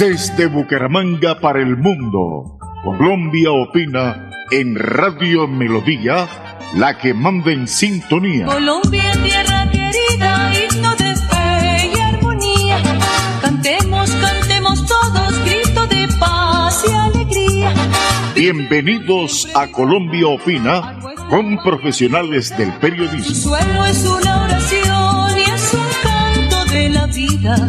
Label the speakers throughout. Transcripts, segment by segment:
Speaker 1: Desde Bucaramanga para el mundo, Colombia opina en Radio Melodía, la que manda en sintonía.
Speaker 2: Colombia, tierra querida, himno de fe y armonía. Cantemos, cantemos todos, grito de paz y alegría.
Speaker 1: Bienvenidos a Colombia opina con profesionales del periodismo.
Speaker 2: Su suelo es una oración y es un canto de la vida.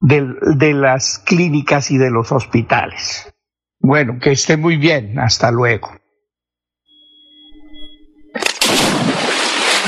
Speaker 3: del- de las clínicas y de los hospitales. Bueno, que esté muy bien. Hasta luego.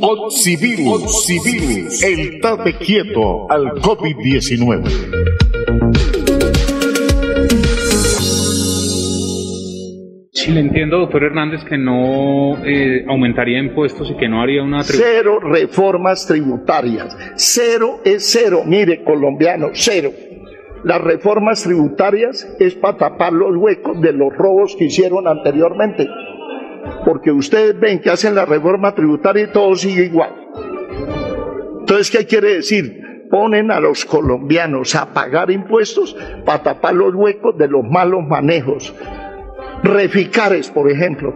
Speaker 1: Oxivirus, Oxivirus, el tate quieto al COVID-19.
Speaker 4: Sí, le entiendo, doctor Hernández, que no eh, aumentaría impuestos y que no haría una...
Speaker 5: Cero reformas tributarias. Cero es cero. Mire, colombiano, cero. Las reformas tributarias es para tapar los huecos de los robos que hicieron anteriormente. Porque ustedes ven que hacen la reforma tributaria y todo sigue igual. Entonces, ¿qué quiere decir? Ponen a los colombianos a pagar impuestos para tapar los huecos de los malos manejos. Reficares, por ejemplo.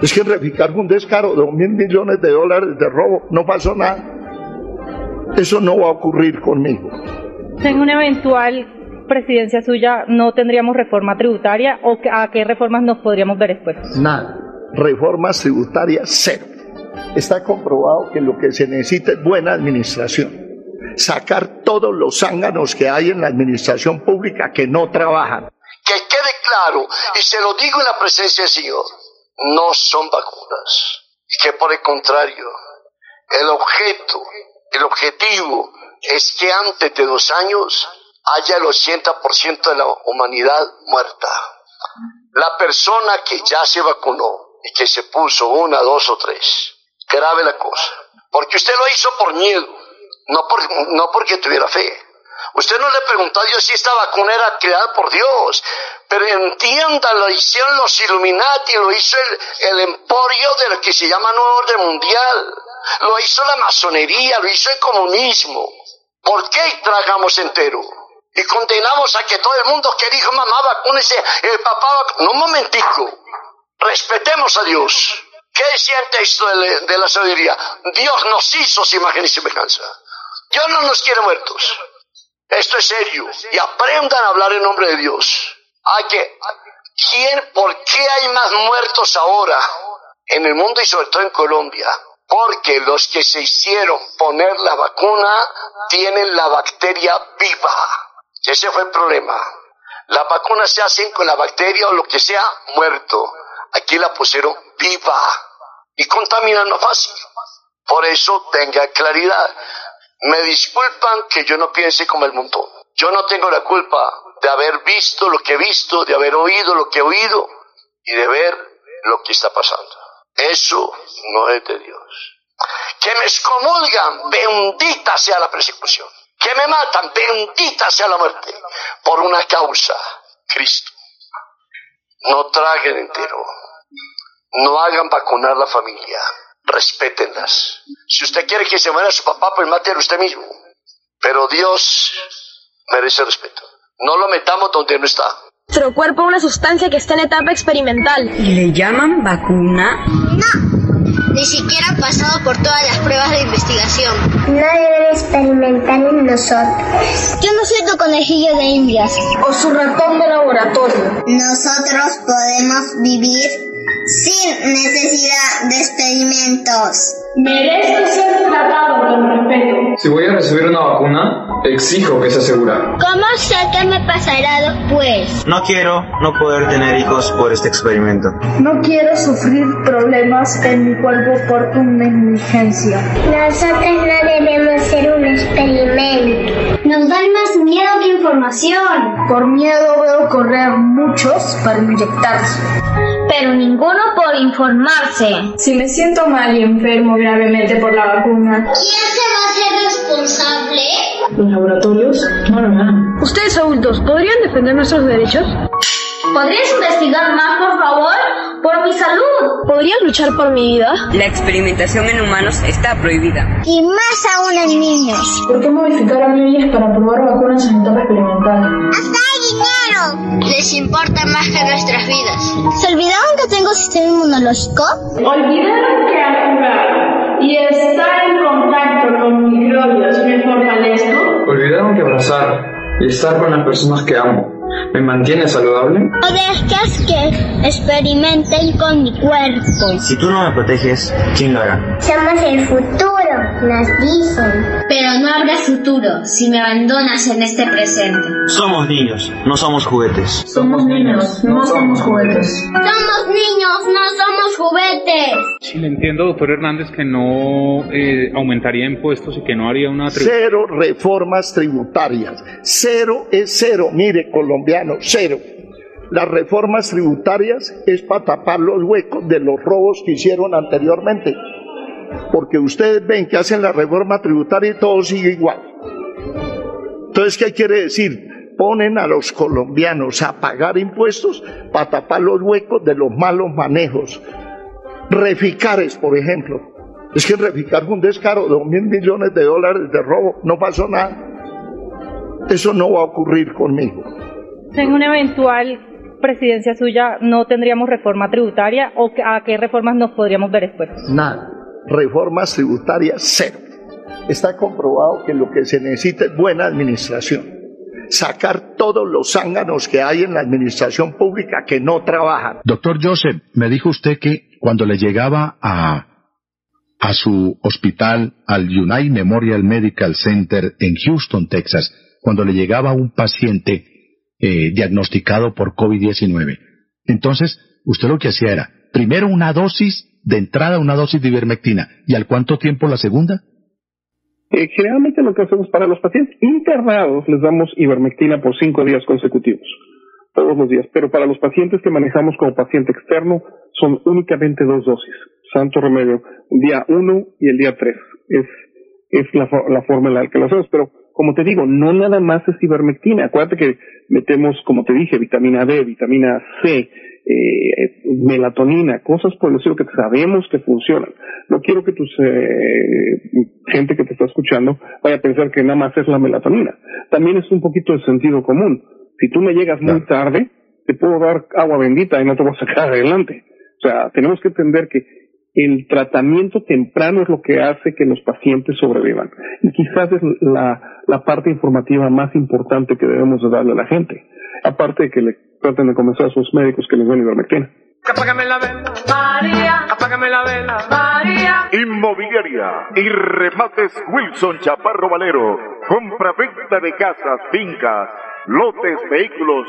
Speaker 5: Es que Reficar fue un descaro de dos mil millones de dólares de robo. No pasó nada. Eso no va a ocurrir conmigo.
Speaker 6: En una eventual presidencia suya, ¿no tendríamos reforma tributaria o a qué reformas nos podríamos ver expuestos?
Speaker 5: Nada. Reformas tributarias, cero. Está comprobado que lo que se necesita es buena administración. Sacar todos los zánganos que hay en la administración pública que no trabajan.
Speaker 7: Que quede claro, y se lo digo en la presencia del Señor, no son vacunas. Que por el contrario, el objeto, el objetivo es que antes de dos años haya el 80% de la humanidad muerta. La persona que ya se vacunó y que se puso una, dos o tres, grave la cosa. Porque usted lo hizo por miedo, no, por, no porque tuviera fe. Usted no le preguntó a Dios si esta vacuna era creada por Dios. Pero entienda, lo hicieron los Illuminati, lo hizo el, el emporio de lo que se llama Nuevo Orden Mundial. Lo hizo la masonería, lo hizo el comunismo. ¿Por qué tragamos entero? Y condenamos a que todo el mundo que dijo mamá vacúnese, el papá vacúnese. No, un momentico. Respetemos a Dios. ¿Qué decía el texto de, la- la sabiduría? Dios nos hizo su imagen y semejanza. Dios no nos quiere muertos. Esto es serio. Y aprendan a hablar en nombre de Dios. Hay que, ¿quién, ¿Por qué hay más muertos ahora en el mundo y sobre todo en Colombia? Porque los que se hicieron poner la vacuna tienen la bacteria viva. Ese fue el problema. Las vacunas se hacen con la bacteria o lo que sea muerto. Aquí la pusieron viva y contaminan más fácil. Por eso tenga claridad. Me disculpan que yo no piense como el montón. Yo no tengo la culpa de haber visto lo que he visto, de haber oído lo que he oído y de ver lo que está pasando. Eso no es de Dios. Que me excomulgan, bendita sea la persecución. Que me matan, bendita sea la muerte. Por una causa, Cristo. No traguen entero. No hagan vacunar la familia. Respétenlas. Si usted quiere que se muera su papá, pues mátelo usted mismo. Pero Dios merece respeto. No lo metamos donde no está.
Speaker 8: Nuestro cuerpo una sustancia que está en etapa experimental.
Speaker 9: ¿Y le llaman vacuna?
Speaker 10: Ni siquiera ha pasado por todas las pruebas de investigación.
Speaker 11: No debe experimentar en nosotros.
Speaker 10: Yo no soy tu conejillo de indias.
Speaker 8: O su ratón de laboratorio.
Speaker 11: Nosotros podemos vivir sin necesidad de experimentos.
Speaker 8: Merezco ser tratado con respeto.
Speaker 12: Si voy a recibir una vacuna, exijo que sea segura.
Speaker 11: ¿Cómo sé qué me pasará después?
Speaker 13: No quiero no poder tener hijos por este experimento.
Speaker 14: No quiero sufrir problemas en mi cuerpo por tu negligencia.
Speaker 11: Nosotros no debemos ser un
Speaker 15: experimento.
Speaker 11: Nos dan más miedo que información.
Speaker 14: Por miedo veo correr muchos para inyectarse.
Speaker 11: Pero ninguno por informarse.
Speaker 14: Si me siento mal y enfermo gravemente por la vacuna.
Speaker 11: ¿Quién se va a hacer responsable?
Speaker 14: ¿Los laboratorios? No, no, no. Ustedes adultos, ¿podrían defender nuestros derechos?
Speaker 11: ¿Podrías investigar más, por favor? Por mi salud.
Speaker 14: ¿Podrías luchar por mi vida?
Speaker 9: La experimentación en humanos está prohibida.
Speaker 15: Y más aún en niños.
Speaker 14: ¿Por qué modificar a niños para probar vacunas en etapa experimental?
Speaker 15: ¡Hasta dinero!
Speaker 11: Les importa más que nuestras vidas.
Speaker 15: ¿Se olvidaron que tengo sistema inmunológico?
Speaker 14: Olvidaron que al jugar y estar en contacto con microbios me fortalezco.
Speaker 16: Olvidaron que abrazar y estar con las personas que amo me mantiene saludable.
Speaker 15: O dejas que experimenten con mi cuerpo.
Speaker 13: Si tú no me proteges, ¿quién lo hará?
Speaker 15: Somos el futuro, nos dicen.
Speaker 11: Pero no habrá futuro si me abandonas en este presente.
Speaker 13: Somos niños, no somos juguetes.
Speaker 14: Somos niños, no somos juguetes.
Speaker 11: Somos niños, no somos juguetes.
Speaker 4: Sí, le entiendo, doctor Hernández, que no eh, aumentaría impuestos y que no haría una...
Speaker 5: Cero reformas tributarias. Cero es cero. Mire, cero. Las reformas tributarias es para tapar los huecos de los robos que hicieron anteriormente. Porque ustedes ven que hacen la reforma tributaria y todo sigue igual. Entonces, ¿qué quiere decir? Ponen a los colombianos a pagar impuestos para tapar los huecos de los malos manejos. Reficares, por ejemplo. Es que Reficar fue un descaro, dos mil millones de dólares de robo, no pasó nada. Eso no va a ocurrir conmigo.
Speaker 6: En una eventual presidencia suya, ¿no tendríamos reforma tributaria o a qué reformas nos podríamos ver expuestos?
Speaker 5: Nada. Reformas tributarias, cero. Está comprobado que lo que se necesita es buena administración. Sacar todos los zánganos que hay en la administración pública que no trabajan.
Speaker 17: Doctor Joseph, me dijo usted que cuando le llegaba a, a su hospital, al United Memorial Medical Center en Houston, Texas, cuando le llegaba un paciente eh, diagnosticado por COVID-19, entonces usted lo que hacía era, primero una dosis de entrada, una dosis de ivermectina, y al cuánto tiempo la segunda?
Speaker 18: Eh, generalmente lo que hacemos para los pacientes internados les damos ivermectina por cinco días consecutivos, todos los días, pero para los pacientes que manejamos como paciente externo son únicamente dos dosis, santo remedio, día uno y el día tres, es, es la, la forma en la que lo hacemos, pero como te digo, no nada más es ivermectina, acuérdate que metemos, como te dije, vitamina D, vitamina C, eh, melatonina, cosas por el estilo que sabemos que funcionan. No quiero que tus eh, gente que te está escuchando vaya a pensar que nada más es la melatonina. También es un poquito de sentido común. Si tú me llegas muy tarde, te puedo dar agua bendita y no te voy a sacar adelante. O sea, tenemos que entender que el tratamiento temprano es lo que hace que los pacientes sobrevivan. Y quizás es la, la parte informativa más importante que debemos de darle a la gente. Aparte de que le traten de convencer a sus médicos que les den ivermectina.
Speaker 19: Apágame la vela, María. Apágame la vela, María.
Speaker 1: Inmobiliaria y remates Wilson Chaparro Valero. Compra-venta de casas, fincas, lotes, vehículos,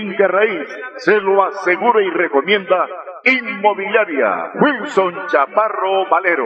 Speaker 1: raíz, se lo asegura y recomienda Inmobiliaria Wilson Chaparro Valero.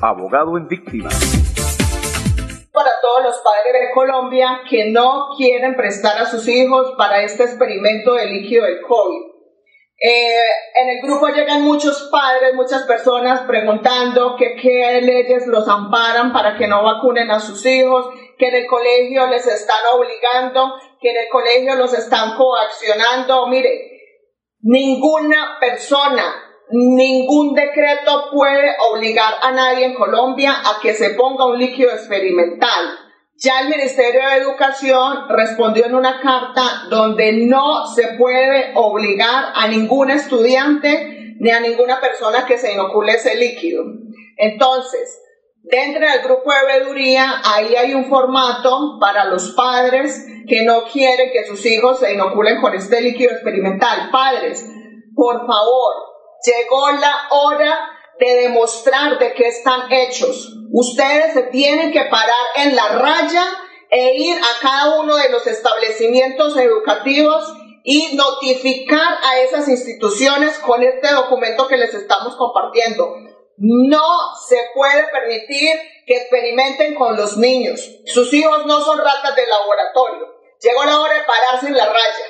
Speaker 20: abogado en víctimas.
Speaker 21: para todos los padres de Colombia que no quieren prestar a sus hijos para este experimento de líquido del COVID. Eh, en el grupo llegan muchos padres, muchas personas preguntando qué leyes los amparan para que no vacunen a sus hijos, que en el colegio les están obligando, que en el colegio los están coaccionando. Mire, ninguna persona, ningún decreto puede obligar a nadie en Colombia a que se ponga un líquido experimental. Ya el Ministerio de Educación respondió en una carta donde no se puede obligar a ningún estudiante ni a ninguna persona que se inocule ese líquido. Entonces, dentro del grupo de veeduría, ahí hay un formato para los padres que no quieren que sus hijos se inoculen con este líquido experimental. Padres, por favor, llegó la hora de demostrar de qué están hechos. Ustedes se tienen que parar en la raya e ir a cada uno de los establecimientos educativos y notificar a esas instituciones con este documento que les estamos compartiendo. No se puede permitir que experimenten con los niños. Sus hijos no son ratas de laboratorio. Llegó la hora de pararse en la raya.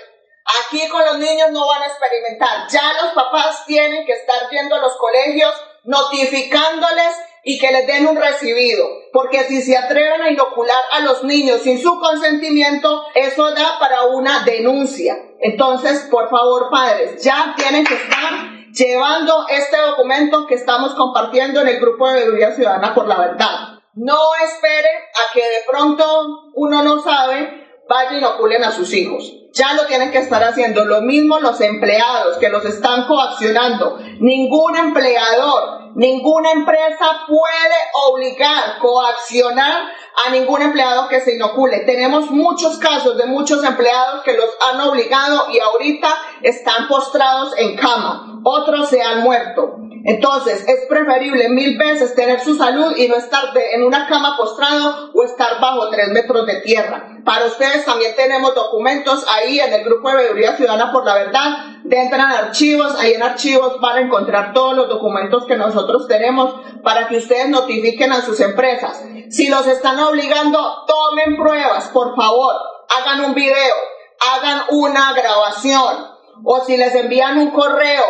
Speaker 21: Aquí con los niños no van a experimentar. Ya los papás tienen que estar viendo los colegios notificándoles y que les den un recibido, porque si se atreven a inocular a los niños sin su consentimiento, eso da para una denuncia. Entonces, por favor, padres, ya tienen que estar llevando este documento que estamos compartiendo en el grupo de Veeduría Ciudadana por la Verdad. No esperen a que de pronto uno no sabe, vaya y inoculen a sus hijos ya lo tienen que estar haciendo. Lo mismo los empleados que los están coaccionando. Ningún empleador, ninguna empresa puede obligar, coaccionar a ningún empleado que se inocule. Tenemos muchos casos de muchos empleados que los han obligado y ahorita están postrados en cama. Otros se han muerto. Entonces, es preferible mil veces tener su salud y no estar en una cama postrado o estar bajo tres metros de tierra. Para ustedes también tenemos documentos ahí en el grupo de Veeduría Ciudadana por la Verdad. Entran archivos, ahí en archivos van a encontrar todos los documentos que nosotros tenemos para que ustedes notifiquen a sus empresas. Si los están obligando, tomen pruebas, por favor. Hagan un video, hagan una grabación. O si les envían un correo,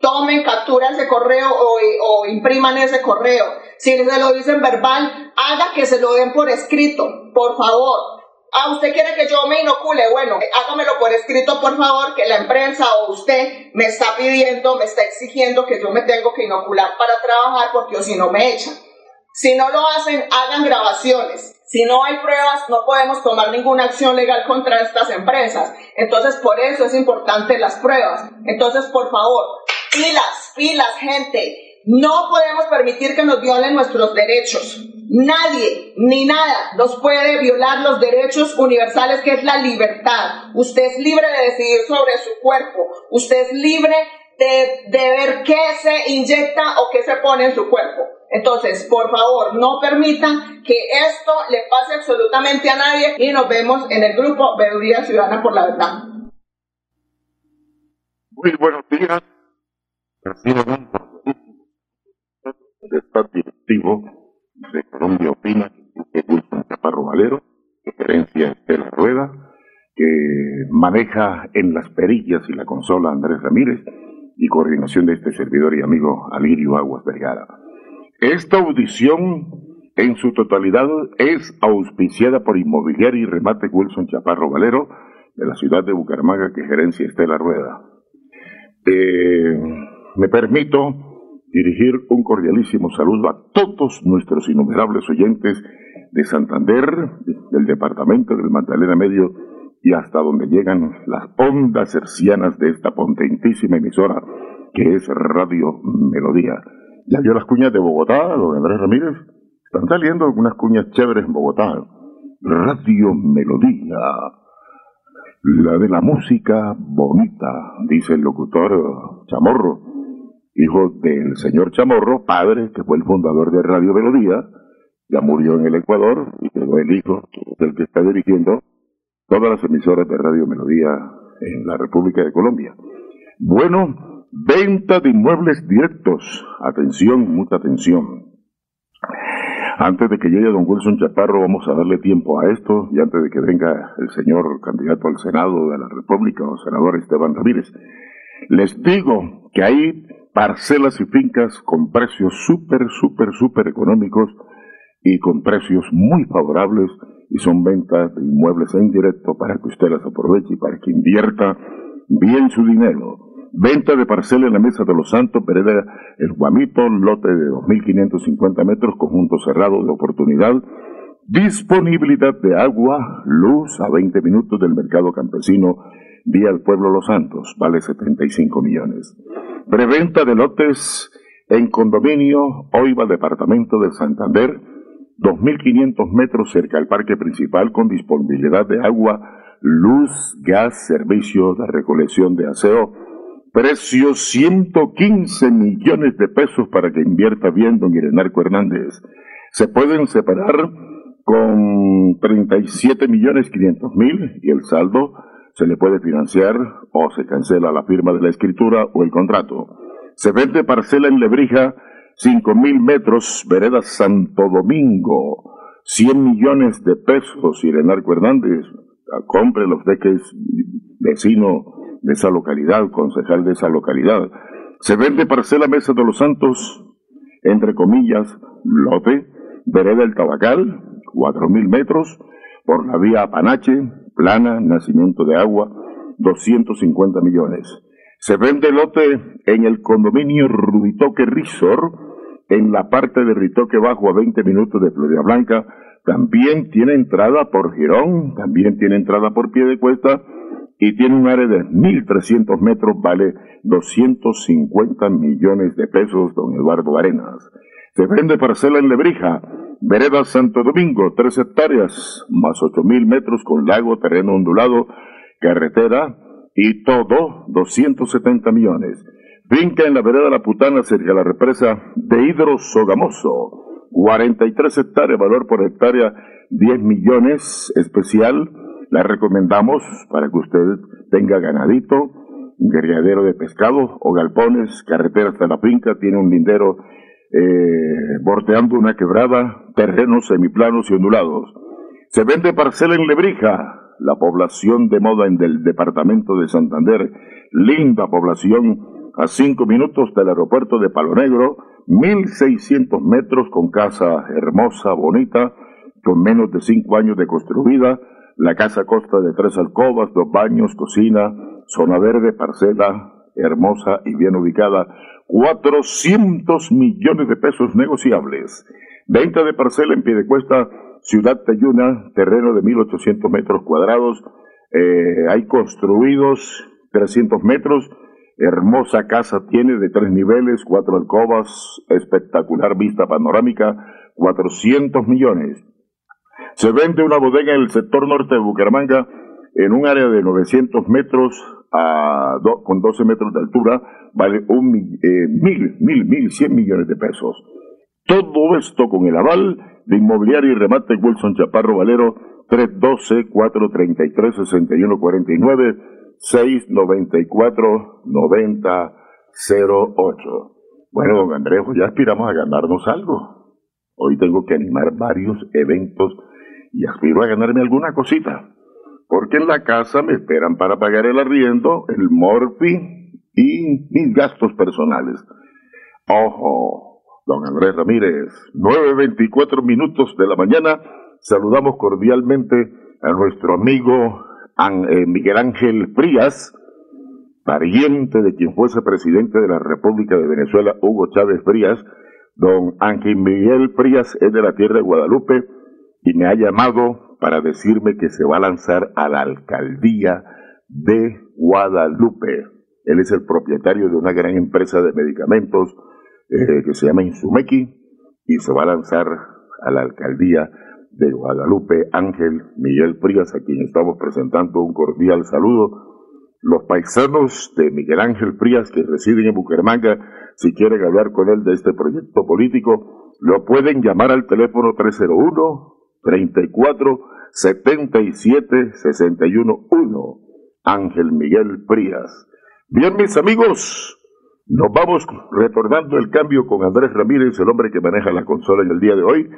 Speaker 21: tomen captura ese correo o, impriman ese correo. Si se lo dicen verbal, haga que se lo den por escrito, por favor. Ah, usted quiere que yo me inocule, bueno, hágamelo por escrito, por favor, que la empresa o usted me está pidiendo, me está exigiendo que yo me tengo que inocular para trabajar porque o si no me echan. Si no lo hacen, hagan grabaciones. Si no hay pruebas, no podemos tomar ninguna acción legal contra estas empresas. Entonces, por eso es importante las pruebas. Entonces, por favor, pilas, pilas, gente. No podemos permitir que nos violen nuestros derechos. Nadie ni nada nos puede violar los derechos universales que es la libertad. Usted es libre de decidir sobre su cuerpo. Usted es libre de, de ver qué se inyecta o qué se pone en su cuerpo. Entonces, por favor, no permitan que esto le pase absolutamente a nadie y nos vemos en el grupo Veeduría Ciudadana por la Verdad.
Speaker 1: Muy buenos días. El Estado directivo de Colombia Opina, que Wilson Chaparro Valero, referencia de la Rueda, que maneja en las perillas y la consola Andrés Ramírez, y coordinación de este servidor y amigo Alirio Aguas Vergara. Esta audición en su totalidad es auspiciada por Inmobiliaria y Remate Wilson Chaparro Valero de la ciudad de Bucaramanga que gerencia Estela Rueda. Eh, me permito dirigir un cordialísimo saludo a todos nuestros innumerables oyentes de Santander, del departamento del Magdalena Medio y hasta donde llegan las ondas hercianas de esta potentísima emisora que es Radio Melodía. Ya vio las cuñas de Bogotá, don Andrés Ramírez. Están saliendo unas cuñas chéveres en Bogotá. Radio Melodía. La de la música bonita, dice el locutor Chamorro, hijo del señor Chamorro, padre que fue el fundador de Radio Melodía, ya murió en el Ecuador y quedó el hijo del que está dirigiendo todas las emisoras de Radio Melodía en la República de Colombia. Bueno, Venta de inmuebles directos. Atención, mucha atención. Antes de que llegue don Wilson Chaparro, vamos a darle tiempo a esto y antes de que venga el señor candidato al Senado de la República o senador Esteban Ramírez. Les digo que hay parcelas y fincas con precios súper, súper, súper económicos y con precios muy favorables y son ventas de inmuebles en directo para que usted las aproveche y para que invierta bien su dinero. Venta de parcela en la Mesa de los Santos, Pereda El Guamito, lote de 2.550 metros, conjunto cerrado de oportunidad. Disponibilidad de agua, luz a 20 minutos del mercado campesino vía el pueblo Los Santos, vale 75 millones. Preventa de lotes en condominio, Oiva, departamento de Santander, 2.500 metros cerca del parque principal con disponibilidad de agua, luz, gas, servicio de recolección de aseo. Precio 115 millones de pesos para que invierta bien don Irenarco Hernández. Se pueden separar con 37 millones 500 mil y el saldo se le puede financiar o se cancela la firma de la escritura o el contrato. Se vende parcela en Lebrija, 5 mil metros, vereda Santo Domingo, 100 millones de pesos, Irenarco Hernández, compre los deques vecino de esa localidad, concejal de esa localidad. Se vende parcela Mesa de los Santos, entre comillas, lote, vereda El Tabacal, 4 mil metros, por la vía Apanache, plana, nacimiento de agua, 250 millones. Se vende lote en el condominio Rubitoque Resort, en la parte de Ritoque Bajo a 20 minutos de Florida Blanca. También tiene entrada por Girón, también tiene entrada por pie de cuesta y tiene un área de 1.300 metros, vale 250 millones de pesos, don Eduardo Arenas. Se vende parcela en Lebrija, Vereda Santo Domingo, tres hectáreas, más ocho mil metros con lago, terreno ondulado, carretera y todo, 270 millones. Finca en la vereda La Putana, cerca de la represa de Hidro Sogamoso, 43 hectáreas, valor por hectárea 10 millones, especial. La recomendamos para que usted tenga ganadito, un de pescado o galpones, carretera hasta la finca, tiene un lindero eh, bordeando una quebrada, terrenos semiplanos y ondulados. Se vende parcela en Lebrija, la población de moda en del departamento de Santander, linda población, a cinco minutos del aeropuerto de Palo Negro, 1600 metros con casa hermosa, bonita, con menos de cinco años de construida, la casa consta de tres alcobas, dos baños, cocina, zona verde, parcela hermosa y bien ubicada, 400 millones de pesos negociables. Venta de parcela en pie de cuesta, Ciudad Tayuna, terreno de 1.800 metros cuadrados. Eh, hay construidos 300 metros. Hermosa casa tiene de tres niveles, cuatro alcobas, espectacular vista panorámica, 400 millones. Se vende una bodega en el sector norte de Bucaramanga en un área de 900 metros a con 12 metros de altura, vale un eh, mil, mil, mil, cien millones de pesos. Todo esto con el aval de Inmobiliario y Remate Wilson Chaparro Valero 312-433-6149, 694-9008. Bueno, don Andrejo, ya aspiramos a ganarnos algo. Hoy tengo que animar varios eventos y aspiro a ganarme alguna cosita porque en la casa me esperan para pagar el arriendo, el morfi y mis gastos personales. Ojo, don Andrés Ramírez, 9.24 minutos de la mañana, saludamos cordialmente a nuestro amigo eh, Miguel Ángel Frías, pariente de quien fuese presidente de la República de Venezuela, Hugo Chávez Frías. Don Ángel Miguel Frías es de la tierra de Guadalupe y me ha llamado para decirme que se va a lanzar a la alcaldía de Guadalupe. Él es el propietario de una gran empresa de medicamentos eh, que se llama Insumeki y se va a lanzar a la alcaldía de Guadalupe. Ángel Miguel Frías, a quien estamos presentando un cordial saludo. Los paisanos de Miguel Ángel Frías que residen en Bucaramanga, si quieren hablar con él de este proyecto político, lo pueden llamar al teléfono 301 34 77 61 1. Ángel Miguel Frías. Bien, mis amigos, nos vamos retornando el cambio con Andrés Ramírez, el hombre que maneja la consola en el día de hoy.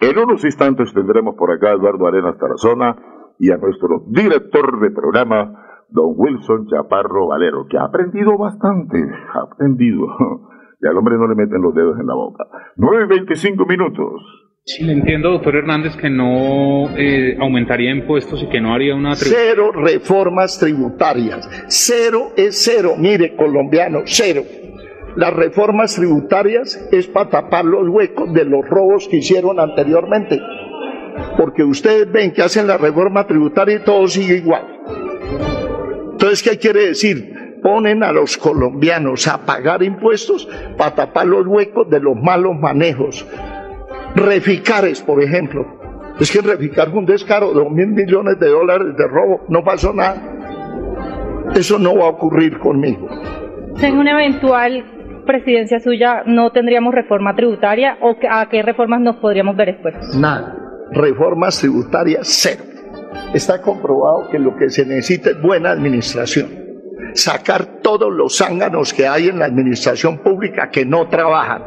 Speaker 1: En unos instantes tendremos por acá a Eduardo Arenas Tarazona y a nuestro director de programa, don Wilson Chaparro Valero, que ha aprendido bastante, ha aprendido. Y al hombre no le meten los dedos en la boca. 9 y 25 minutos.
Speaker 4: Sí, le entiendo, doctor Hernández, que no eh, aumentaría impuestos y que no haría una...
Speaker 22: Cero reformas tributarias. Cero es cero. Mire, colombiano, cero. Las reformas tributarias es para tapar los huecos de los robos que hicieron anteriormente. Porque ustedes ven que hacen la reforma tributaria y todo sigue igual. Entonces, ¿qué quiere decir? Ponen a los colombianos a pagar impuestos para tapar los huecos de los malos manejos. Reficares, por ejemplo. Es que Reficar fue un descaro de dos mil millones de dólares de robo. No pasó nada. Eso no va a ocurrir conmigo.
Speaker 6: En una eventual presidencia suya, ¿no tendríamos reforma tributaria o a qué reformas nos podríamos ver expuestos?
Speaker 22: Nada. Reformas tributarias, cero. Está comprobado que lo que se necesita es buena administración. Sacar todos los zánganos que hay en la administración pública que no trabajan.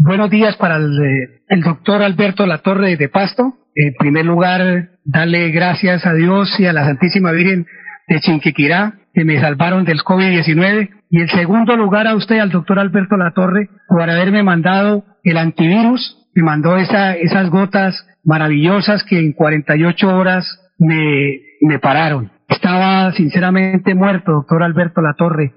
Speaker 23: Buenos días para el, eh, el, doctor Alberto Latorre de Pasto. En primer lugar, darle gracias a Dios y a la Santísima Virgen de Chinquiquirá que me salvaron del COVID-19. Y en segundo lugar a usted, al doctor Alberto Latorre, por haberme mandado el antivirus. Me mandó esa, esas gotas maravillosas que en 48 horas me, me pararon. Estaba sinceramente muerto, doctor Alberto Latorre.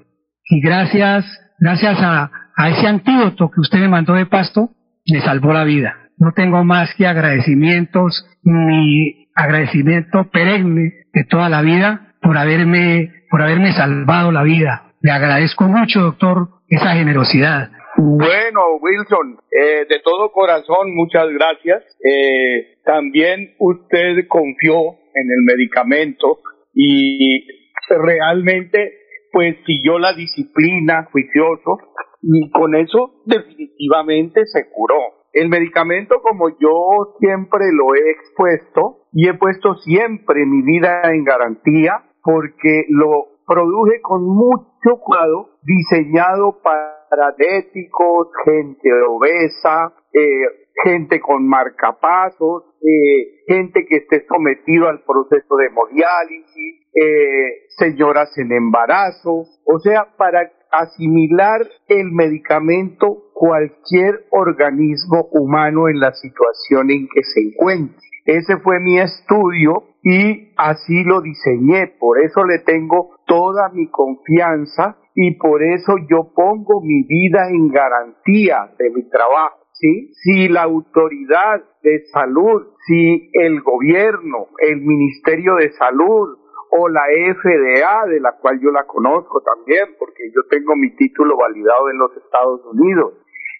Speaker 23: Y gracias, gracias a, ese antídoto que usted me mandó de pasto, me salvó la vida. No tengo más que agradecimientos, ni agradecimiento perenne de toda la vida por haberme, por haberme salvado la vida. Le agradezco mucho, doctor, esa generosidad.
Speaker 22: Bueno, Wilson, eh, de todo corazón, muchas gracias. Eh, también usted confió en el medicamento y realmente pues siguió la disciplina juicioso y con eso definitivamente se curó. El medicamento, como yo siempre lo he expuesto y he puesto siempre mi vida en garantía, porque lo produje con mucho cuidado, diseñado para diabéticos, gente obesa, eh, gente con marcapasos, eh, gente que esté sometido al proceso de hemodiálisis, eh, señoras en embarazo, o sea, para asimilar el medicamento cualquier organismo humano en la situación en que se encuentre. Ese fue mi estudio y así lo diseñé, por eso le tengo toda mi confianza y por eso yo pongo mi vida en garantía de mi trabajo. Si la autoridad de salud, si el gobierno, el Ministerio de Salud o la FDA, de la cual yo la conozco también, porque yo tengo mi título validado en los Estados Unidos,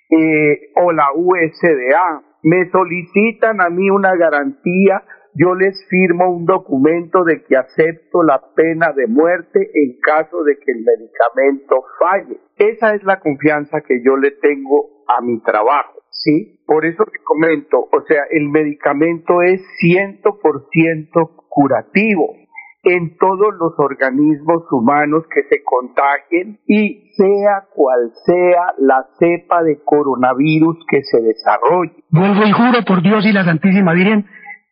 Speaker 22: eh, o la USDA, me solicitan a mí una garantía, yo les firmo un documento de que acepto la pena de muerte en caso de que el medicamento falle. Esa es la confianza que yo le tengo a mi trabajo. ¿Sí? Por eso te comento, o sea, el medicamento es 100% curativo en todos los organismos humanos que se contagien y sea cual sea la cepa de coronavirus que se desarrolle.
Speaker 23: Vuelvo y juro por Dios y la Santísima Virgen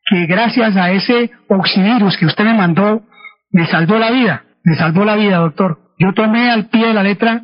Speaker 23: que gracias a ese oxivirus que usted me mandó, me salvó la vida, me salvó la vida, doctor. Yo tomé al pie de la letra,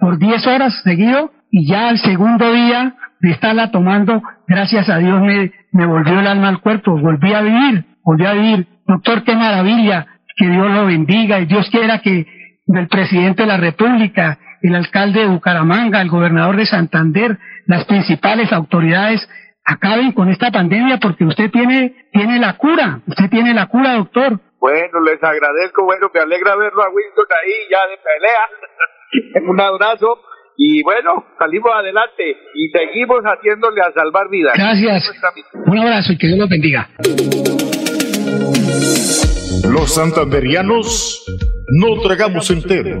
Speaker 23: por 10 horas seguido, y ya al segundo día de estarla tomando, gracias a Dios me, me volvió el alma al cuerpo, volví a vivir, volví a vivir. Doctor, qué maravilla, que Dios lo bendiga y Dios quiera que el presidente de la República, el alcalde de Bucaramanga, el gobernador de Santander, las principales autoridades acaben con esta pandemia porque usted tiene, tiene la cura, usted tiene la cura, doctor.
Speaker 22: Bueno, les agradezco, bueno, me alegra verlo a Winston ahí ya de pelea. Un abrazo y bueno, salimos adelante y seguimos haciéndole a salvar vidas.
Speaker 23: Gracias. Un abrazo y que Dios los bendiga.
Speaker 24: Los santanderianos no tragamos entero.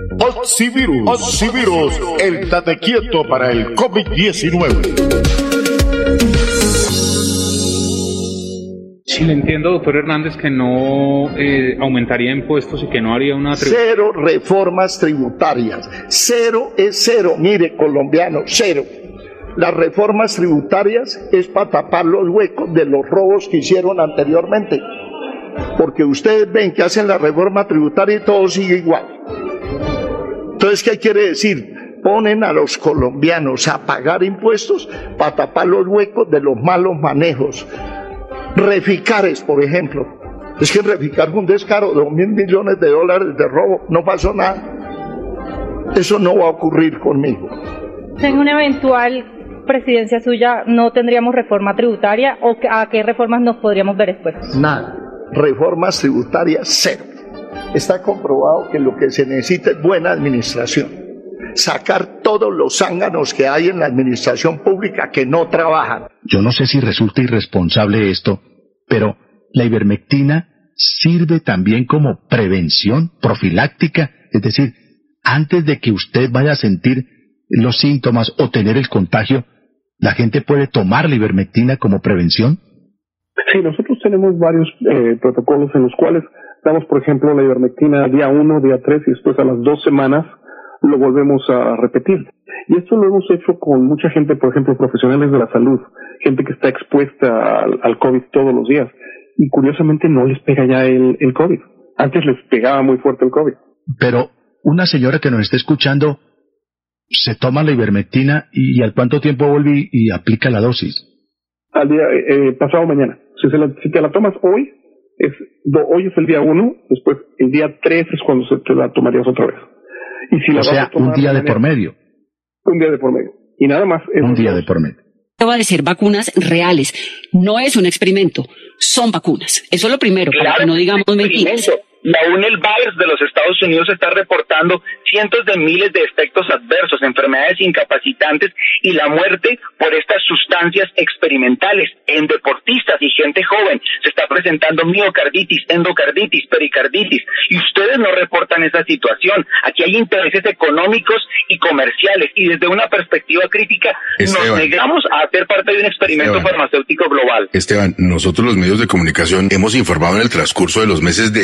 Speaker 24: Oxivirus. Oxivirus, el tate quieto para el COVID-19.
Speaker 4: Sí, le entiendo, doctor Hernández, que no eh, aumentaría impuestos y que no haría una...
Speaker 5: Cero reformas tributarias. Cero es cero. Mire, colombiano, cero. Las reformas tributarias es para tapar los huecos de los robos que hicieron anteriormente. Porque ustedes ven que hacen la reforma tributaria y todo sigue igual. Entonces, ¿qué quiere decir? Ponen a los colombianos a pagar impuestos para tapar los huecos de los malos manejos. Reficares, por ejemplo. Es que Reficar fue un descaro, dos mil millones de dólares de robo, no pasó nada. Eso no va a ocurrir conmigo.
Speaker 6: En una eventual presidencia suya, ¿no tendríamos reforma tributaria o a qué reformas nos podríamos ver expuestos?
Speaker 5: Nada. Reformas tributarias, cero está comprobado que lo que se necesita es buena administración. Sacar todos los zánganos que hay en la administración pública que no trabajan.
Speaker 17: Yo no sé si resulta irresponsable esto, pero la ivermectina sirve también como prevención profiláctica, es decir, antes de que usted vaya a sentir los síntomas o tener el contagio, ¿la gente puede tomar la ivermectina como prevención?
Speaker 18: Sí, nosotros tenemos varios eh, protocolos en los cuales damos, por ejemplo, la ivermectina día 1, día 3 y después a las dos semanas lo volvemos a repetir. Y esto lo hemos hecho con mucha gente, por ejemplo, profesionales de la salud, gente que está expuesta al, COVID todos los días. Y curiosamente no les pega ya el, el COVID. Antes les pegaba muy fuerte el COVID.
Speaker 17: Pero una señora que nos está escuchando se toma la ivermectina y al cuánto tiempo vuelve y, aplica la dosis?
Speaker 18: Al día eh, eh pasado mañana. Si, se la, si te la tomas hoy, es, hoy es el día uno, después el día tres es cuando se te la tomarías otra vez.
Speaker 17: Y si o sea, un día de por medio.
Speaker 18: Un día de por medio. Y nada más.
Speaker 17: Un día de por medio.
Speaker 25: Va a ser vacunas reales. No es un experimento, son vacunas. Eso es lo primero, para que no digamos mentiras.
Speaker 26: La UNEL Virus de los Estados Unidos está reportando cientos de miles de efectos adversos, enfermedades incapacitantes y la muerte por estas sustancias experimentales en deportistas y gente joven. Se está presentando miocarditis, endocarditis, pericarditis y ustedes no reportan esa situación. Aquí hay intereses económicos y comerciales y desde una perspectiva crítica nos negamos a hacer parte de un experimento farmacéutico global.
Speaker 27: Esteban, nosotros los medios de comunicación hemos informado en el transcurso de los meses de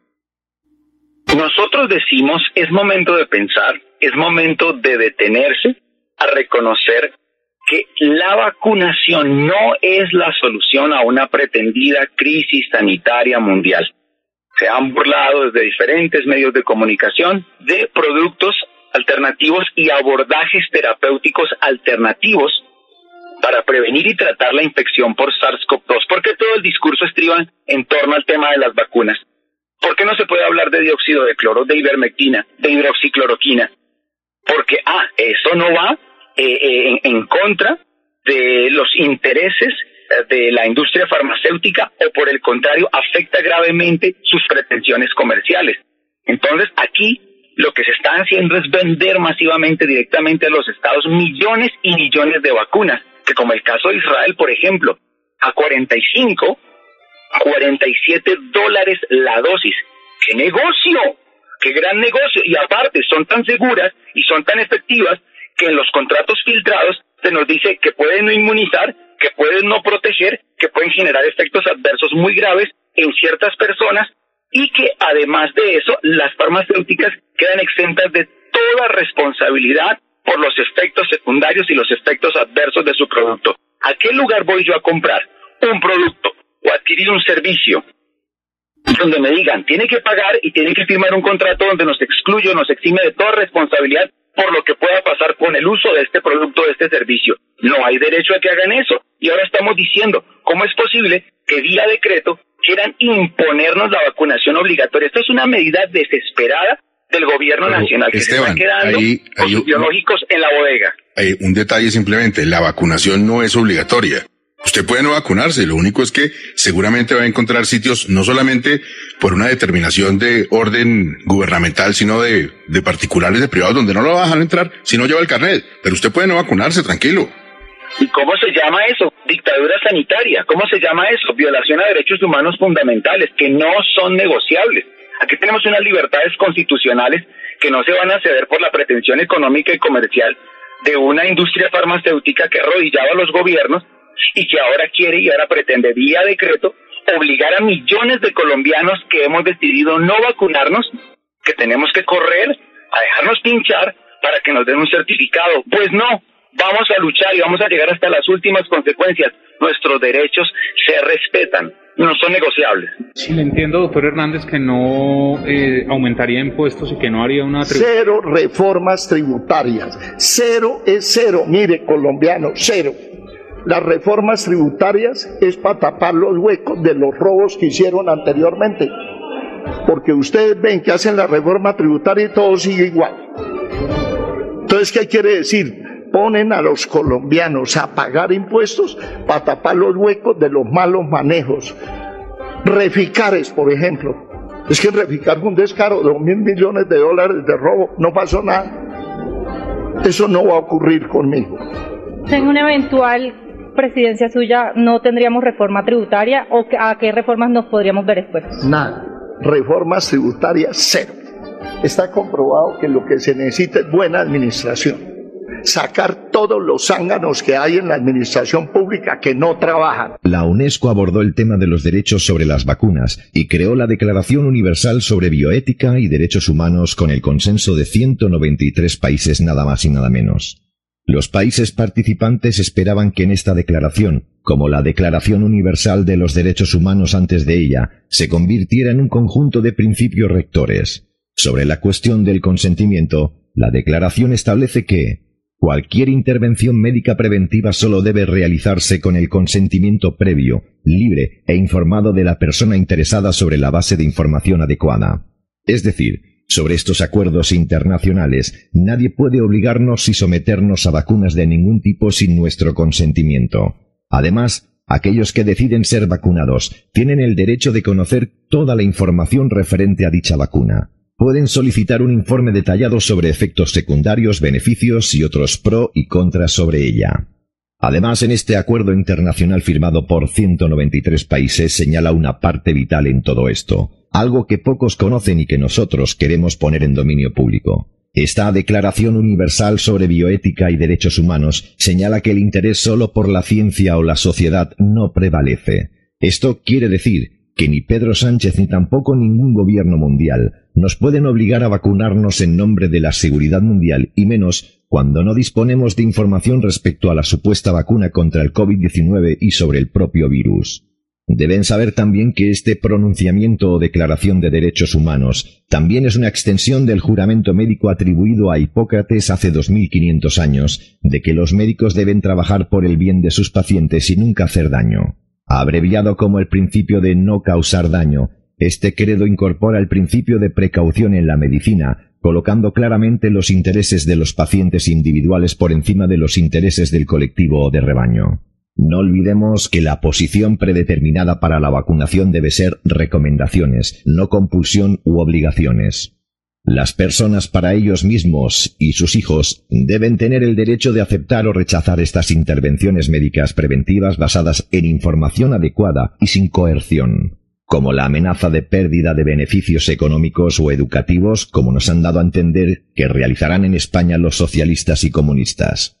Speaker 26: Nosotros decimos, es momento de pensar, es momento de detenerse a reconocer que la vacunación no es la solución a una pretendida crisis sanitaria mundial. Se han burlado desde diferentes medios de comunicación de productos alternativos y abordajes terapéuticos alternativos para prevenir y tratar la infección por SARS-CoV-2, porque todo el discurso estriba en torno al tema de las vacunas. ¿Por qué no se puede hablar de dióxido de cloro, de ivermectina, de hidroxicloroquina? Porque, ah, eso no va eh, eh, en, contra de los intereses eh, de la industria farmacéutica o por el contrario afecta gravemente sus pretensiones comerciales. Entonces aquí lo que se está haciendo es vender masivamente directamente a los estados millones y millones de vacunas, que como el caso de Israel, por ejemplo, a 45, 47 dólares la dosis. ¡Qué negocio! ¡Qué gran negocio! Y aparte son tan seguras y son tan efectivas que en los contratos filtrados se nos dice que pueden no inmunizar, que pueden no proteger, que pueden generar efectos adversos muy graves en ciertas personas y que además de eso las farmacéuticas quedan exentas de toda responsabilidad por los efectos secundarios y los efectos adversos de su producto. ¿A qué lugar voy yo a comprar un producto o adquirir un servicio donde me digan, tiene que pagar y tiene que firmar un contrato donde nos excluye o nos exime de toda responsabilidad por lo que pueda pasar con el uso de este producto, de este servicio. No hay derecho a que hagan eso. Y ahora estamos diciendo, ¿cómo es posible que vía decreto quieran imponernos la vacunación obligatoria? Esto es una medida desesperada del gobierno nacional que se está quedando biológicos en la bodega.
Speaker 27: Hay un detalle simplemente, la vacunación no es obligatoria. Usted puede no vacunarse, lo único es que seguramente va a encontrar sitios no solamente por una determinación de orden gubernamental, sino de, de particulares, de privados, donde no lo va a dejar entrar si no lleva el carnet. Pero usted puede no vacunarse, tranquilo.
Speaker 26: ¿Y cómo se llama eso? Dictadura sanitaria. ¿Cómo se llama eso? Violación a derechos humanos fundamentales que no son negociables. Aquí tenemos unas libertades constitucionales que no se van a ceder por la pretensión económica y comercial de una industria farmacéutica que arrodillaba a los gobiernos y que ahora quiere y ahora pretende vía decreto obligar a millones de colombianos que hemos decidido no vacunarnos, que tenemos que correr a dejarnos pinchar para que nos den un certificado. Pues no, vamos a luchar y vamos a llegar hasta las últimas consecuencias. Nuestros derechos se respetan, no son negociables.
Speaker 4: Sí, le entiendo, doctor Hernández, que no eh, aumentaría impuestos y que no haría una...
Speaker 5: Cero reformas tributarias. Cero es cero. Mire, colombiano, cero las reformas tributarias es para tapar los huecos de los robos que hicieron anteriormente. Porque ustedes ven que hacen la reforma tributaria y todo sigue igual. Entonces, ¿qué quiere decir? Ponen a los colombianos a pagar impuestos para tapar los huecos de los malos manejos. Reficares, por ejemplo. Es que Reficar un descaro de mil millones de dólares de robo. No pasó nada. Eso no va a ocurrir conmigo.
Speaker 6: En un eventual presidencia suya no tendríamos reforma tributaria o a qué reformas nos podríamos ver expuestos?
Speaker 5: Nada. Reformas tributarias cero. Está comprobado que lo que se necesita es buena administración. Sacar todos los zánganos que hay en la administración pública que no trabajan.
Speaker 28: La UNESCO abordó el tema de los derechos sobre las vacunas y creó la Declaración Universal sobre Bioética y Derechos Humanos con el consenso de 193 países nada más y nada menos. Los países participantes esperaban que en esta declaración, como la Declaración Universal de los Derechos Humanos antes de ella, se convirtiera en un conjunto de principios rectores. Sobre la cuestión del consentimiento, la declaración establece que cualquier intervención médica preventiva solo debe realizarse con el consentimiento previo, libre e informado de la persona interesada sobre la base de información adecuada. Es decir, sobre estos acuerdos internacionales, nadie puede obligarnos y someternos a vacunas de ningún tipo sin nuestro consentimiento. Además, aquellos que deciden ser vacunados tienen el derecho de conocer toda la información referente a dicha vacuna. Pueden solicitar un informe detallado sobre efectos secundarios, beneficios y otros pro y contras sobre ella. Además, en este acuerdo internacional firmado por 193 países señala una parte vital en todo esto algo que pocos conocen y que nosotros queremos poner en dominio público. Esta Declaración Universal sobre Bioética y Derechos Humanos señala que el interés solo por la ciencia o la sociedad no prevalece. Esto quiere decir que ni Pedro Sánchez ni tampoco ningún gobierno mundial nos pueden obligar a vacunarnos en nombre de la seguridad mundial y menos cuando no disponemos de información respecto a la supuesta vacuna contra el COVID-19 y sobre el propio virus. Deben saber también que este pronunciamiento o declaración de derechos humanos también es una extensión del juramento médico atribuido a Hipócrates hace 2500 años, de que los médicos deben trabajar por el bien de sus pacientes y nunca hacer daño. Abreviado como el principio de no causar daño, Este credo incorpora el principio de precaución en la medicina, colocando claramente los intereses de los pacientes individuales por encima de los intereses del colectivo o de rebaño. No olvidemos que la posición predeterminada para la vacunación debe ser recomendaciones, no compulsión u obligaciones. Las personas para ellos mismos y sus hijos deben tener el derecho de aceptar o rechazar estas intervenciones médicas preventivas basadas en información adecuada y sin coerción, como la amenaza de pérdida de beneficios económicos o educativos como nos han dado a entender que realizarán en España los socialistas y comunistas.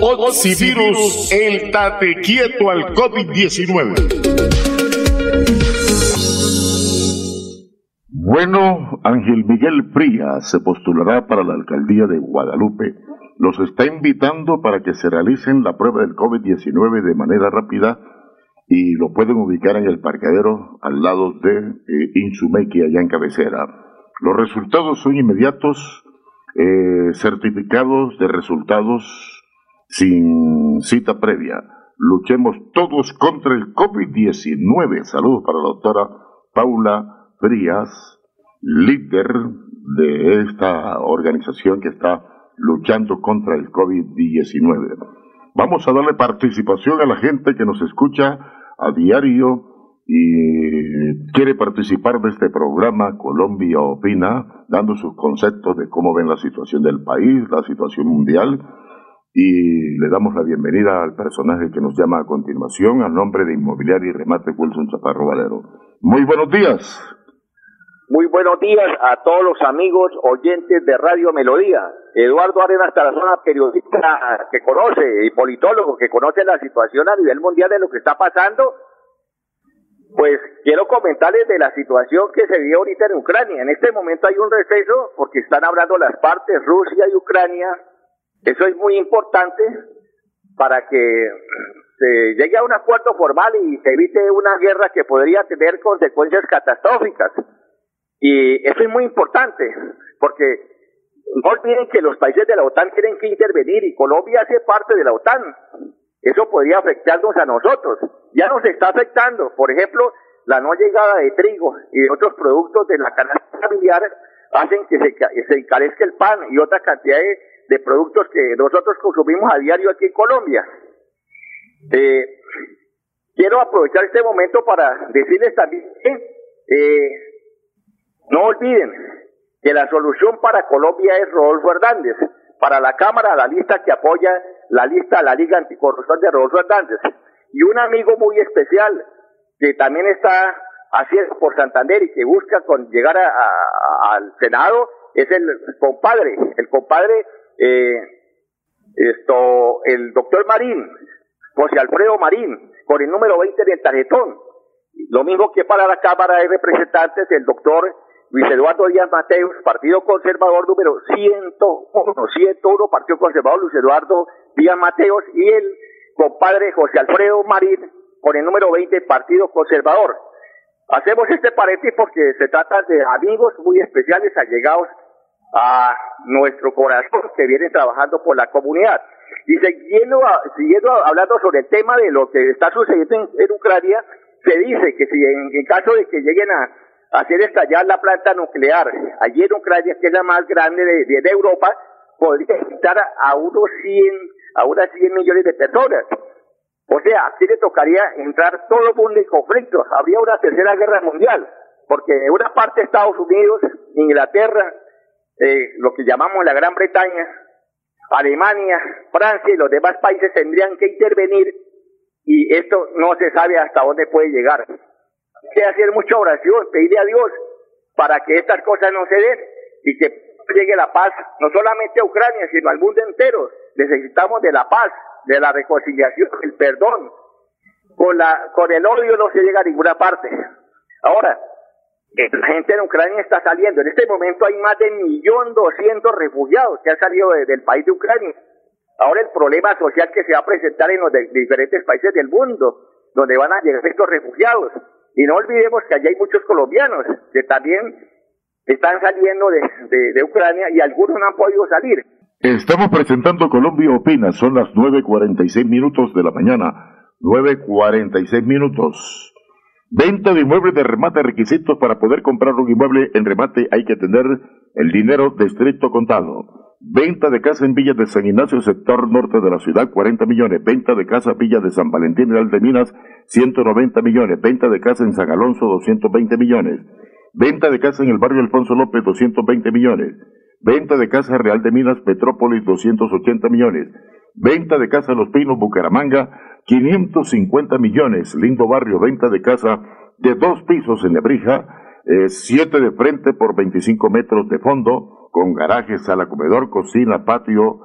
Speaker 24: Oxivirus, el tate quieto al COVID-19.
Speaker 1: Bueno, Ángel Miguel Frías se postulará para la alcaldía de Guadalupe. Los está invitando para que se realicen la prueba del COVID-19 de manera rápida y lo pueden ubicar en el parqueadero al lado de eh, allá en cabecera. Los resultados son inmediatos, eh, certificados de resultados sin cita previa. Luchemos todos contra el COVID-19. Saludos para la doctora Paula Frías, líder de esta organización que está luchando contra el COVID-19. Vamos a darle participación a la gente que nos escucha a diario y quiere participar de este programa Colombia Opina, dando sus conceptos de cómo ven la situación del país, la situación mundial y le damos la bienvenida al personaje que nos llama a continuación, al nombre de Inmobiliaria y Remate Wilson Chaparro Valero. Muy buenos días.
Speaker 29: Muy buenos días a todos los amigos oyentes de Radio Melodía. Eduardo Arenas Tarazona, periodista que conoce y politólogo que conoce la situación a nivel mundial de lo que está pasando. Pues quiero comentarles de la situación que se vive ahorita en Ucrania. En este momento hay un receso porque están hablando las partes, Rusia y Ucrania, eso es muy importante para que se llegue a un acuerdo formal y se evite una guerra que podría tener consecuencias catastróficas. Y eso es muy importante, porque no olviden que los países de la OTAN tienen que intervenir y Colombia hace parte de la OTAN. Eso podría afectarnos a nosotros. Ya nos está afectando. Por ejemplo, la no llegada de trigo y de otros productos de la canasta familiar hacen que se, se encarezca el pan y otra cantidad de de productos que nosotros consumimos a diario aquí en Colombia. Eh, quiero aprovechar este momento para decirles también eh, no olviden que la solución para Colombia es Rodolfo Hernández. Para la Cámara, la lista que apoya la lista la Liga Anticorrupción de Rodolfo Hernández. Y un amigo muy especial que también está haciendo por Santander y que busca con llegar al Senado es el compadre, el compadre eh, esto, el doctor Marín, José Alfredo Marín, con el número 20 del tarjetón. Lo mismo que para la Cámara de Representantes, el doctor Luis Eduardo Díaz Mateos, Partido Conservador número 101, 101, Partido Conservador Luis Eduardo Díaz Mateos, y el compadre José Alfredo Marín, con el número 20, Partido Conservador. Hacemos este paréntesis porque se trata de amigos muy especiales allegados a nuestro corazón que viene trabajando por la comunidad. Y siguiendo, siguiendo hablando sobre el tema de lo que está sucediendo en, Ucrania, se dice que si en, caso de que lleguen a, hacer estallar la planta nuclear allí en Ucrania, que es la más grande de, Europa, podría afectar a, unos 100, a unas 100 millones de personas. O sea, aquí le tocaría entrar todo el mundo en conflicto. Habría una tercera guerra mundial. porque en una parte Estados Unidos, Inglaterra, eh, lo que llamamos la Gran Bretaña, Alemania, Francia y los demás países tendrían que intervenir y esto no se sabe hasta dónde puede llegar. Hay que hacer mucha oración, pedirle a Dios para que estas cosas no se den y que llegue la paz, no solamente a Ucrania, sino al mundo entero. Necesitamos de la paz, de la reconciliación, del perdón. Con, la, con el odio no se llega a ninguna parte. Ahora, la gente en Ucrania está saliendo. En este momento hay más de 1.200.000 refugiados que han salido del país de Ucrania. Ahora el problema social que se va a presentar en los diferentes países del mundo, donde van a llegar estos refugiados. Y no olvidemos que allí hay muchos colombianos que también están saliendo de, de, Ucrania y algunos no han podido salir.
Speaker 1: Estamos presentando Colombia Opina, son las 9.46 minutos de la mañana. 9.46 minutos. Venta de inmuebles de remate, requisitos para poder comprar un inmueble en remate hay que tener el dinero de estricto contado. Venta de casa en Villa de San Ignacio, sector norte de la ciudad, 40 millones. Venta de casa Villa de San Valentín, Real de Minas, 190 millones. Venta de casa en San Alonso, 220 millones. Venta de casa en el barrio Alfonso López, 220 millones. Venta de casa Real de Minas, Petrópolis, 280 millones. Venta de casa Los Pinos, Bucaramanga, 550 millones, lindo barrio, venta de casa de dos pisos en Lebrija, 7 siete de frente por 25 metros de fondo, con garaje, sala, comedor, cocina, patio,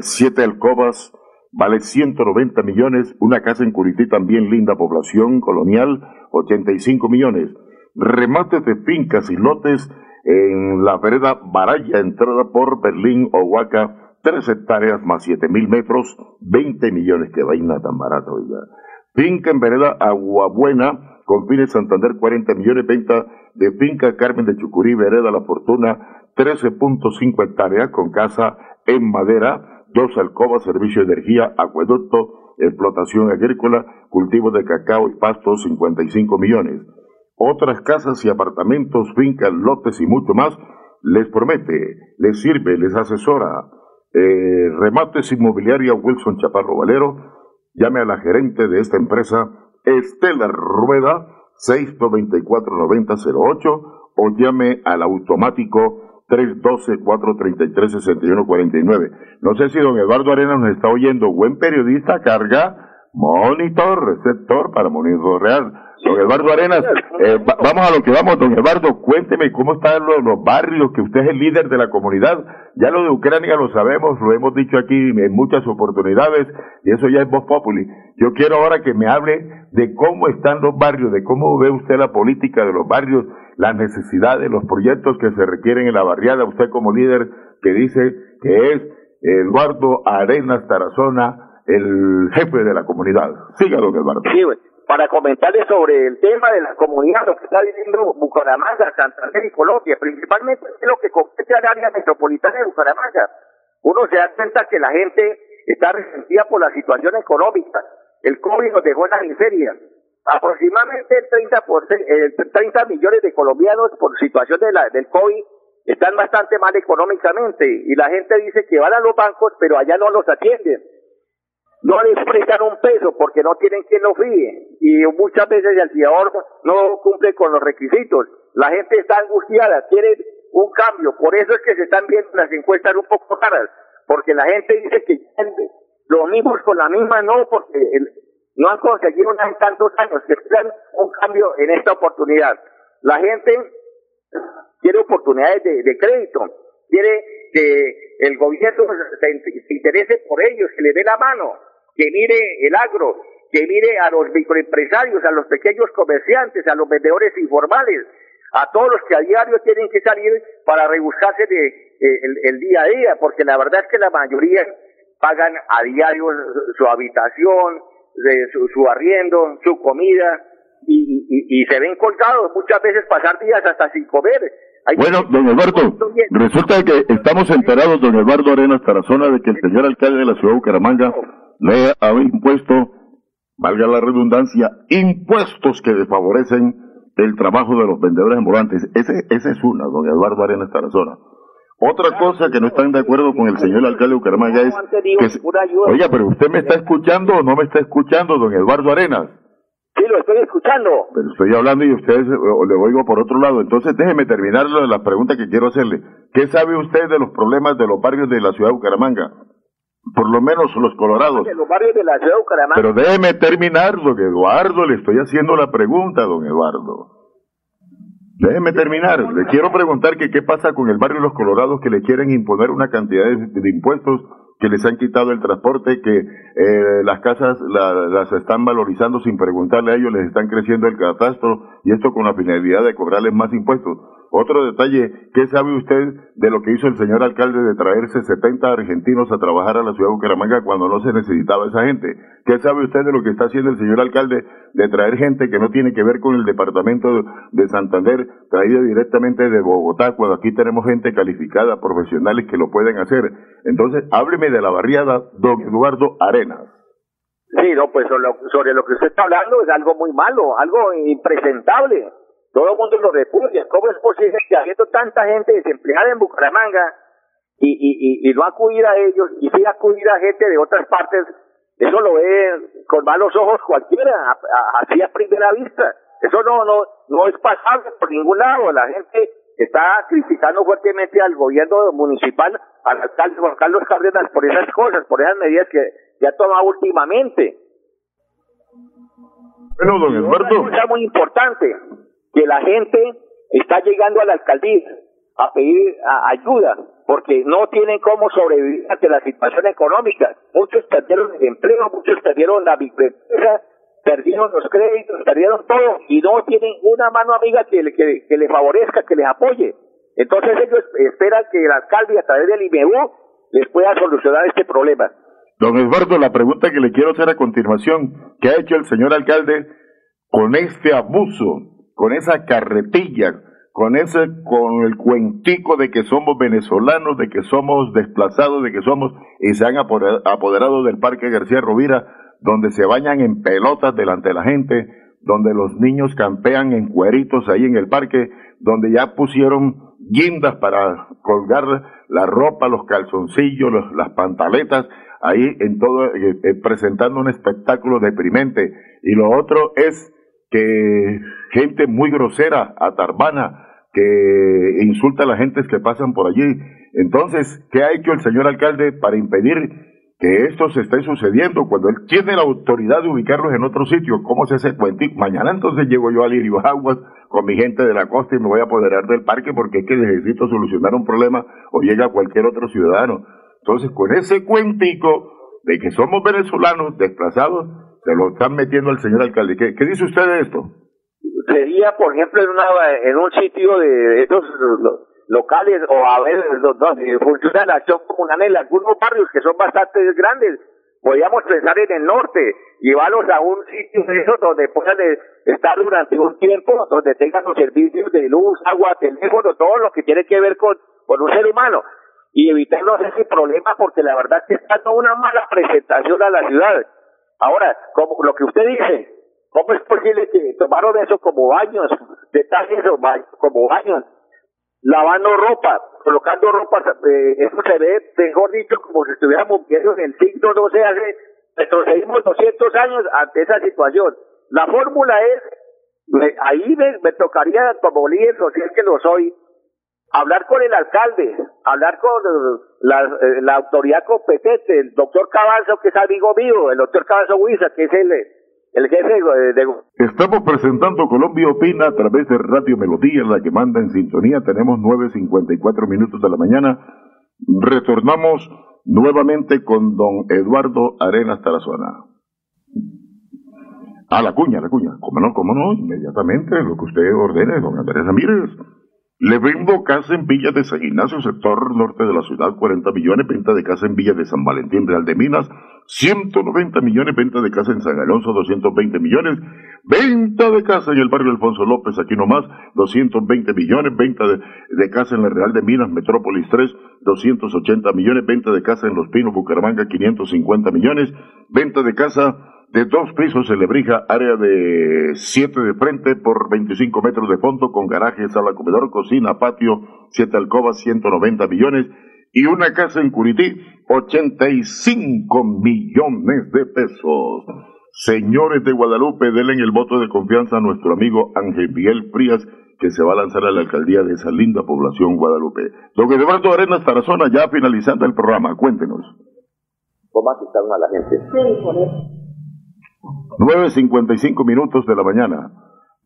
Speaker 1: 7 eh, alcobas, vale 190 millones, una casa en Curití también, linda población colonial, 85 millones, remates de fincas y lotes en la vereda Baraya, entrada por Berlín, Oaxaca, 3 hectáreas más 7 mil metros, 20 millones, qué vaina tan barata, oiga. Finca en vereda Aguabuena, con fines Santander, 40 millones, venta de finca Carmen de Chucurí, vereda La Fortuna, 13.5 hectáreas, con casa en madera, dos alcobas, servicio de energía, acueducto, explotación agrícola, cultivo de cacao y pastos, 55 millones. Otras casas y apartamentos, fincas, lotes y mucho más, les promete, les sirve, les asesora. Eh, remates Inmobiliaria Wilson Chaparro Valero, llame a la gerente de esta empresa, Estela Rueda, 694-9008, o llame al automático 312-433-6149. No sé si don Eduardo Arena nos está oyendo. Buen periodista, carga, monitor, receptor para monitorear Don Eduardo Arenas, eh, vamos a lo que vamos, don Eduardo, cuénteme cómo están los, barrios, que usted es el líder de la comunidad. Ya lo de Ucrania lo sabemos, lo hemos dicho aquí en muchas oportunidades, y eso ya es voz populi. Yo quiero ahora que me hable de cómo están los barrios, de cómo ve usted la política de los barrios, las necesidades, los proyectos que se requieren en la barriada, usted como líder que dice que es Eduardo Arenas Tarazona, el jefe de la comunidad. Siga, don Eduardo.
Speaker 29: Sí, para comentarles sobre el tema de la comunidad, lo que está viviendo Bucaramanga, Santander y Colombia, principalmente lo que compete al área metropolitana de Bucaramanga. Uno se da cuenta que la gente está resentida por la situación económica. El COVID nos dejó en la miseria. Aproximadamente el 30, por, 30 millones de colombianos por situación de la, del COVID están bastante mal económicamente y la gente dice que van a los bancos pero allá no los atienden no les prestan un peso porque no tienen quien lo fíe y muchas veces el fiador no cumple con los requisitos. La gente está angustiada, quiere un cambio, por eso es que se están viendo las encuestas un poco raras, porque la gente dice que los mismos con la misma no, porque no han conseguido nada en tantos años, que esperan un cambio en esta oportunidad. La gente quiere oportunidades de crédito, quiere que el gobierno se interese por ellos, que le dé la mano, que mire el agro, que mire a los microempresarios, a los pequeños comerciantes, a los vendedores informales, a todos los que a diario tienen que salir para rebuscarse de, eh, el, día a día, porque la verdad es que la mayoría pagan a diario su habitación, su, arriendo, su comida, y, y, se ven colgados muchas veces pasar días hasta sin comer.
Speaker 1: bueno, don Eduardo, resulta que estamos enterados, don Eduardo Arenas Tarazona, de que el señor alcalde de la ciudad de Bucaramanga le ha impuesto, valga la redundancia, impuestos que desfavorecen el trabajo de los vendedores ambulantes. Ese, esa es una, don Eduardo Arenas Tarazona. Otra cosa que no están de acuerdo con el señor alcalde de Bucaramanga es que... oiga, pero usted me está escuchando o no me está escuchando, don Eduardo Arenas.
Speaker 29: Sí, lo estoy escuchando.
Speaker 1: Pero estoy hablando y ustedes eh, le oigo por otro lado. Entonces déjeme terminar la pregunta que quiero hacerle. ¿Qué sabe usted de los problemas de los barrios de la ciudad de Bucaramanga? Por lo menos los colorados.
Speaker 29: De los barrios de la ciudad de Bucaramanga.
Speaker 1: Pero déjeme terminar, don Eduardo. Le estoy haciendo la pregunta, don Eduardo. Déjeme terminar. Le quiero preguntar que qué pasa con el barrio de los Colorados que le quieren imponer una cantidad de, de impuestos que les han quitado el transporte, que eh, las casas la, las están valorizando sin preguntarle a ellos, les están creciendo el catastro y esto con la finalidad de cobrarles más impuestos. Otro detalle, ¿qué sabe usted de lo que hizo el señor alcalde de traerse 70 argentinos a trabajar a la ciudad de Bucaramanga cuando no se necesitaba esa gente? ¿Qué sabe usted de lo que está haciendo el señor alcalde de traer gente que no tiene que ver con el departamento de Santander, traída directamente de Bogotá, cuando aquí tenemos gente calificada, profesionales que lo pueden hacer? Entonces, hábleme de la barriada don Eduardo Arenas.
Speaker 29: Sí, no, pues sobre lo que usted está hablando es algo muy malo, algo impresentable todo el mundo lo repudia. ¿Cómo es posible que habiendo tanta gente desempleada en Bucaramanga y, y, y, no acudir a ellos y sí acudir a gente de otras partes? Eso lo ve con malos ojos cualquiera, así a primera vista. Eso no, no, no es pasable por ningún lado. La gente está criticando fuertemente al gobierno municipal, al alcalde Juan Carlos Cárdenas por esas cosas, por esas medidas que, ya ha tomado últimamente.
Speaker 1: Bueno, don.
Speaker 29: Una cosa muy importante que la gente está llegando a la alcaldía a pedir ayuda porque no tienen cómo sobrevivir ante la situación económica. Muchos perdieron el empleo, muchos perdieron la empresa, perdieron los créditos, perdieron todo y no tienen una mano amiga que, que, que les favorezca, que les apoye. Entonces ellos esperan que el alcalde a través del IMEU les pueda solucionar este problema.
Speaker 1: Don Eduardo, la pregunta que le quiero hacer a continuación, ¿qué ha hecho el señor alcalde con este abuso con esa carretilla, con ese, con el cuentico de que somos venezolanos, de que somos desplazados, de que somos, y se han apoderado del Parque García Rovira, donde se bañan en pelotas delante de la gente, donde los niños campean en cueritos ahí en el parque, donde ya pusieron guindas para colgar la ropa, los calzoncillos, las pantaletas, ahí en todo, eh, eh, presentando un espectáculo deprimente. Y lo otro es que gente muy grosera, atarbana, que insulta a las gentes que pasan por allí. Entonces, ¿qué ha hecho el señor alcalde para impedir que esto se esté sucediendo cuando él tiene la autoridad de ubicarlos en otro sitio? ¿Cómo se hace cuentito? Mañana entonces llego yo a Lirio Aguas con mi gente de la costa y me voy a apoderar del parque porque es que necesito solucionar un problema o llega cualquier otro ciudadano. Entonces, con ese cuentico de que somos venezolanos desplazados, se lo están metiendo al señor alcalde. ¿Qué, qué dice usted de esto?
Speaker 29: Sería, por ejemplo, en, una, en un sitio de estos locales o a ver donde funciona la acción comunal en algunos barrios que son bastante grandes. Podríamos pensar en el norte, llevarlos a un sitio de esos donde puedan estar durante un tiempo, donde tengan los servicios de luz, agua, teléfono, todo lo que tiene que ver con, con un ser humano y evitarnos ese problema porque la verdad es que está toda una mala presentación a la ciudad. Ahora, como lo que usted dice, ¿cómo es posible que tomaron eso como baños, detalles como baños, lavando ropa, colocando ropa, eh, eso se ve, mejor dicho, como si estuviéramos viendo en el siglo XII hace, retrocedimos 200 años ante esa situación. La fórmula es, ahí me, me tocaría, como líder social que lo soy, hablar con el alcalde, hablar con la, eh, la autoridad competente, el doctor Cabanzo, que es amigo mío, el doctor Cabanzo Huiza, que es el, el jefe de,
Speaker 1: Estamos presentando Colombia Opina a través de Radio Melodía, la que manda en sintonía. Tenemos 9.54 minutos de la mañana. Retornamos nuevamente con don Eduardo Arenas Tarazona. A la cuña, la cuña. ¿Cómo no? ¿Cómo no? Inmediatamente lo que usted ordene, don Andrés Ramírez. Le vendo casa en Villa de San Ignacio, sector norte de la ciudad, 40 millones, venta de casa en Villa de San Valentín, Real de Minas, 190 millones, venta de casa en San Alonso, 220 millones, venta de casa en el barrio Alfonso López, aquí nomás, 220 millones, venta de, casa en la Real de Minas, Metrópolis 3, 280 millones, venta de casa en Los Pinos, Bucaramanga, 550 millones, venta de casa de dos pisos en Lebrija, área de 7 de frente por 25 metros de fondo, con garaje, sala, comedor, cocina, patio, 7 alcobas, 190 millones, y una casa en Curití, 85 millones de pesos. Señores de Guadalupe, denle el voto de confianza a nuestro amigo Ángel Miguel Frías, que se va a lanzar a la alcaldía de esa linda población Guadalupe. Don Eduardo Arenas Tarazona, ya finalizando el programa, cuéntenos.
Speaker 29: ¿Cómo asistan a la gente? Sí, por eso.
Speaker 1: 9.55 minutos de la mañana.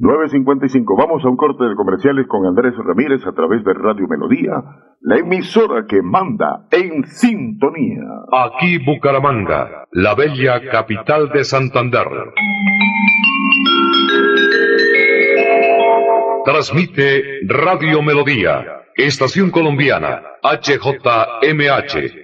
Speaker 1: 9.55. Vamos a un corte de comerciales con Andrés Ramírez a través de Radio Melodía, la emisora que manda en sintonía.
Speaker 30: Aquí Bucaramanga, la bella capital de Santander. Transmite Radio Melodía, estación colombiana, HJMH,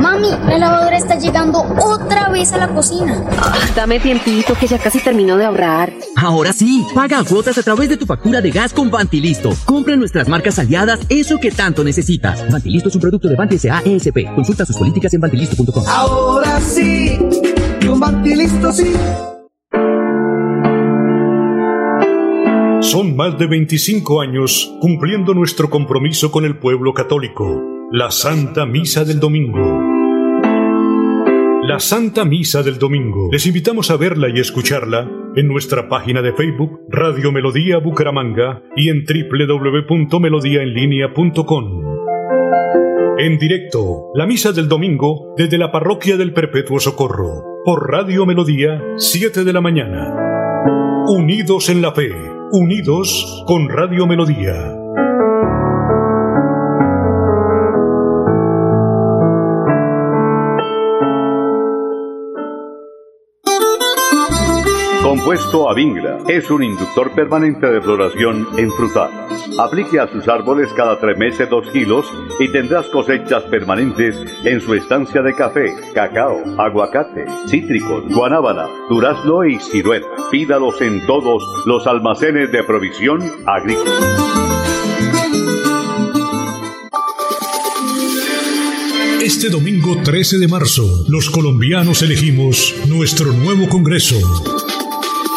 Speaker 31: Mami, la lavadora está llegando otra vez a la cocina.
Speaker 25: Ah, dame tiempito que ya casi termino de ahorrar.
Speaker 32: Ahora sí, paga cuotas a través de tu factura de gas con Vantilisto. Compra nuestras marcas aliadas, eso que tanto necesitas. Vantilisto es un producto de Banti. ESP. Consulta sus políticas en vantilisto.com.
Speaker 19: Ahora sí, con Vantilisto sí.
Speaker 33: Son más de 25 años cumpliendo nuestro compromiso con el pueblo católico, la Santa Misa del Domingo. La Santa Misa del Domingo. Les invitamos a verla y escucharla en nuestra página de Facebook Radio Melodía Bucaramanga y en www.melodiaenlinea.com. En directo, la Misa del Domingo desde la Parroquia del Perpetuo Socorro, por Radio Melodía, 7 de la mañana. Unidos en la fe unidos con Radio Melodía.
Speaker 34: Compuesto Avingla es un inductor permanente de floración en frutal. Aplique a sus árboles cada tres meses dos kilos y tendrás cosechas permanentes en su estancia de café, cacao, aguacate, cítricos, guanábana, durazno y ciruela. Pídalos en todos los almacenes de provisión agrícola.
Speaker 33: Este domingo 13 de marzo, los colombianos elegimos nuestro nuevo Congreso.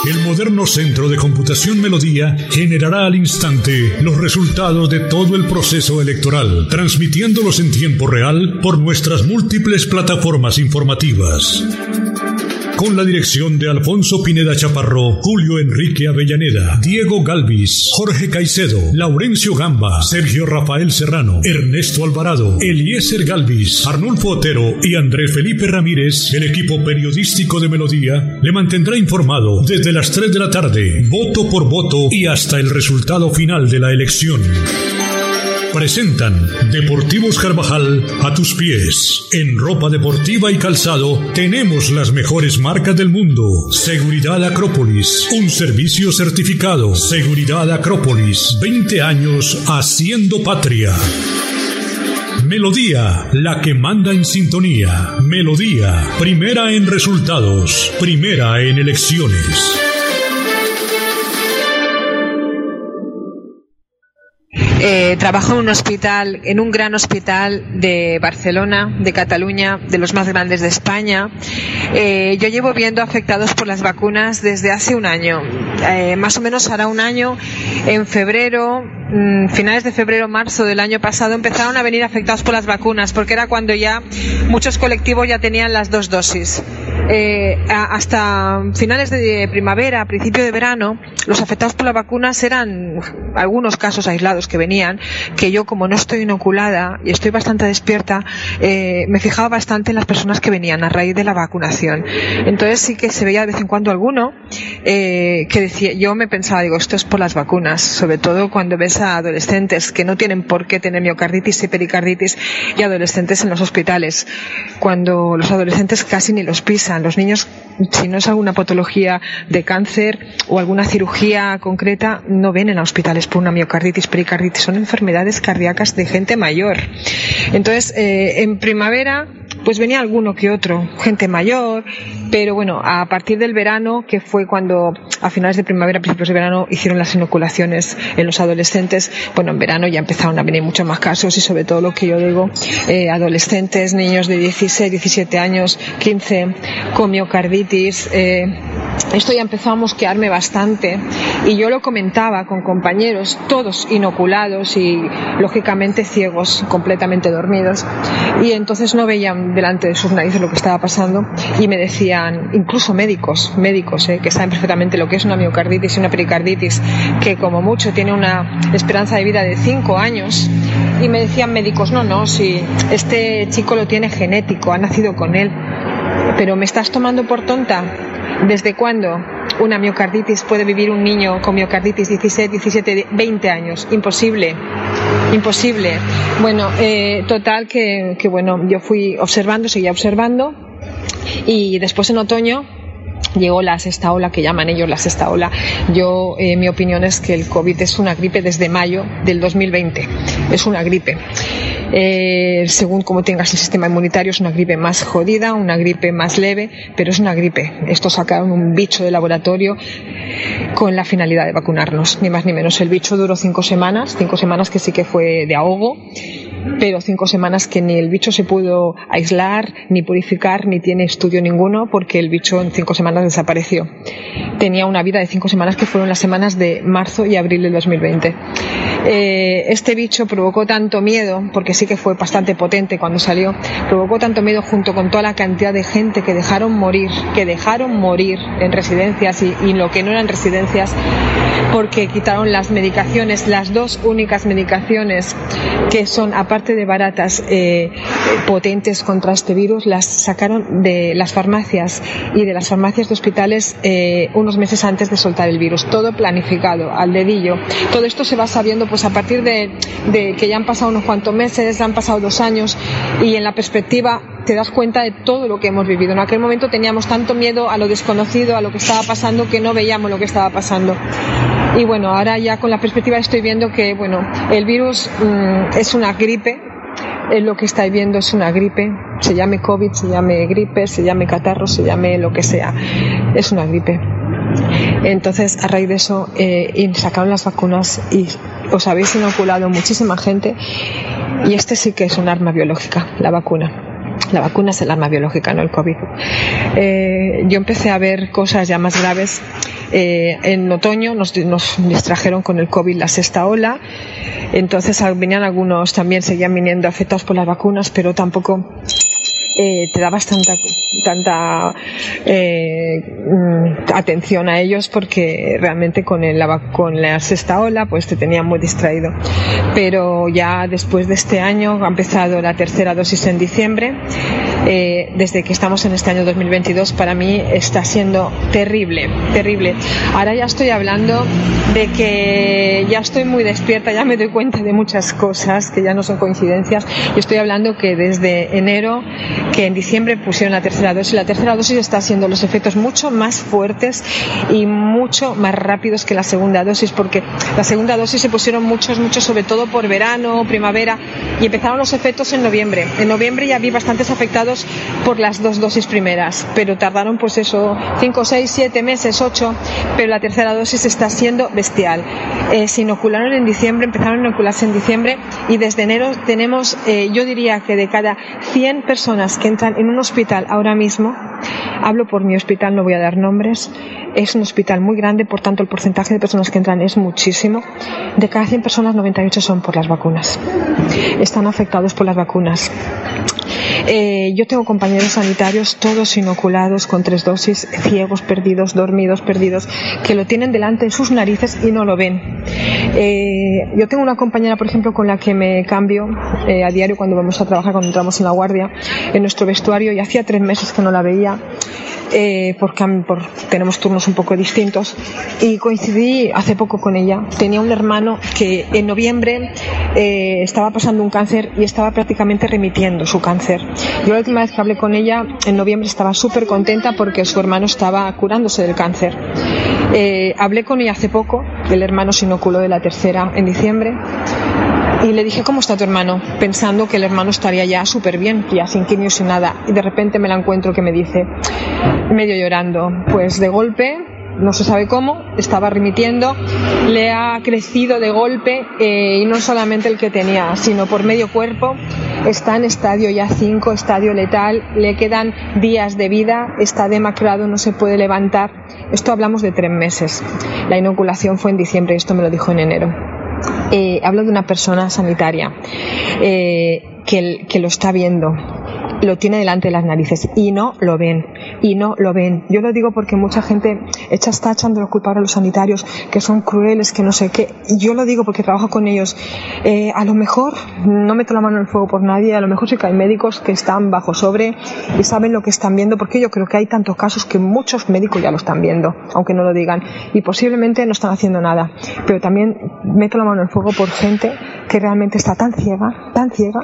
Speaker 33: El moderno centro de computación Melodía generará al instante los resultados de todo el proceso electoral, transmitiéndolos en tiempo real por nuestras múltiples plataformas informativas con la dirección de Alfonso Pineda Chaparro, Julio Enrique Avellaneda, Diego Galvis, Jorge Caicedo, Laurencio Gamba, Sergio Rafael Serrano, Ernesto Alvarado, Eliezer Galvis, Arnulfo Otero y Andrés Felipe Ramírez, el equipo periodístico de Melodía, le mantendrá informado desde las 3 de la tarde, voto por voto y hasta el resultado final de la elección. Presentan Deportivos Carvajal a tus pies. En ropa deportiva y calzado tenemos las mejores marcas del mundo. Seguridad Acrópolis, un servicio certificado. Seguridad Acrópolis, 20 años haciendo patria. Melodía, la que manda en sintonía. Melodía, primera en resultados, primera en elecciones.
Speaker 35: Eh, trabajo en un hospital, en un gran hospital de Barcelona, de Cataluña, de los más grandes de España. Eh, yo llevo viendo afectados por las vacunas desde hace un año. Eh, más o menos hará un año, en febrero, mm, finales de febrero, marzo del año pasado, empezaron a venir afectados por las vacunas, porque era cuando ya muchos colectivos ya tenían las dos dosis. hasta finales de primavera, principio de verano, los afectados por las vacunas eran algunos casos aislados que venían, que yo como no estoy inoculada y estoy bastante despierta, eh, me fijaba bastante en las personas que venían a raíz de la vacunación. Entonces sí que se veía de vez en cuando alguno eh, que decía, yo me pensaba, digo, esto es por las vacunas, sobre todo cuando ves a adolescentes que no tienen por qué tener miocarditis y pericarditis y adolescentes en los hospitales, cuando los adolescentes casi ni los pisan. Los niños, si no es alguna patología de cáncer o alguna cirugía concreta, no ven en hospitales por una miocarditis, pericarditis. Son enfermedades cardíacas de gente mayor. Entonces, eh, en primavera pues venía alguno que otro, gente mayor, pero bueno, a partir del verano, que fue cuando a finales de primavera, principios de verano, hicieron las inoculaciones en los adolescentes, bueno, en verano ya empezaron a venir muchos más casos y sobre todo lo que yo digo, eh, adolescentes, niños de 16, 17 años, 15, con miocarditis, eh, esto ya empezó a mosquearme bastante y yo lo comentaba con compañeros, todos inoculados y lógicamente ciegos, completamente dormidos, y entonces no veían delante de sus narices lo que estaba pasando y me decían, incluso médicos, médicos eh, que saben perfectamente lo que es una miocarditis y una pericarditis, que como mucho tiene una esperanza de vida de 5 años, y me decían médicos, no, no, si este chico lo tiene genético, ha nacido con él, pero me estás tomando por tonta. ¿Desde cuándo una miocarditis puede vivir un niño con miocarditis 16, 17, 20 años? Imposible. Imposible. Bueno, eh, total que, que, bueno, yo fui observando, seguía observando y después en otoño llegó la sexta ola, que llaman ellos la sexta ola. Yo, eh, mi opinión es que el COVID es una gripe desde mayo del 2020. Es una gripe. Eh, según cómo tengas el sistema inmunitario, es una gripe más jodida, una gripe más leve, pero es una gripe. Esto sacaron un bicho de laboratorio con la finalidad de vacunarnos, ni más ni menos. El bicho duró cinco semanas, cinco semanas que sí que fue de ahogo pero cinco semanas que ni el bicho se pudo aislar, ni purificar, ni tiene estudio ninguno, porque el bicho en cinco semanas desapareció. Tenía una vida de cinco semanas que fueron las semanas de marzo y abril del 2020. Eh, este bicho provocó tanto miedo, porque sí que fue bastante potente cuando salió, provocó tanto miedo junto con toda la cantidad de gente que dejaron morir, que dejaron morir en residencias y, y lo que no eran residencias, porque quitaron las medicaciones, las dos únicas medicaciones que son, aparte de baratas, eh, potentes contra este virus, las sacaron de las farmacias y de las farmacias de hospitales eh, unos meses antes de soltar el virus. Todo planificado, al dedillo. Todo esto se va sabiendo pues a partir de, que ya han pasado unos cuantos meses, han pasado dos años y en la perspectiva te das cuenta de todo lo que hemos vivido. En aquel momento teníamos tanto miedo a lo desconocido, a lo que estaba pasando, que no veíamos lo que estaba pasando. Y bueno, ahora ya con la perspectiva estoy viendo que, bueno, el virus mmm, es una gripe, es lo que estáis viendo es una gripe, se llame COVID, se llame gripe, se llame catarro, se llame lo que sea, es una gripe. Entonces, a raíz de eso, eh, sacaron las vacunas y os habéis inoculado muchísima gente y este sí que es un arma biológica, la vacuna. La vacuna es el arma biológica, no el COVID. Eh, yo empecé a ver cosas ya más graves. Eh, en otoño nos, nos, distrajeron con el COVID la sexta ola. Entonces venían algunos, también seguían viniendo afectados por las vacunas, pero tampoco eh, te dabas tanta tanta eh, atención a ellos porque realmente con, el, con la sexta ola pues te tenían muy distraído. Pero ya después de este año ha empezado la tercera dosis en diciembre. Eh, desde que estamos en este año 2022 para mí está siendo terrible terrible. Ahora ya estoy hablando de que ya estoy muy despierta ya me doy cuenta de muchas cosas que ya no son coincidencias. Y estoy hablando que desde enero que en diciembre pusieron la tercera dosis. La tercera dosis está haciendo los efectos mucho más fuertes y mucho más rápidos que la segunda dosis, porque la segunda dosis se pusieron muchos, muchos, sobre todo por verano, primavera, y empezaron los efectos en noviembre. En noviembre ya vi bastantes afectados por las dos dosis primeras, pero tardaron pues eso, cinco, seis, siete meses, ocho, pero la tercera dosis está siendo bestial. Eh, se inocularon en diciembre, empezaron a inocularse en diciembre y desde enero tenemos, eh, yo diría que de cada 100 personas que entran en un hospital ahora mismo, hablo por mi hospital, no voy a dar nombres, es un hospital muy grande, por tanto el porcentaje de personas que entran es muchísimo. De cada 100 personas, 98 son por las vacunas. Están afectados por las vacunas. Eh, yo tengo compañeros sanitarios, todos inoculados con tres dosis, ciegos, perdidos, dormidos, perdidos, que lo tienen delante de sus narices y no lo ven. Eh, yo tengo una compañera, por ejemplo, con la que me cambio eh, a diario cuando vamos a trabajar, cuando entramos en la guardia, en nuestro vestuario, y hacía tres meses que no la veía. Eh, porque por, tenemos turnos un poco distintos y coincidí hace poco con ella. Tenía un hermano que en noviembre eh, estaba pasando un cáncer y estaba prácticamente remitiendo su cáncer. Yo la última vez que hablé con ella, en noviembre, estaba súper contenta porque su hermano estaba curándose del cáncer. Eh, hablé con ella hace poco, el hermano se inoculó de la tercera en diciembre. Y le dije, ¿cómo está tu hermano? Pensando que el hermano estaría ya súper bien, ya sin quimio, sin nada. Y de repente me la encuentro que me dice, medio llorando, pues de golpe no se sabe cómo, estaba remitiendo, le ha crecido de golpe eh, y no solamente el que tenía, sino por medio cuerpo. Está en estadio ya 5, estadio letal, le quedan días de vida, está demacrado, no se puede levantar. Esto hablamos de tres meses. La inoculación fue en diciembre y esto me lo dijo en enero. Eh, hablo de una persona sanitaria. Eh, que, lo está viendo, lo tiene delante de las narices y no lo ven, y no lo ven. Yo lo digo porque mucha gente echa, está echando la culpa a los sanitarios, que son crueles, que no sé qué. Yo lo digo porque trabajo con ellos. Eh, a lo mejor, no meto la mano en el fuego por nadie, a lo mejor sí que hay médicos que están bajo sobre y saben lo que están viendo, porque yo creo que hay tantos casos que muchos médicos ya lo están viendo, aunque no lo digan, y posiblemente no están haciendo nada. Pero también meto la mano en el fuego por gente que realmente está tan ciega, tan ciega,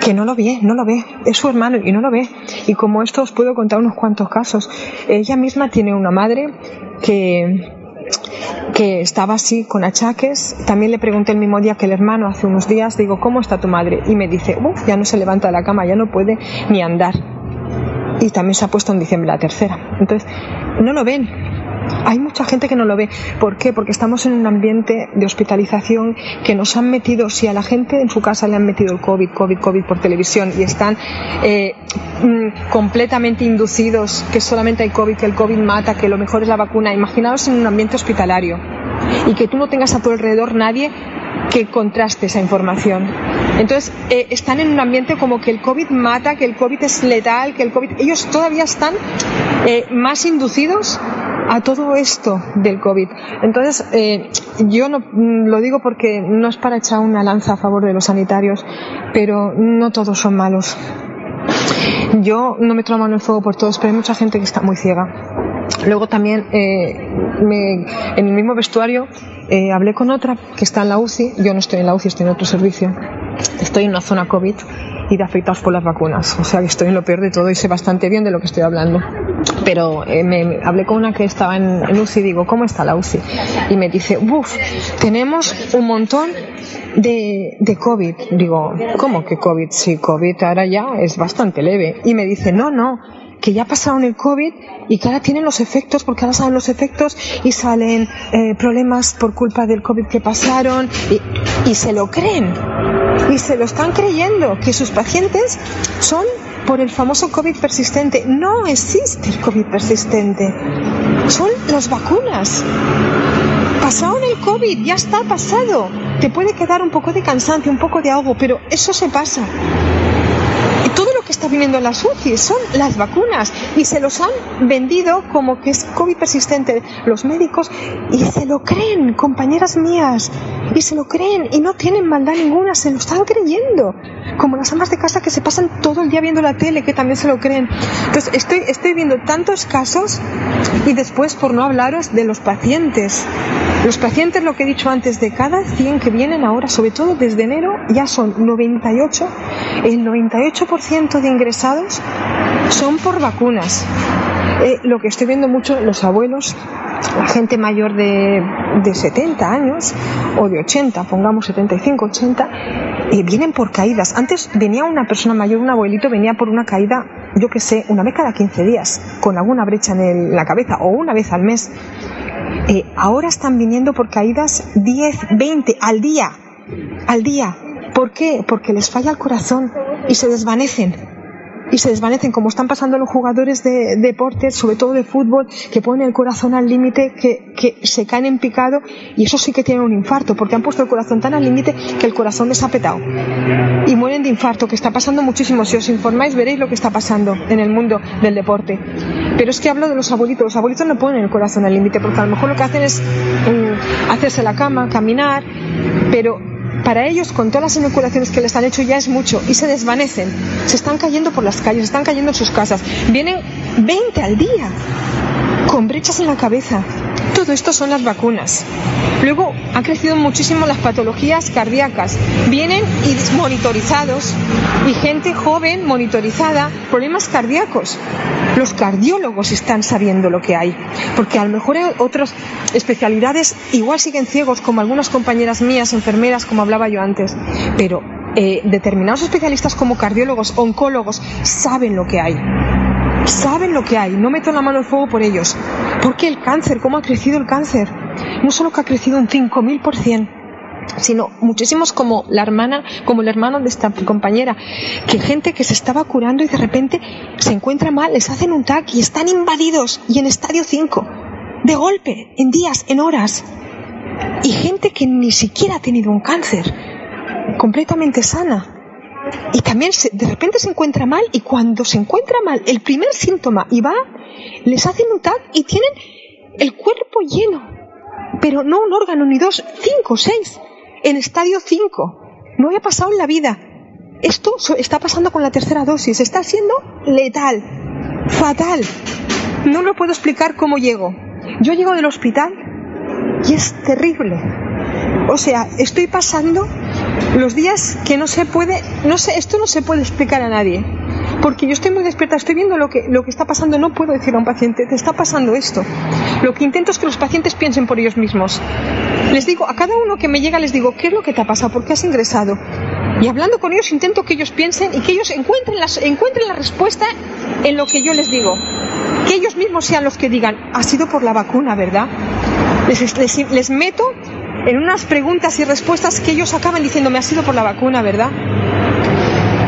Speaker 35: que no lo ve, no lo ve, es su hermano y no lo ve. Y como esto os puedo contar unos cuantos casos. Ella misma tiene una madre que que estaba así con achaques. También le pregunté el mismo día que el hermano hace unos días, digo, ¿cómo está tu madre? Y me dice, Uf, ya no se levanta de la cama, ya no puede ni andar. Y también se ha puesto en diciembre la tercera. Entonces, no lo ven, hay mucha gente que no lo ve. ¿Por qué? Porque estamos en un ambiente de hospitalización que nos han metido, si a la gente en su casa le han metido el COVID, COVID, COVID por televisión y están eh, mm, completamente inducidos que solamente hay COVID, que el COVID mata, que lo mejor es la vacuna. Imaginaos en un ambiente hospitalario y que tú no tengas a tu alrededor nadie que contraste esa información. Entonces, eh, están en un ambiente como que el COVID mata, que el COVID es letal, que el COVID... Ellos todavía están eh, más inducidos a todo esto del COVID. Entonces, eh, yo no, lo digo porque no es para echar una lanza a favor de los sanitarios, pero no todos son malos. Yo no me tomo el fuego por todos, pero hay mucha gente que está muy ciega. Luego también eh, en el mismo vestuario eh, hablé con otra que está en la UCI. Yo no estoy en la UCI, estoy en otro servicio. Estoy en una zona COVID y de afectados por las vacunas. O sea que estoy en lo peor de todo y sé bastante bien de lo que estoy hablando. Pero eh, me, hablé con una que estaba en, UCI y digo, ¿cómo está la UCI? Y me dice, uff, tenemos un montón de, de COVID. Digo, ¿cómo que COVID? Sí, COVID ahora ya es bastante leve. Y me dice, no, no, que ya pasaron el COVID y que ahora tienen los efectos, porque ahora salen los efectos y salen eh, problemas por culpa del COVID que pasaron y, se lo creen y se lo están creyendo, que sus pacientes son por el famoso COVID persistente. No existe el COVID persistente, son las vacunas. Pasaron el COVID, ya está pasado. Te puede quedar un poco de cansancio, un poco de ahogo, pero eso se pasa todo lo que está viniendo en las UCI son las vacunas y se los han vendido como que es COVID persistente los médicos y se lo creen, compañeras mías, y se lo creen y no tienen maldad ninguna, se lo están creyendo. Como las amas de casa que se pasan todo el día viendo la tele, que también se lo creen. Entonces, estoy, estoy viendo tantos casos y después, por no hablaros de los pacientes. Los pacientes, lo que he dicho antes, de cada 100 que vienen ahora, sobre todo desde enero, ya son 98. El 98% de ingresados son por vacunas. Eh, lo que estoy viendo mucho, los abuelos, la gente mayor de, de 70 años o de 80, pongamos 75, 80, eh, vienen por caídas. Antes venía una persona mayor, un abuelito, venía por una caída, yo que sé, una vez cada 15 días, con alguna brecha en, la cabeza o una vez al mes. Eh, ahora están viniendo por caídas 10, 20 al día, al día. ¿Por qué? Porque les falla el corazón y se desvanecen y se desvanecen, como están pasando los jugadores de, deportes, sobre todo de fútbol, que ponen el corazón al límite, que, que, se caen en picado y eso sí que tienen un infarto, porque han puesto el corazón tan al límite que el corazón les ha petado. Y mueren de infarto, que está pasando muchísimo. Si os informáis veréis lo que está pasando en el mundo del deporte. Pero es que hablo de los abuelitos. Los abuelitos no ponen el corazón al límite, porque a lo mejor lo que hacen es mm, hacerse la cama, caminar, pero para ellos, con todas las inoculaciones que les han hecho, ya es mucho y se desvanecen. Se están cayendo por las calles, están cayendo en sus casas. Vienen 20 al día, con brechas en la cabeza. Todo esto son las vacunas. Luego han crecido muchísimo las patologías cardíacas. Vienen y monitorizados y gente joven monitorizada, problemas cardíacos. Los cardiólogos están sabiendo lo que hay, porque a lo mejor otras especialidades igual siguen ciegos, como algunas compañeras mías, enfermeras, como hablaba yo antes, pero eh, determinados especialistas como cardiólogos, oncólogos, saben lo que hay saben lo que hay, no meto la mano al fuego por ellos. Porque el cáncer, cómo ha crecido el cáncer, no solo que ha crecido un 5000%, sino muchísimos como la hermana, como el hermano de esta compañera, que gente que se estaba curando y de repente se encuentra mal, les hacen un TAC y están invadidos y en estadio 5, de golpe, en días, en horas. Y gente que ni siquiera ha tenido un cáncer, completamente sana y también de repente se encuentra mal y cuando se encuentra mal el primer síntoma y va, les hacen un TAC y tienen el cuerpo lleno, pero no un órgano ni dos, cinco, seis, en estadio 5. No había pasado en la vida. Esto está pasando con la tercera dosis, está siendo letal, fatal. No lo puedo explicar cómo llego. Yo llego del hospital y es terrible. O sea, estoy pasando los días que no se puede, no sé, esto no se puede explicar a nadie. Porque yo estoy muy despierta, estoy viendo lo que, lo que está pasando, no puedo decir a un paciente, te está pasando esto. Lo que intento es que los pacientes piensen por ellos mismos. Les digo, a cada uno que me llega les digo, ¿qué es lo que te ha pasado? ¿Por qué has ingresado? Y hablando con ellos intento que ellos piensen y que ellos encuentren, encuentren la respuesta en lo que yo les digo. Que ellos mismos sean los que digan, ha sido por la vacuna, ¿verdad? Les, meto en unas preguntas y respuestas que ellos acaban diciendo, me ha sido por la vacuna, ¿verdad?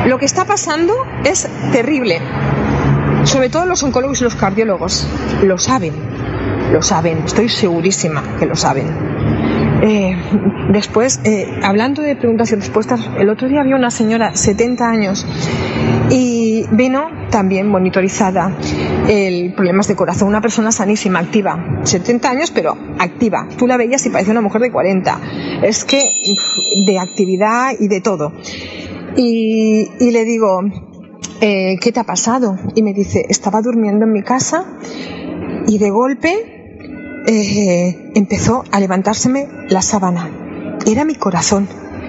Speaker 35: Lo que está pasando es terrible. Sobre todo los oncólogos y los cardiólogos lo saben, lo saben, estoy segurísima que lo saben. Eh, después, eh, hablando de preguntas y respuestas, el otro día había una señora, 70 años, y vino también monitorizada el problemas de corazón, una persona sanísima, activa, 70 años pero activa. Tú la veías y parecía una mujer de 40. Es que de actividad y de todo. Y, le digo, eh, ¿qué te ha pasado? Y me dice, estaba durmiendo en mi casa y de golpe eh, empezó a levantárseme la sábana. Era mi corazón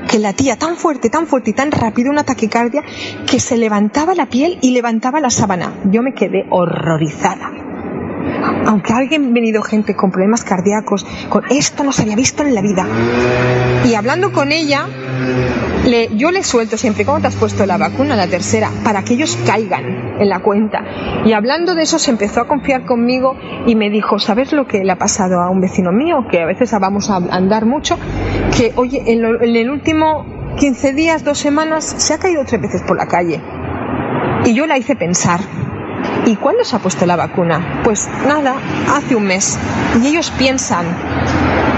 Speaker 35: que latía tan fuerte, tan fuerte y tan rápido una taquicardia que se levantaba la piel y levantaba la sábana. Yo me quedé horrorizada. Aunque alguien venido gente con problemas cardíacos, con esto no se había visto en la vida. Y hablando con ella, le, yo le suelto siempre, ¿cómo te has puesto la vacuna, la tercera? Para que ellos caigan en la cuenta. Y hablando de eso, se empezó a confiar conmigo y me dijo, ¿sabes lo que le ha pasado a un vecino mío? Que a veces vamos a andar mucho, que, oye, en, en el último 15 días, dos semanas, se ha caído tres veces por la calle. Y yo la hice pensar, ¿Y cuándo se ha puesto la vacuna? Pues nada, hace un mes. Y ellos piensan.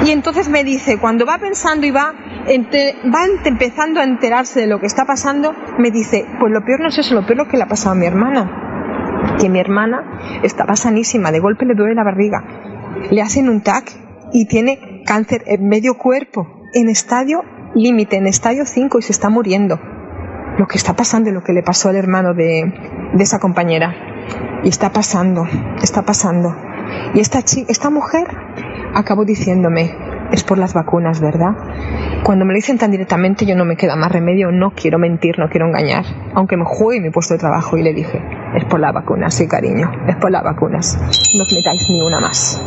Speaker 35: Y entonces me dice, cuando va pensando y va va empezando a enterarse de lo que está pasando, me dice, pues lo peor no es eso, lo peor es lo que le ha pasado a mi hermana. Que mi hermana estaba sanísima, de golpe le duele la barriga. Le hacen un TAC y tiene cáncer en medio cuerpo, en estadio límite, en estadio 5 y se está muriendo. Lo que está pasando y lo que le pasó al hermano de, de esa compañera. Y está pasando, está pasando. Y esta, esta mujer acabó diciéndome, es por las vacunas, ¿verdad? Cuando me lo dicen tan directamente yo no me queda más remedio, no quiero mentir, no quiero engañar, aunque me juegue mi puesto de trabajo y le dije, es por las vacunas, sí cariño, es por las vacunas, no os metáis ni una más.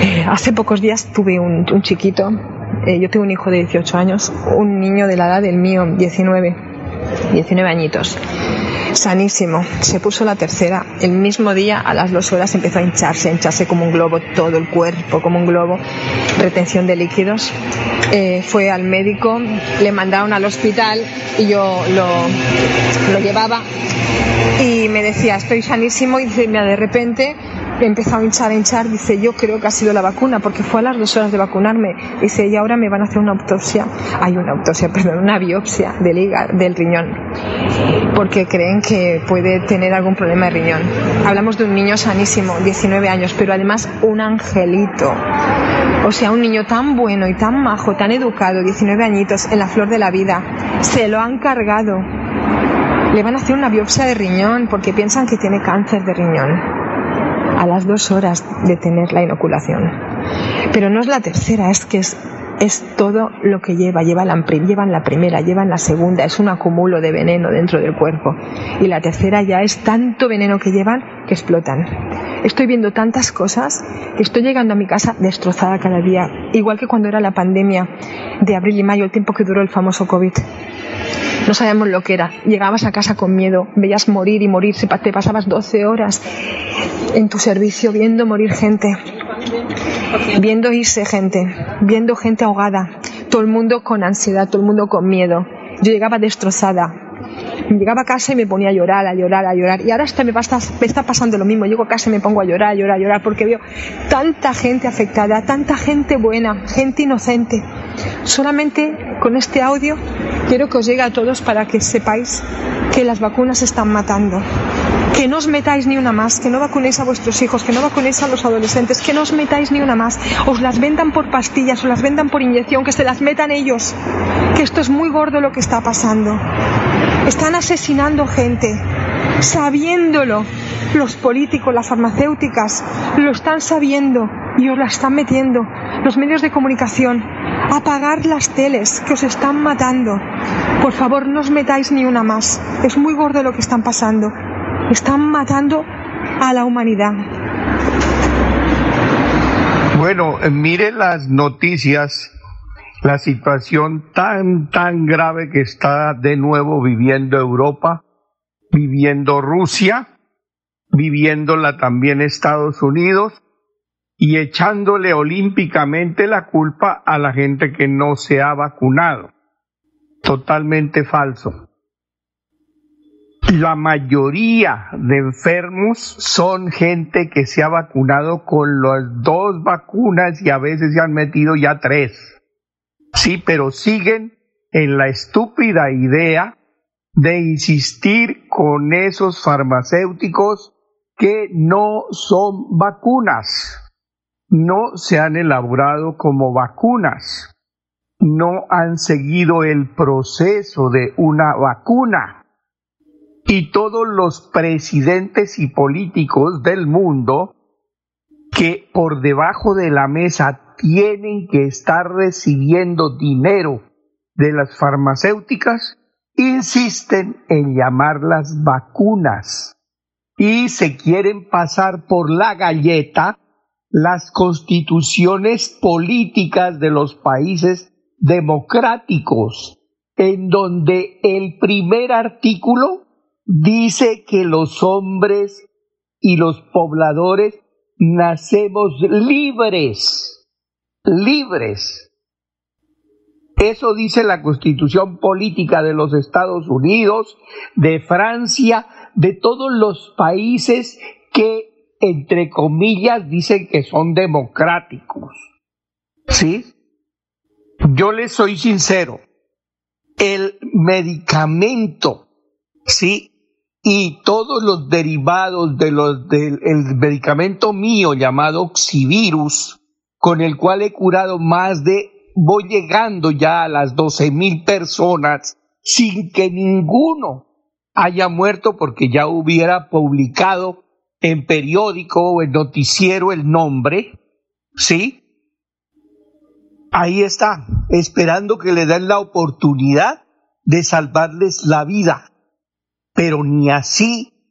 Speaker 35: Eh, hace pocos días tuve un, chiquito, eh, yo tengo un hijo de 18 años, un niño de la edad del mío, 19, 19 añitos sanísimo. Se puso la tercera. El mismo día, a las dos horas, empezó a hincharse, a hincharse como un globo, todo el cuerpo como un globo, retención de líquidos. Eh, fue al médico, le mandaron al hospital y yo lo, lo llevaba y me decía, estoy sanísimo y de repente empezó a hinchar, a hinchar, dice, yo creo que ha sido la vacuna, porque fue a las dos horas de vacunarme. Dice, y ahora me van a hacer una autopsia, hay una autopsia, perdón, una biopsia del hígado, del riñón, porque creen que puede tener algún problema de riñón. Hablamos de un niño sanísimo, 19 años, pero además un angelito. O sea, un niño tan bueno y tan majo, tan educado, 19 añitos, en la flor de la vida. Se lo han cargado. Le van a hacer una biopsia de riñón porque piensan que tiene cáncer de riñón a las dos horas de tener la inoculación. Pero no es la tercera, es que es, todo lo que lleva. Lleva la, llevan la primera, llevan la segunda, es un acumulo de veneno dentro del cuerpo. Y la tercera ya es tanto veneno que llevan que explotan. Estoy viendo tantas cosas que estoy llegando a mi casa destrozada cada día, igual que cuando era la pandemia de abril y mayo, el tiempo que duró el famoso COVID. No sabíamos lo que era. Llegabas a casa con miedo, veías morir y morir, te pasabas 12 horas en tu servicio viendo morir gente, viendo irse gente, viendo gente ahogada, todo el mundo con ansiedad, todo el mundo con miedo. Yo llegaba destrozada, llegaba a casa y me ponía a llorar, a llorar, a llorar. Y ahora hasta me, pasa, me está pasando lo mismo. Llego a casa y me pongo a llorar, a llorar, a llorar, porque veo tanta gente afectada, tanta gente buena, gente inocente. Solamente con este audio quiero que os llegue a todos para que sepáis que las vacunas están matando. Que no os metáis ni una más, que no vacunéis a vuestros hijos, que no vacunéis a los adolescentes, que no os metáis ni una más. Os las vendan por pastillas, os las vendan por inyección, que se las metan ellos. Que esto es muy gordo lo que está pasando. Están asesinando gente, sabiéndolo. Los políticos, las farmacéuticas, lo están sabiendo y os la están metiendo. Los medios de comunicación, apagar las teles que os están matando. Por favor, no os metáis ni una más. Es muy gordo lo que están pasando. Están matando a la humanidad.
Speaker 3: Bueno, mire las noticias, la situación tan, tan grave que está de nuevo viviendo Europa, viviendo Rusia, viviéndola también Estados Unidos y echándole olímpicamente la culpa a la gente que no se ha vacunado. Totalmente falso. La mayoría de enfermos son gente que se ha vacunado con las dos vacunas y a veces se han metido ya tres. Sí, pero siguen en la estúpida idea de insistir con esos farmacéuticos que no son vacunas no se han elaborado como vacunas, no han seguido el proceso de una vacuna. Y todos los presidentes y políticos del mundo que por debajo de la mesa tienen que estar recibiendo dinero de las farmacéuticas, insisten en llamarlas vacunas. Y se quieren pasar por la galleta las constituciones políticas de los países democráticos, en donde el primer artículo dice que los hombres y los pobladores nacemos libres, libres. Eso dice la constitución política de los Estados Unidos, de Francia, de todos los países que entre comillas, dicen que son democráticos. ¿Sí? Yo les soy sincero, el medicamento, ¿sí? Y todos los derivados de los, del medicamento mío llamado Oxivirus, con el cual he curado más de, voy llegando ya a las 12 mil personas sin que ninguno haya muerto porque ya hubiera publicado en periódico o en noticiero el nombre, ¿sí? Ahí está, esperando que le den la oportunidad de salvarles la vida. Pero ni así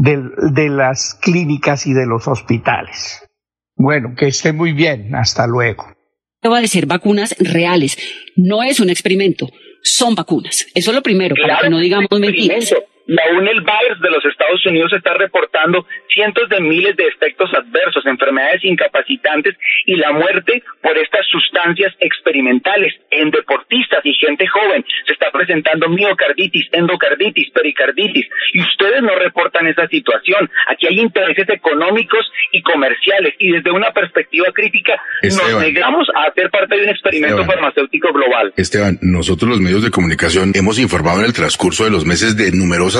Speaker 3: de, de las clínicas y de los hospitales. Bueno, que esté muy bien. Hasta luego.
Speaker 25: Va a ser vacunas reales. No es un experimento. Son vacunas. Eso es lo primero, para que no digamos mentiras.
Speaker 26: La UNEL-Virus de los Estados Unidos está reportando cientos de miles de efectos adversos, enfermedades incapacitantes y la muerte por estas sustancias experimentales en deportistas y gente joven. Se está presentando miocarditis, endocarditis, pericarditis y ustedes no reportan esa situación. Aquí hay intereses económicos y comerciales y desde una perspectiva crítica nos negamos a hacer parte de un experimento farmacéutico global.
Speaker 27: Esteban, nosotros los medios de comunicación hemos informado en el transcurso de los meses de numerosas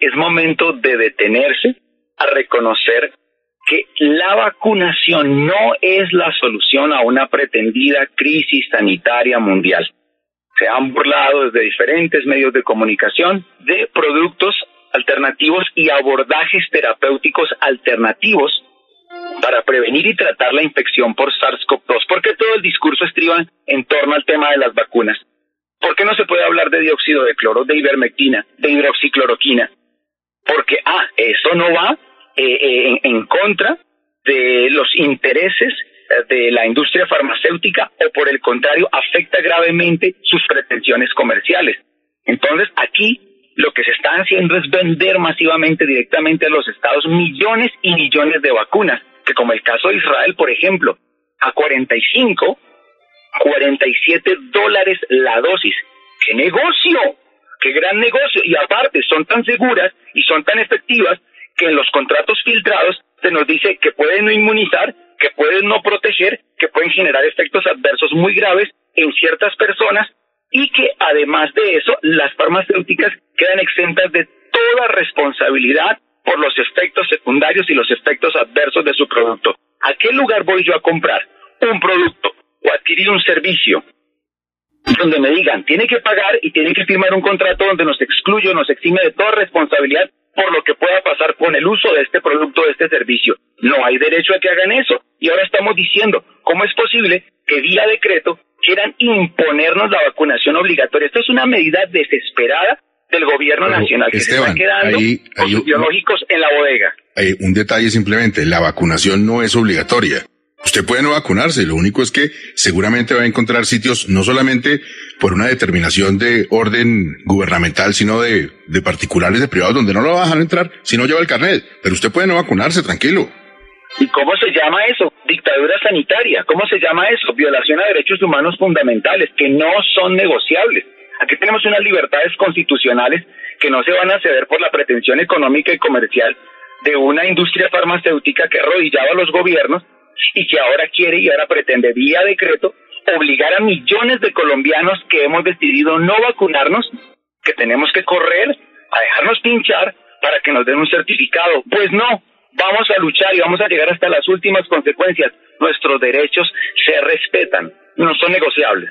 Speaker 26: es momento de detenerse a reconocer que la vacunación no es la solución a una pretendida crisis sanitaria mundial. Se han burlado desde diferentes medios de comunicación de productos alternativos y abordajes terapéuticos alternativos para prevenir y tratar la infección por SARS-CoV-2. ¿Por qué todo el discurso estriba en torno al tema de las vacunas? ¿Por qué no se puede hablar de dióxido de cloro, de ivermectina, de hidroxicloroquina, porque, ah, eso no va eh, eh, en, contra de los intereses eh, de la industria farmacéutica o por el contrario afecta gravemente sus pretensiones comerciales. Entonces aquí lo que se está haciendo es vender masivamente directamente a los estados millones y millones de vacunas, que como el caso de Israel, por ejemplo, a 45, 47 dólares la dosis. ¡Qué negocio! qué gran negocio. Y aparte, son tan seguras y son tan efectivas que en los contratos filtrados se nos dice que pueden no inmunizar, que pueden no proteger, que pueden generar efectos adversos muy graves en ciertas personas y que además de eso las farmacéuticas quedan exentas de toda responsabilidad por los efectos secundarios y los efectos adversos de su producto. ¿A qué lugar voy yo a comprar un producto o adquirir un servicio donde me digan, tiene que pagar y tiene que firmar un contrato donde nos excluye, nos exime de toda responsabilidad por lo que pueda pasar con el uso de este producto, de este servicio. No hay derecho a que hagan eso. Y ahora estamos diciendo, ¿cómo es posible que vía decreto quieran imponernos la vacunación obligatoria? Esto es una medida desesperada del gobierno nacional que se está quedando con sus biológicos en la bodega.
Speaker 27: Hay un detalle simplemente, la vacunación no es obligatoria. Usted puede no vacunarse, lo único es que seguramente va a encontrar sitios no solamente por una determinación de orden gubernamental, sino de, de particulares, de privados, donde no lo va a entrar si no lleva el carnet. Pero usted puede no vacunarse, tranquilo.
Speaker 26: ¿Y cómo se llama eso? Dictadura sanitaria. ¿Cómo se llama eso? Violación a derechos humanos fundamentales que no son negociables. Aquí tenemos unas libertades constitucionales que no se van a ceder por la pretensión económica y comercial de una industria farmacéutica que arrodillaba a los gobiernos y que ahora quiere y ahora pretende vía decreto obligar a millones de colombianos que hemos decidido no vacunarnos, que tenemos que correr a dejarnos pinchar para que nos den un certificado. Pues no, vamos a luchar y vamos a llegar hasta las últimas consecuencias. Nuestros derechos se respetan, no son negociables.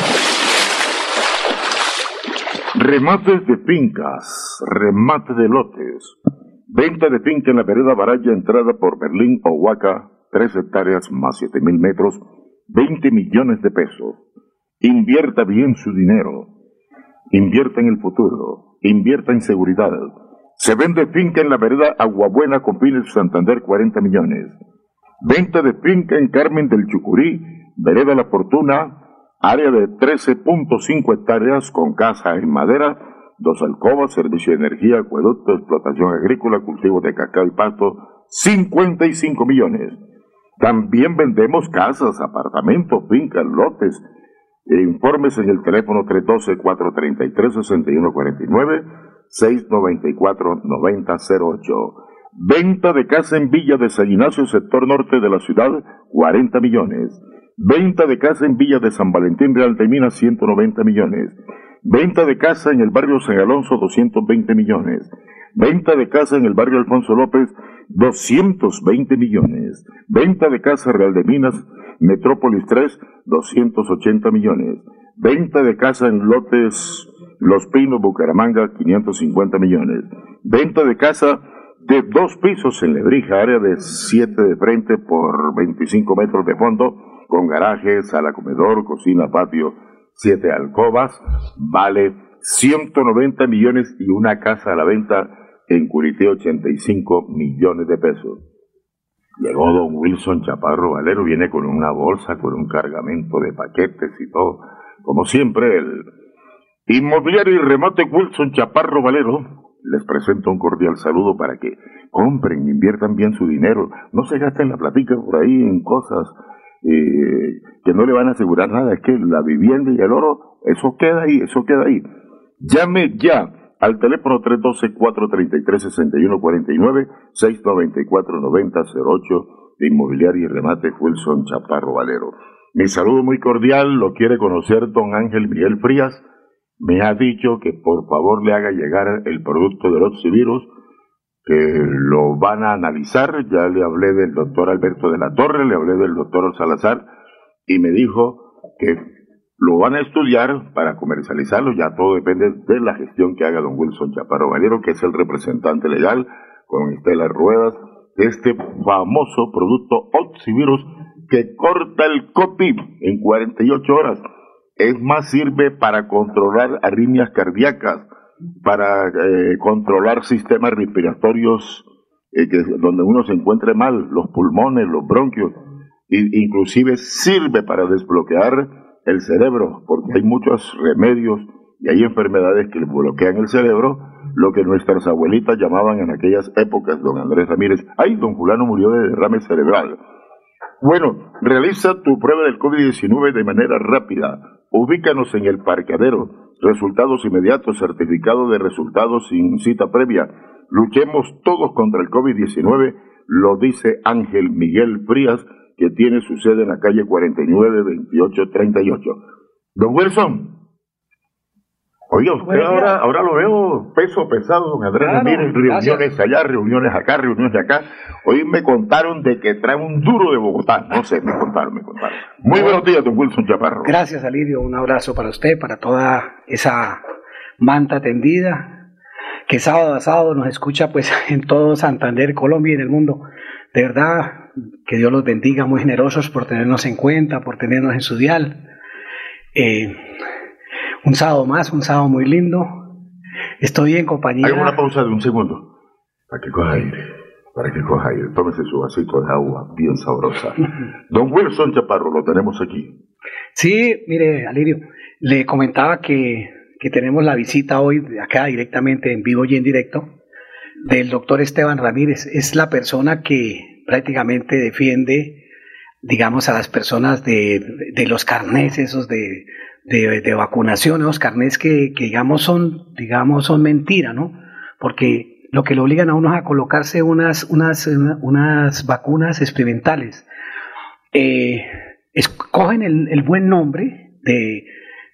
Speaker 1: Remates de fincas, remate de lotes. Venta de finca en la vereda Baraya, entrada por Berlín o Huaca, 3 hectáreas más 7 mil metros, 20 millones de pesos. Invierta bien su dinero. Invierta en el futuro. Invierta en seguridad. Se vende finca en la vereda Aguabuena con Pines Santander 40 millones. Venta de finca en Carmen del Chucurí, vereda La Fortuna, área de 13.5 hectáreas con casa en madera, dos alcobas, servicio de energía, acueducto, explotación agrícola, cultivo de cacao y pasto, 55 millones. También vendemos casas, apartamentos, fincas, lotes. Informes en el teléfono 312-433-6149, 694-9008. Venta de casa en Villa de San Ignacio, sector norte de la ciudad, 40 millones. Venta de casa en Villa de San Valentín Real de Minas, 190 millones. Venta de casa en el barrio San Alonso, 220 millones. Venta de casa en el barrio Alfonso López, 220 millones. Venta de casa Real de Minas, Metrópolis 3, 280 millones. Venta de casa en lotes Los Pinos, Bucaramanga, 550 millones. Venta de casa de dos pisos en Lebrija, área de 7 de frente por 25 metros de fondo, con garaje, sala comedor, cocina, patio, siete alcobas, vale 190 millones y una casa a la venta en Curité 85 millones de pesos. Llegó don Wilson Chaparro Valero, viene con una bolsa, con un cargamento de paquetes y todo. Como siempre, el inmobiliario y remate Wilson Chaparro Valero les presento un cordial saludo para que compren, inviertan bien su dinero, no se gasten la platica por ahí en cosas que no le van a asegurar nada, es que la vivienda y el oro, eso queda ahí, eso queda ahí. Llame ya al teléfono 312-433-6149, 694-9008 de Inmobiliaria y Remate Wilson Chaparro Valero. Mi saludo muy cordial, lo quiere conocer don Ángel Miguel Frías, me ha dicho que por favor le haga llegar el producto del oxivirus, que lo van a analizar, ya le hablé del doctor Alberto de la Torre, le hablé del doctor Salazar, y me dijo que lo van a estudiar para comercializarlo, ya todo depende de la gestión que haga don Wilson Chaparro Valero, que es el representante legal, con Estela Ruedas, de este famoso producto Oxivirus que corta el COVID en 48 horas. Es más, sirve para controlar arritmias cardíacas, para eh, controlar sistemas respiratorios eh, que, donde uno se encuentre mal, los pulmones, los bronquios, e inclusive sirve para desbloquear el cerebro, porque hay muchos remedios y hay enfermedades que bloquean el cerebro, lo que nuestras abuelitas llamaban en aquellas épocas, don Andrés Ramírez, ay, don Fulano murió de derrame cerebral. Bueno, realiza tu prueba del COVID-19 de manera rápida. Ubícanos en el parqueadero. Resultados inmediatos, certificado de resultados sin cita previa. Luchemos todos contra el COVID-19, lo dice Ángel Miguel Frías, que tiene su sede en la calle 49 2838. Don Wilson, oiga, usted ahora, ahora lo veo peso pesado, don Andrés
Speaker 36: Claro,
Speaker 1: Ramírez, reuniones
Speaker 36: gracias.
Speaker 1: allá, reuniones acá, reuniones acá. Hoy me contaron de que trae un duro de Bogotá. No sé, me contaron, me contaron. Muy buenos días, don Wilson Chaparro.
Speaker 36: Gracias, Alirio. Un abrazo para usted, para toda esa manta tendida que sábado a sábado nos escucha pues en todo Santander, Colombia y en el mundo. De verdad, que Dios los bendiga, muy generosos por tenernos en cuenta, por tenernos en su dial. Eh, un sábado más, un sábado muy lindo. Estoy en compañía.
Speaker 1: Haga una pausa de un segundo. Para que coja aire. Para que coja aire. Tómese su vasito de agua bien sabrosa. Don Wilson Chaparro, lo tenemos aquí.
Speaker 36: Sí, mire, Alirio, le comentaba que, que tenemos la visita hoy acá directamente en vivo y en directo del doctor Esteban Ramírez. Es la persona que prácticamente defiende, digamos, a las personas de, de los carnés esos de, de, de vacunación, que, que, digamos son, digamos, son mentira, ¿no? Porque lo que le obligan a uno es a colocarse unas, unas, unas vacunas experimentales. Eh, escogen el, el buen nombre de,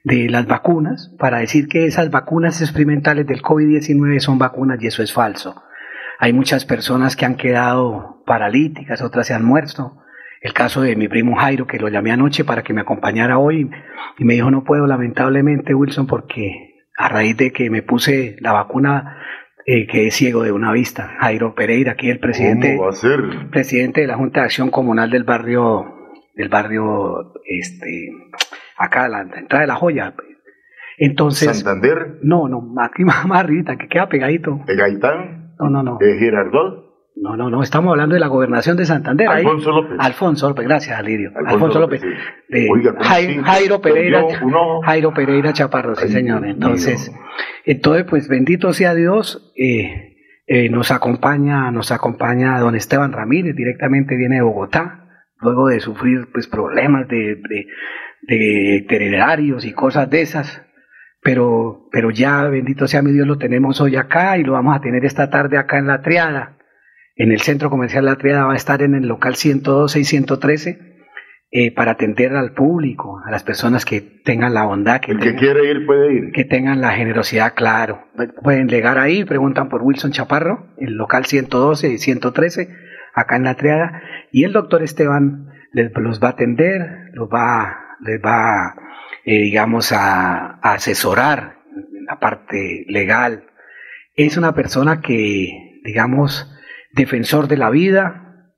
Speaker 36: de las vacunas para decir que esas vacunas experimentales del COVID-19 son vacunas y eso es falso. Hay muchas personas que han quedado paralíticas, otras se han muerto. El caso de mi primo Jairo, que lo llamé anoche para que me acompañara hoy, y me dijo, no puedo lamentablemente, Wilson, porque a raíz de que me puse la vacuna, eh, quedé ciego de una vista. Jairo Pereira, aquí el presidente,
Speaker 1: ¿Cómo va a ser?
Speaker 36: presidente de la Junta de Acción Comunal del barrio, del barrio este, acá a la, entrada de la joya. Entonces.
Speaker 1: ¿Santander?
Speaker 36: No, no, aquí más, más arribita, que queda pegadito.
Speaker 1: ¿De Gaitán?
Speaker 36: No, no, no.
Speaker 1: ¿De Girardot?
Speaker 36: No, no, no, estamos hablando de la gobernación de Santander. ahí.
Speaker 1: Alfonso López.
Speaker 36: Alfonso López, gracias, Alirio.
Speaker 1: Alfonso
Speaker 36: Alfonso,
Speaker 1: López,
Speaker 36: López.
Speaker 1: sí.
Speaker 36: de
Speaker 1: Oiga, ¿cómo
Speaker 36: Jai-
Speaker 1: así?
Speaker 36: Jairo Pereira. Jairo Pereira Chaparro, sí,
Speaker 1: Ay,
Speaker 36: señor. Entonces, entonces, pues bendito sea Dios. eh, eh, nos acompaña, nos acompaña don Esteban Ramírez, directamente viene de Bogotá, luego de sufrir pues problemas de, de, y cosas de esas. Pero, pero ya, bendito sea mi Dios, lo tenemos hoy acá y lo vamos a tener esta tarde acá en la triada en el centro comercial La Triada va a estar en el local 112 y 113 eh, para atender al público, a las personas que tengan la bondad, que,
Speaker 1: El que
Speaker 36: tengan,
Speaker 1: quiere ir puede ir.
Speaker 36: que tengan la generosidad, claro. Pueden llegar ahí, preguntan por Wilson Chaparro, el local 112 y 113, acá en La Triada, y el doctor Esteban les, los va a atender, los va, les va, eh, digamos, a, a asesorar en la parte legal. Es una persona que, digamos, defensor de la vida,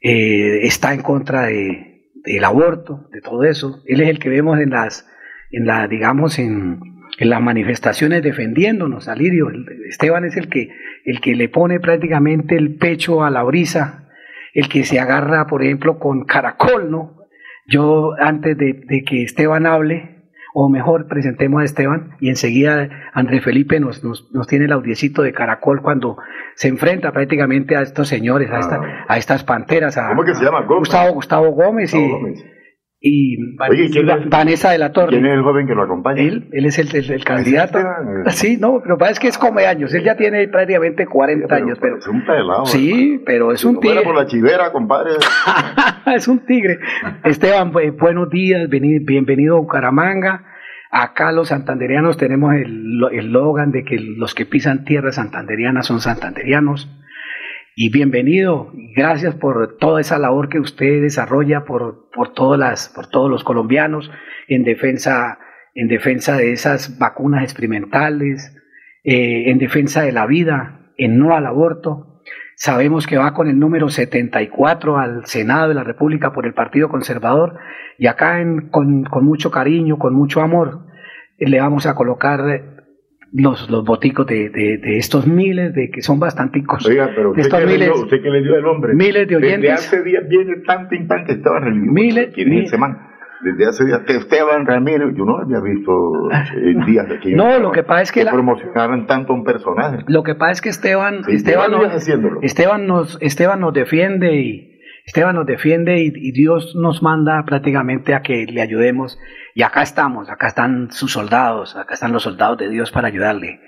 Speaker 36: eh, está en contra de, del aborto, de todo eso. Él es el que vemos en las, en la, digamos, en, en las manifestaciones defendiéndonos, Alirio. Esteban es el que, el que le pone prácticamente el pecho a la brisa, el que se agarra, por ejemplo, con caracol, ¿no? Yo, antes de, de que Esteban hable, o mejor presentemos a Esteban y enseguida André Felipe nos, nos, nos tiene el audiecito de Caracol cuando se enfrenta prácticamente a estos señores, a, esta- a estas panteras, a,
Speaker 1: ¿Cómo que se llama? Gómez.
Speaker 36: Gustavo, Gustavo Gómez y,
Speaker 1: Gustavo Gómez.
Speaker 36: Y
Speaker 1: Oye, ¿quién
Speaker 36: Va-
Speaker 1: es-
Speaker 36: Vanessa de la Torre.
Speaker 1: ¿Quién es el joven que lo acompaña?
Speaker 36: Él, él es el, el- el candidato.
Speaker 1: Esteban?
Speaker 36: Sí, no, pero parece que es come años. Él ya tiene prácticamente 40 años, pero
Speaker 1: Es un pelado.
Speaker 36: sí, pero es un
Speaker 1: Si no fuera
Speaker 36: tigre.
Speaker 1: por la chivera, compadre.
Speaker 36: es un tigre. Esteban, pues, buenos días, veni- bienvenido a Bucaramanga. Acá los santanderianos tenemos el lo- el eslogan de que los que pisan tierra santanderiana son santanderianos. Y bienvenido, gracias por toda esa labor que usted desarrolla por, por, todas las, por todos los colombianos en defensa, en defensa de esas vacunas experimentales, eh, en defensa de la vida, en no al aborto. Sabemos que va con el número 74 al Senado de la República por el Partido Conservador y acá en- con, con mucho cariño, con mucho amor, le vamos a colocar los, los boticos de, de- de estos miles, de que son bastanticos.
Speaker 1: Oiga, pero usted,
Speaker 36: estos
Speaker 1: qué le
Speaker 36: miles,
Speaker 1: usted le dio hombre.
Speaker 36: miles de
Speaker 1: Desde
Speaker 36: oyentes.
Speaker 1: hace días viene tanto impacto que Esteban Ramírez.
Speaker 36: Miles-
Speaker 1: aquí. Desde hace días que Esteban Ramírez, yo no había visto en días de que
Speaker 36: No, lo que pasa es que la-
Speaker 1: promocionaran tanto un personaje.
Speaker 36: Lo que pasa es que Esteban,
Speaker 1: Sí,
Speaker 36: Esteban,
Speaker 1: días haciéndolo.
Speaker 36: Esteban nos, Esteban nos defiende y Esteban nos defiende y, y Dios nos manda prácticamente a que le ayudemos. Y acá estamos, acá están sus soldados, acá están los soldados de Dios para ayudarle.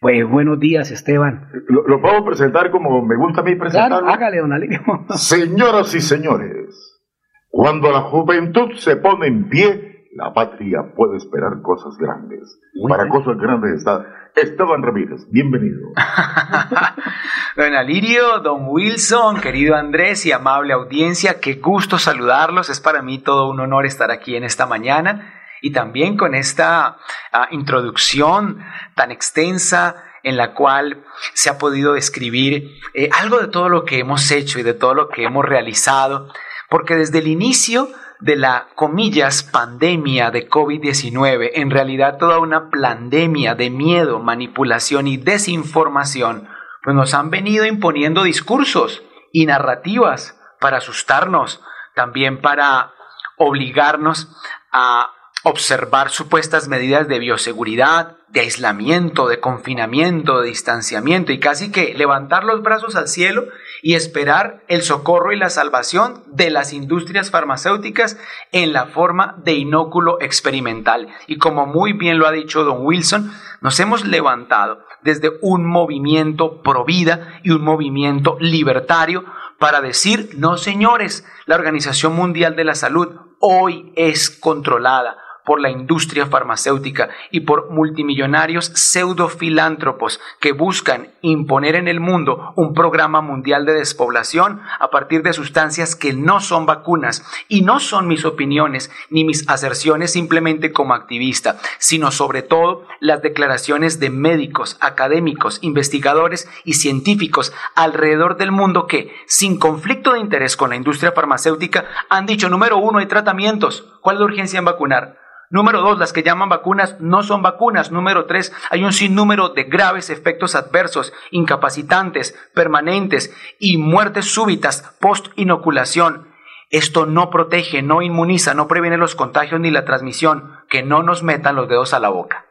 Speaker 36: Pues buenos días, Esteban.
Speaker 1: Lo, lo puedo presentar como me gusta a mí presentarlo.
Speaker 36: Claro, hágale, don Alirio.
Speaker 1: Señoras y señores, cuando la juventud se pone en pie, la patria puede esperar cosas grandes. Para cosas grandes está Esteban Ramírez. Bienvenido.
Speaker 37: Don Alirio, don Wilson, querido Andrés y amable audiencia, qué gusto saludarlos. Es para mí todo un honor estar aquí en esta mañana y también con esta ah, introducción tan extensa en la cual se ha podido describir eh, algo de todo lo que hemos hecho y de todo lo que hemos realizado, porque desde el inicio de la, comillas, pandemia de COVID-19, en realidad toda una pandemia de miedo, manipulación y desinformación, pues nos han venido imponiendo discursos y narrativas para asustarnos, también para obligarnos a observar supuestas medidas de bioseguridad, de aislamiento, de confinamiento, de distanciamiento y casi que levantar los brazos al cielo y esperar el socorro y la salvación de las industrias farmacéuticas en la forma de inóculo experimental. Y como muy bien lo ha dicho don Wilson, nos hemos levantado desde un movimiento pro vida y un movimiento libertario para decir, no señores, la Organización Mundial de la Salud hoy es controlada por la industria farmacéutica y por multimillonarios pseudofilántropos que buscan imponer en el mundo un programa mundial de despoblación a partir de sustancias que no son vacunas y no son mis opiniones ni mis aserciones simplemente como activista, sino sobre todo las declaraciones de médicos, académicos, investigadores y científicos alrededor del mundo que, sin conflicto de interés con la industria farmacéutica, han dicho, número uno, hay tratamientos ¿Cuál es la urgencia en vacunar? Número dos, las que llaman vacunas no son vacunas. Número tres, hay un sinnúmero de graves efectos adversos, incapacitantes, permanentes y muertes súbitas post-inoculación. Esto no protege, no inmuniza, no previene los contagios ni la transmisión. Que no nos metan los dedos a la boca.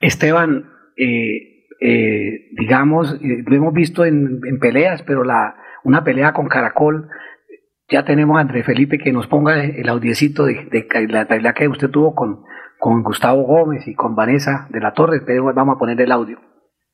Speaker 36: Esteban, eh, eh, digamos, eh, lo hemos visto en, peleas, pero la, una pelea con Caracol, ya tenemos a André Felipe que nos ponga el audiecito de, la pelea que usted tuvo con, con Gustavo Gómez y con Vanessa de la Torre, pero vamos a poner el audio.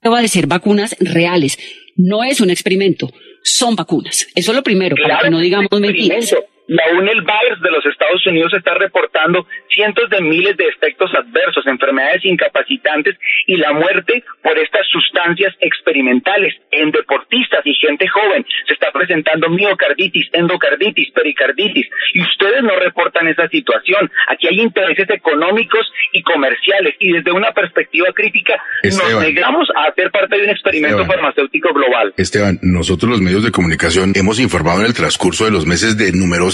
Speaker 25: Va a ser vacunas reales, no es un experimento, son vacunas. Eso es lo primero, para que no digamos mentiras.
Speaker 26: La UNEL Virus de los Estados Unidos está reportando cientos de miles de efectos adversos, enfermedades incapacitantes y la muerte por estas sustancias experimentales en deportistas y gente joven. Se está presentando miocarditis, endocarditis, pericarditis y ustedes no reportan esa situación. Aquí hay intereses económicos y comerciales y desde una perspectiva crítica nos negamos a hacer parte de un experimento farmacéutico global.
Speaker 27: Esteban, nosotros los medios de comunicación hemos informado en el transcurso de los meses de numerosos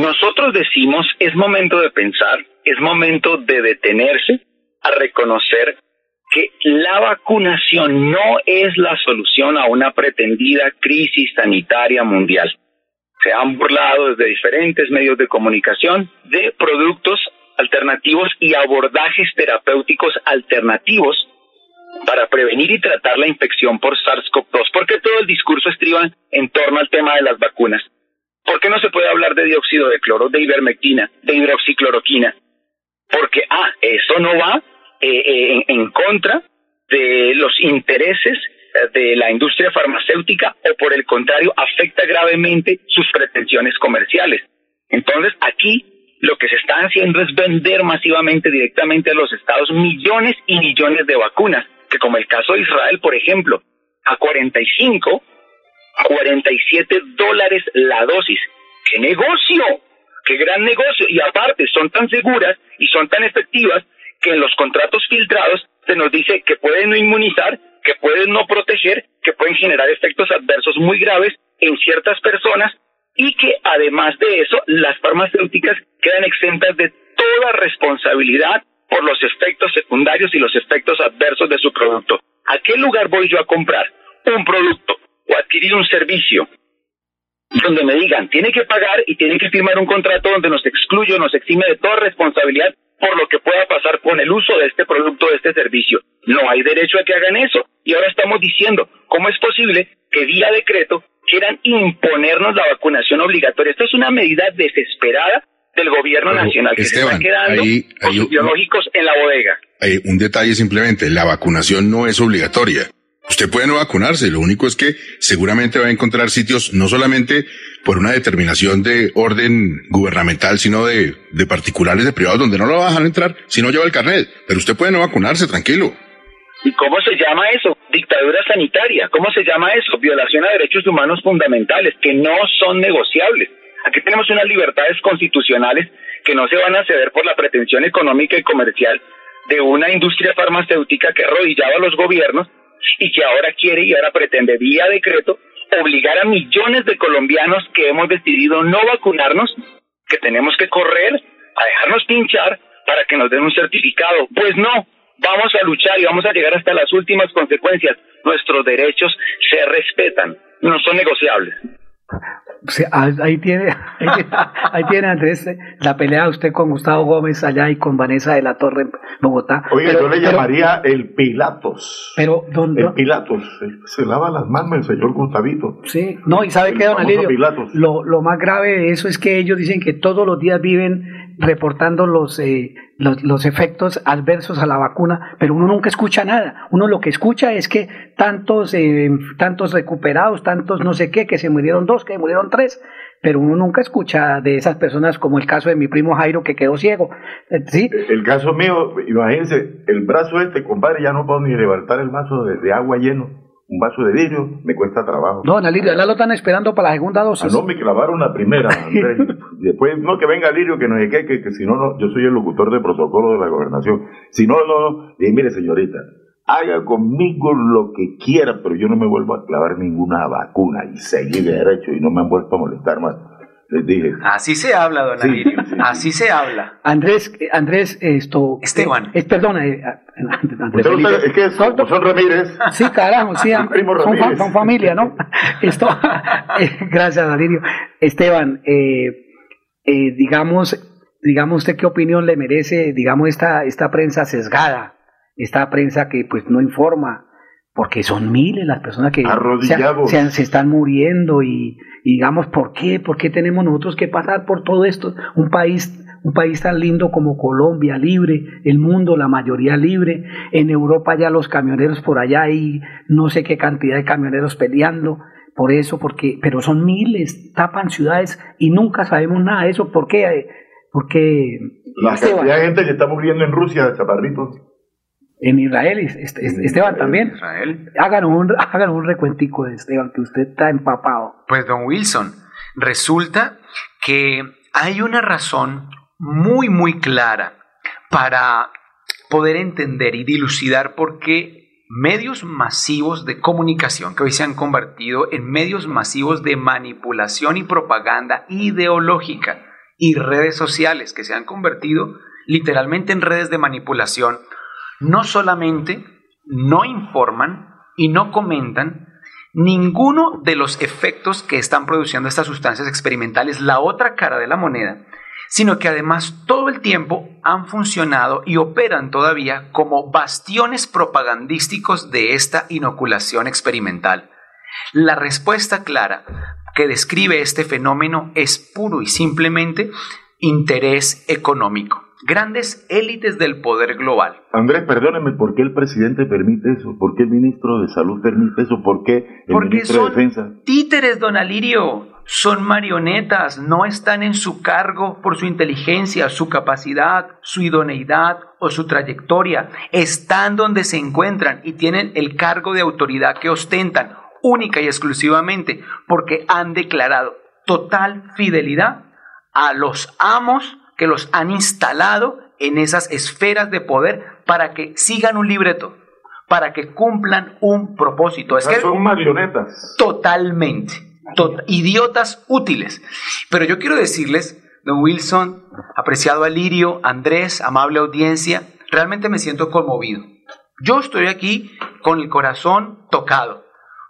Speaker 26: Nosotros decimos, es momento de pensar, es momento de detenerse a reconocer que la vacunación no es la solución a una pretendida crisis sanitaria mundial. Se han burlado desde diferentes medios de comunicación de productos alternativos y abordajes terapéuticos alternativos para prevenir y tratar la infección por SARS-CoV-2, porque todo el discurso estriba en torno al tema de las vacunas. ¿Por qué no se puede hablar de dióxido de cloro, de ivermectina, de hidroxicloroquina? Porque, ah, eso no va eh, eh, en, contra de los intereses eh, de la industria farmacéutica o por el contrario afecta gravemente sus pretensiones comerciales. Entonces aquí lo que se está haciendo es vender masivamente directamente a los estados millones y millones de vacunas, que como el caso de Israel, por ejemplo, a 45 47 dólares la dosis. ¡Qué negocio! ¡Qué gran negocio! Y aparte, son tan seguras y son tan efectivas que en los contratos filtrados se nos dice que pueden no inmunizar, que pueden no proteger, que pueden generar efectos adversos muy graves en ciertas personas y que además de eso las farmacéuticas quedan exentas de toda responsabilidad por los efectos secundarios y los efectos adversos de su producto. ¿A qué lugar voy yo a comprar un producto o adquirir un servicio donde me digan, tiene que pagar y tiene que firmar un contrato donde nos excluye o nos exime de toda responsabilidad por lo que pueda pasar con el uso de este producto, de este servicio. No hay derecho a que hagan eso. Y ahora estamos diciendo, ¿cómo es posible que vía decreto quieran imponernos la vacunación obligatoria? Esto es una medida desesperada del gobierno nacional que se está quedando con biológicos en la bodega.
Speaker 27: Hay un detalle simplemente, la vacunación no es obligatoria. Usted puede no vacunarse, lo único es que seguramente va a encontrar sitios no solamente por una determinación de orden gubernamental, sino de, de particulares, de privados, donde no lo va a dejar entrar si no lleva el carnet. Pero usted puede no vacunarse, tranquilo.
Speaker 26: ¿Y cómo se llama eso? Dictadura sanitaria. ¿Cómo se llama eso? Violación a derechos humanos fundamentales que no son negociables. Aquí tenemos unas libertades constitucionales que no se van a ceder por la pretensión económica y comercial de una industria farmacéutica que arrodillaba a los gobiernos y que ahora quiere y ahora pretende vía decreto obligar a millones de colombianos que hemos decidido no vacunarnos, que tenemos que correr a dejarnos pinchar para que nos den un certificado. Pues no, vamos a luchar y vamos a llegar hasta las últimas consecuencias. Nuestros derechos se respetan, no son negociables
Speaker 36: ahí tiene, ahí tiene Andrés la pelea usted con Gustavo Gómez allá y con Vanessa de la Torre en Bogotá.
Speaker 5: Oye, yo le llamaría el Pilatos.
Speaker 36: Pero ¿dónde?
Speaker 5: El Pilatos. Se lava las manos el señor Gustavito.
Speaker 36: Sí, no, y sabe qué, don Alirio, lo, lo más grave de eso es que ellos dicen que todos los días viven reportando los, eh, los, los, efectos adversos a la vacuna, pero uno nunca escucha nada. Uno lo que escucha es que tantos, eh, tantos recuperados, tantos no sé qué, que se murieron dos, que se murieron tres, pero uno nunca escucha de esas personas como el caso de mi primo Jairo que quedó ciego. Eh, ¿sí?
Speaker 1: El caso mío, imagínense, el brazo este, compadre, ya no puedo ni levantar el vaso de, de agua lleno. Un vaso de vidrio me cuesta trabajo.
Speaker 36: No, Lirio, ya lo están esperando para la segunda dosis.
Speaker 1: Ah, no, me clavaron la primera, Andrés. Después, no, que venga Lirio, que no sé qué, que, que si no, no, yo soy el locutor de protocolo de la gobernación. Si no, no, no, dije, mire señorita, haga conmigo lo que quiera, pero yo no me vuelvo a clavar ninguna vacuna y seguí de derecho y no me han vuelto a molestar más. Les dije.
Speaker 37: Así se habla, don
Speaker 1: Sí,
Speaker 37: Alirio.
Speaker 1: sí, sí.
Speaker 37: Así se habla.
Speaker 36: Andrés, eh, Andrés, esto.
Speaker 37: Esteban.
Speaker 36: Es, perdona, eh,
Speaker 1: Usted es que son, son Ramírez.
Speaker 36: Sí, carajo, sí,
Speaker 1: primo
Speaker 36: son, fa-
Speaker 1: Ramírez.
Speaker 36: son familia, ¿no? Esto, eh, gracias, Alirio. Esteban, eh, eh, digamos, digamos usted qué opinión le merece, digamos, esta, esta prensa sesgada, esta prensa que pues no informa, porque son miles las personas que se- se están muriendo y, y digamos, ¿por qué? ¿Por qué tenemos nosotros que pasar por todo esto? Un país un país tan lindo como Colombia, libre, el mundo, la mayoría libre, en Europa ya los camioneros por allá hay no sé qué cantidad de camioneros peleando, por eso, porque, pero son miles, tapan ciudades y nunca sabemos nada de eso, ¿por qué? Porque
Speaker 1: La
Speaker 36: Esteban,
Speaker 1: cantidad de gente que está muriendo en Rusia, chaparritos.
Speaker 36: en Israel, Est- Est- Esteban también,
Speaker 37: Israel.
Speaker 36: hagan un, hagan un recuentico de Esteban, que usted está empapado.
Speaker 37: Pues don Wilson, resulta que hay una razón muy, muy clara para poder entender y dilucidar por qué medios masivos de comunicación que hoy se han convertido en medios masivos de manipulación y propaganda ideológica y redes sociales que se han convertido literalmente en redes de manipulación, no solamente no informan y no comentan ninguno de los efectos que están produciendo estas sustancias experimentales, la otra cara de la moneda, sino que además todo el tiempo han funcionado y operan todavía como bastiones propagandísticos de esta inoculación experimental. La respuesta clara que describe este fenómeno es puro y simplemente interés económico. Grandes élites del poder global.
Speaker 1: Andrés, perdóneme, ¿por qué el presidente permite eso? ¿Por qué el ministro de Salud permite eso? ¿Por qué el
Speaker 37: Porque
Speaker 1: ministro
Speaker 37: son
Speaker 1: de Defensa?
Speaker 37: títeres, don Alirio. Son marionetas, no están en su cargo por su inteligencia, su capacidad, su idoneidad o su trayectoria. Están donde se encuentran y tienen el cargo de autoridad que ostentan única y exclusivamente porque han declarado total fidelidad a los amos que los han instalado en esas esferas de poder para que sigan un libreto, para que cumplan un propósito. Es
Speaker 1: O sea,
Speaker 37: que
Speaker 1: son marionetas.
Speaker 37: totalmente, tot- idiotas útiles. Pero yo quiero decirles, don Wilson, apreciado Alirio, Andrés, amable audiencia, realmente me siento conmovido. Yo estoy aquí con el corazón tocado,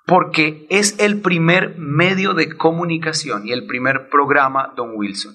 Speaker 37: porque es el primer medio de comunicación y el primer programa, don Wilson,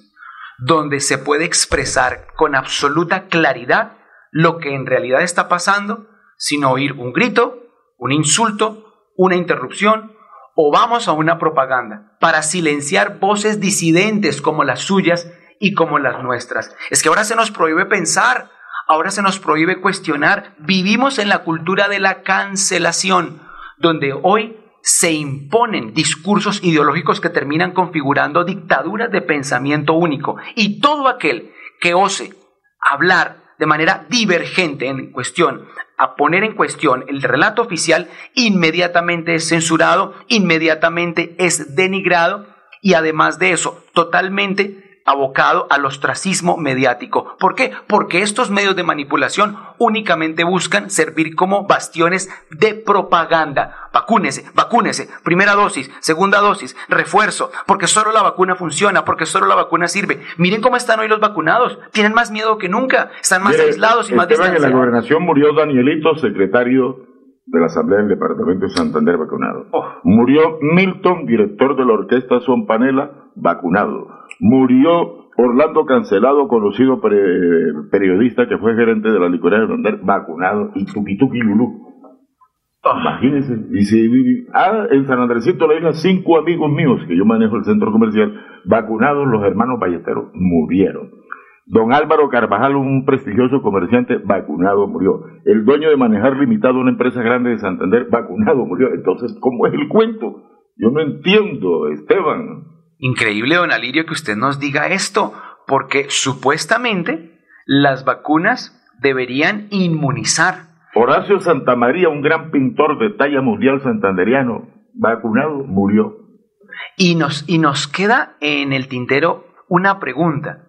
Speaker 37: donde se puede expresar con absoluta claridad lo que en realidad está pasando sin oír un grito, un insulto, una interrupción o vamos a una propaganda para silenciar voces disidentes como las suyas y como las nuestras. Es que ahora se nos prohíbe pensar, ahora se nos prohíbe cuestionar. Vivimos en la cultura de la cancelación, donde hoy se imponen discursos ideológicos que terminan configurando dictaduras de pensamiento único. Y todo aquel que ose hablar de manera divergente en cuestión, a poner en cuestión el relato oficial, inmediatamente es censurado, inmediatamente es denigrado y además de eso, totalmente abocado al ostracismo mediático. ¿Por qué? Porque estos medios de manipulación únicamente buscan servir como bastiones de propaganda. Vacúnese, vacúnese, primera dosis, segunda dosis, refuerzo, porque solo la vacuna funciona, porque solo la vacuna sirve. Miren cómo están hoy los vacunados, tienen más miedo que nunca, están más
Speaker 1: Mire,
Speaker 37: aislados y más
Speaker 1: Esteban, en la
Speaker 37: distanciados.
Speaker 1: gobernación murió Danielito, secretario de la Asamblea del Departamento de Santander, vacunado.
Speaker 37: Oh.
Speaker 1: Murió Milton, director de la orquesta Son Panela, vacunado. Murió Orlando Cancelado, conocido pre- periodista que fue gerente de la licorería de Santander, vacunado. Y Tuki Tuki Lulú. Imagínense. Y si, ah, en San Andresito la isla, cinco amigos míos, que yo manejo el centro comercial, vacunados, los hermanos Ballesteros, murieron. Don Álvaro Carvajal, un prestigioso comerciante, vacunado, murió. El dueño de manejar limitado una empresa grande de Santander, vacunado, murió. Entonces, ¿cómo es el cuento? Yo no entiendo, Esteban.
Speaker 37: Increíble, don Alirio, que usted nos diga esto, porque supuestamente las vacunas deberían inmunizar.
Speaker 1: Horacio Santamaría, un gran pintor de talla mundial santanderiano, vacunado, murió.
Speaker 37: Y nos, y nos queda en el tintero una pregunta.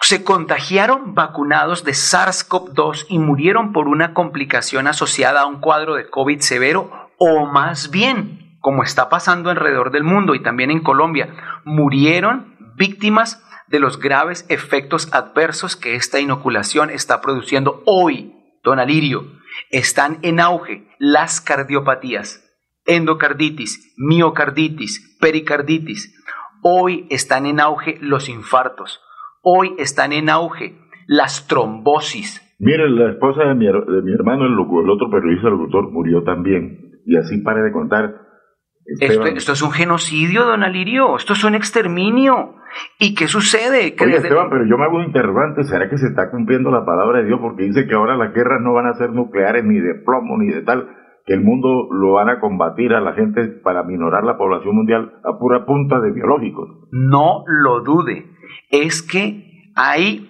Speaker 37: Se contagiaron vacunados de SARS-CoV-2 y murieron por una complicación asociada a un cuadro de COVID severo o más bien, como está pasando alrededor del mundo y también en Colombia, murieron víctimas de los graves efectos adversos que esta inoculación está produciendo hoy. Don Alirio, están en auge las cardiopatías, endocarditis, miocarditis, pericarditis. Hoy están en auge los infartos. Hoy están en auge las trombosis.
Speaker 1: Mire, la esposa de mi, hermano, el, el, otro periodista, el locutor, murió también. Y así pare de contar.
Speaker 37: Esto, esto, es un genocidio, don Alirio. Esto es un exterminio. ¿Y qué sucede?
Speaker 1: Oye, Esteban, pero yo me hago un interrogante. ¿Será que se está cumpliendo la palabra de Dios? Porque dice que ahora las guerras no van a ser nucleares, ni de plomo, ni de tal. Que el mundo lo van a combatir a la gente para minorar la población mundial a pura punta de biológicos.
Speaker 37: No lo dude. Es que hay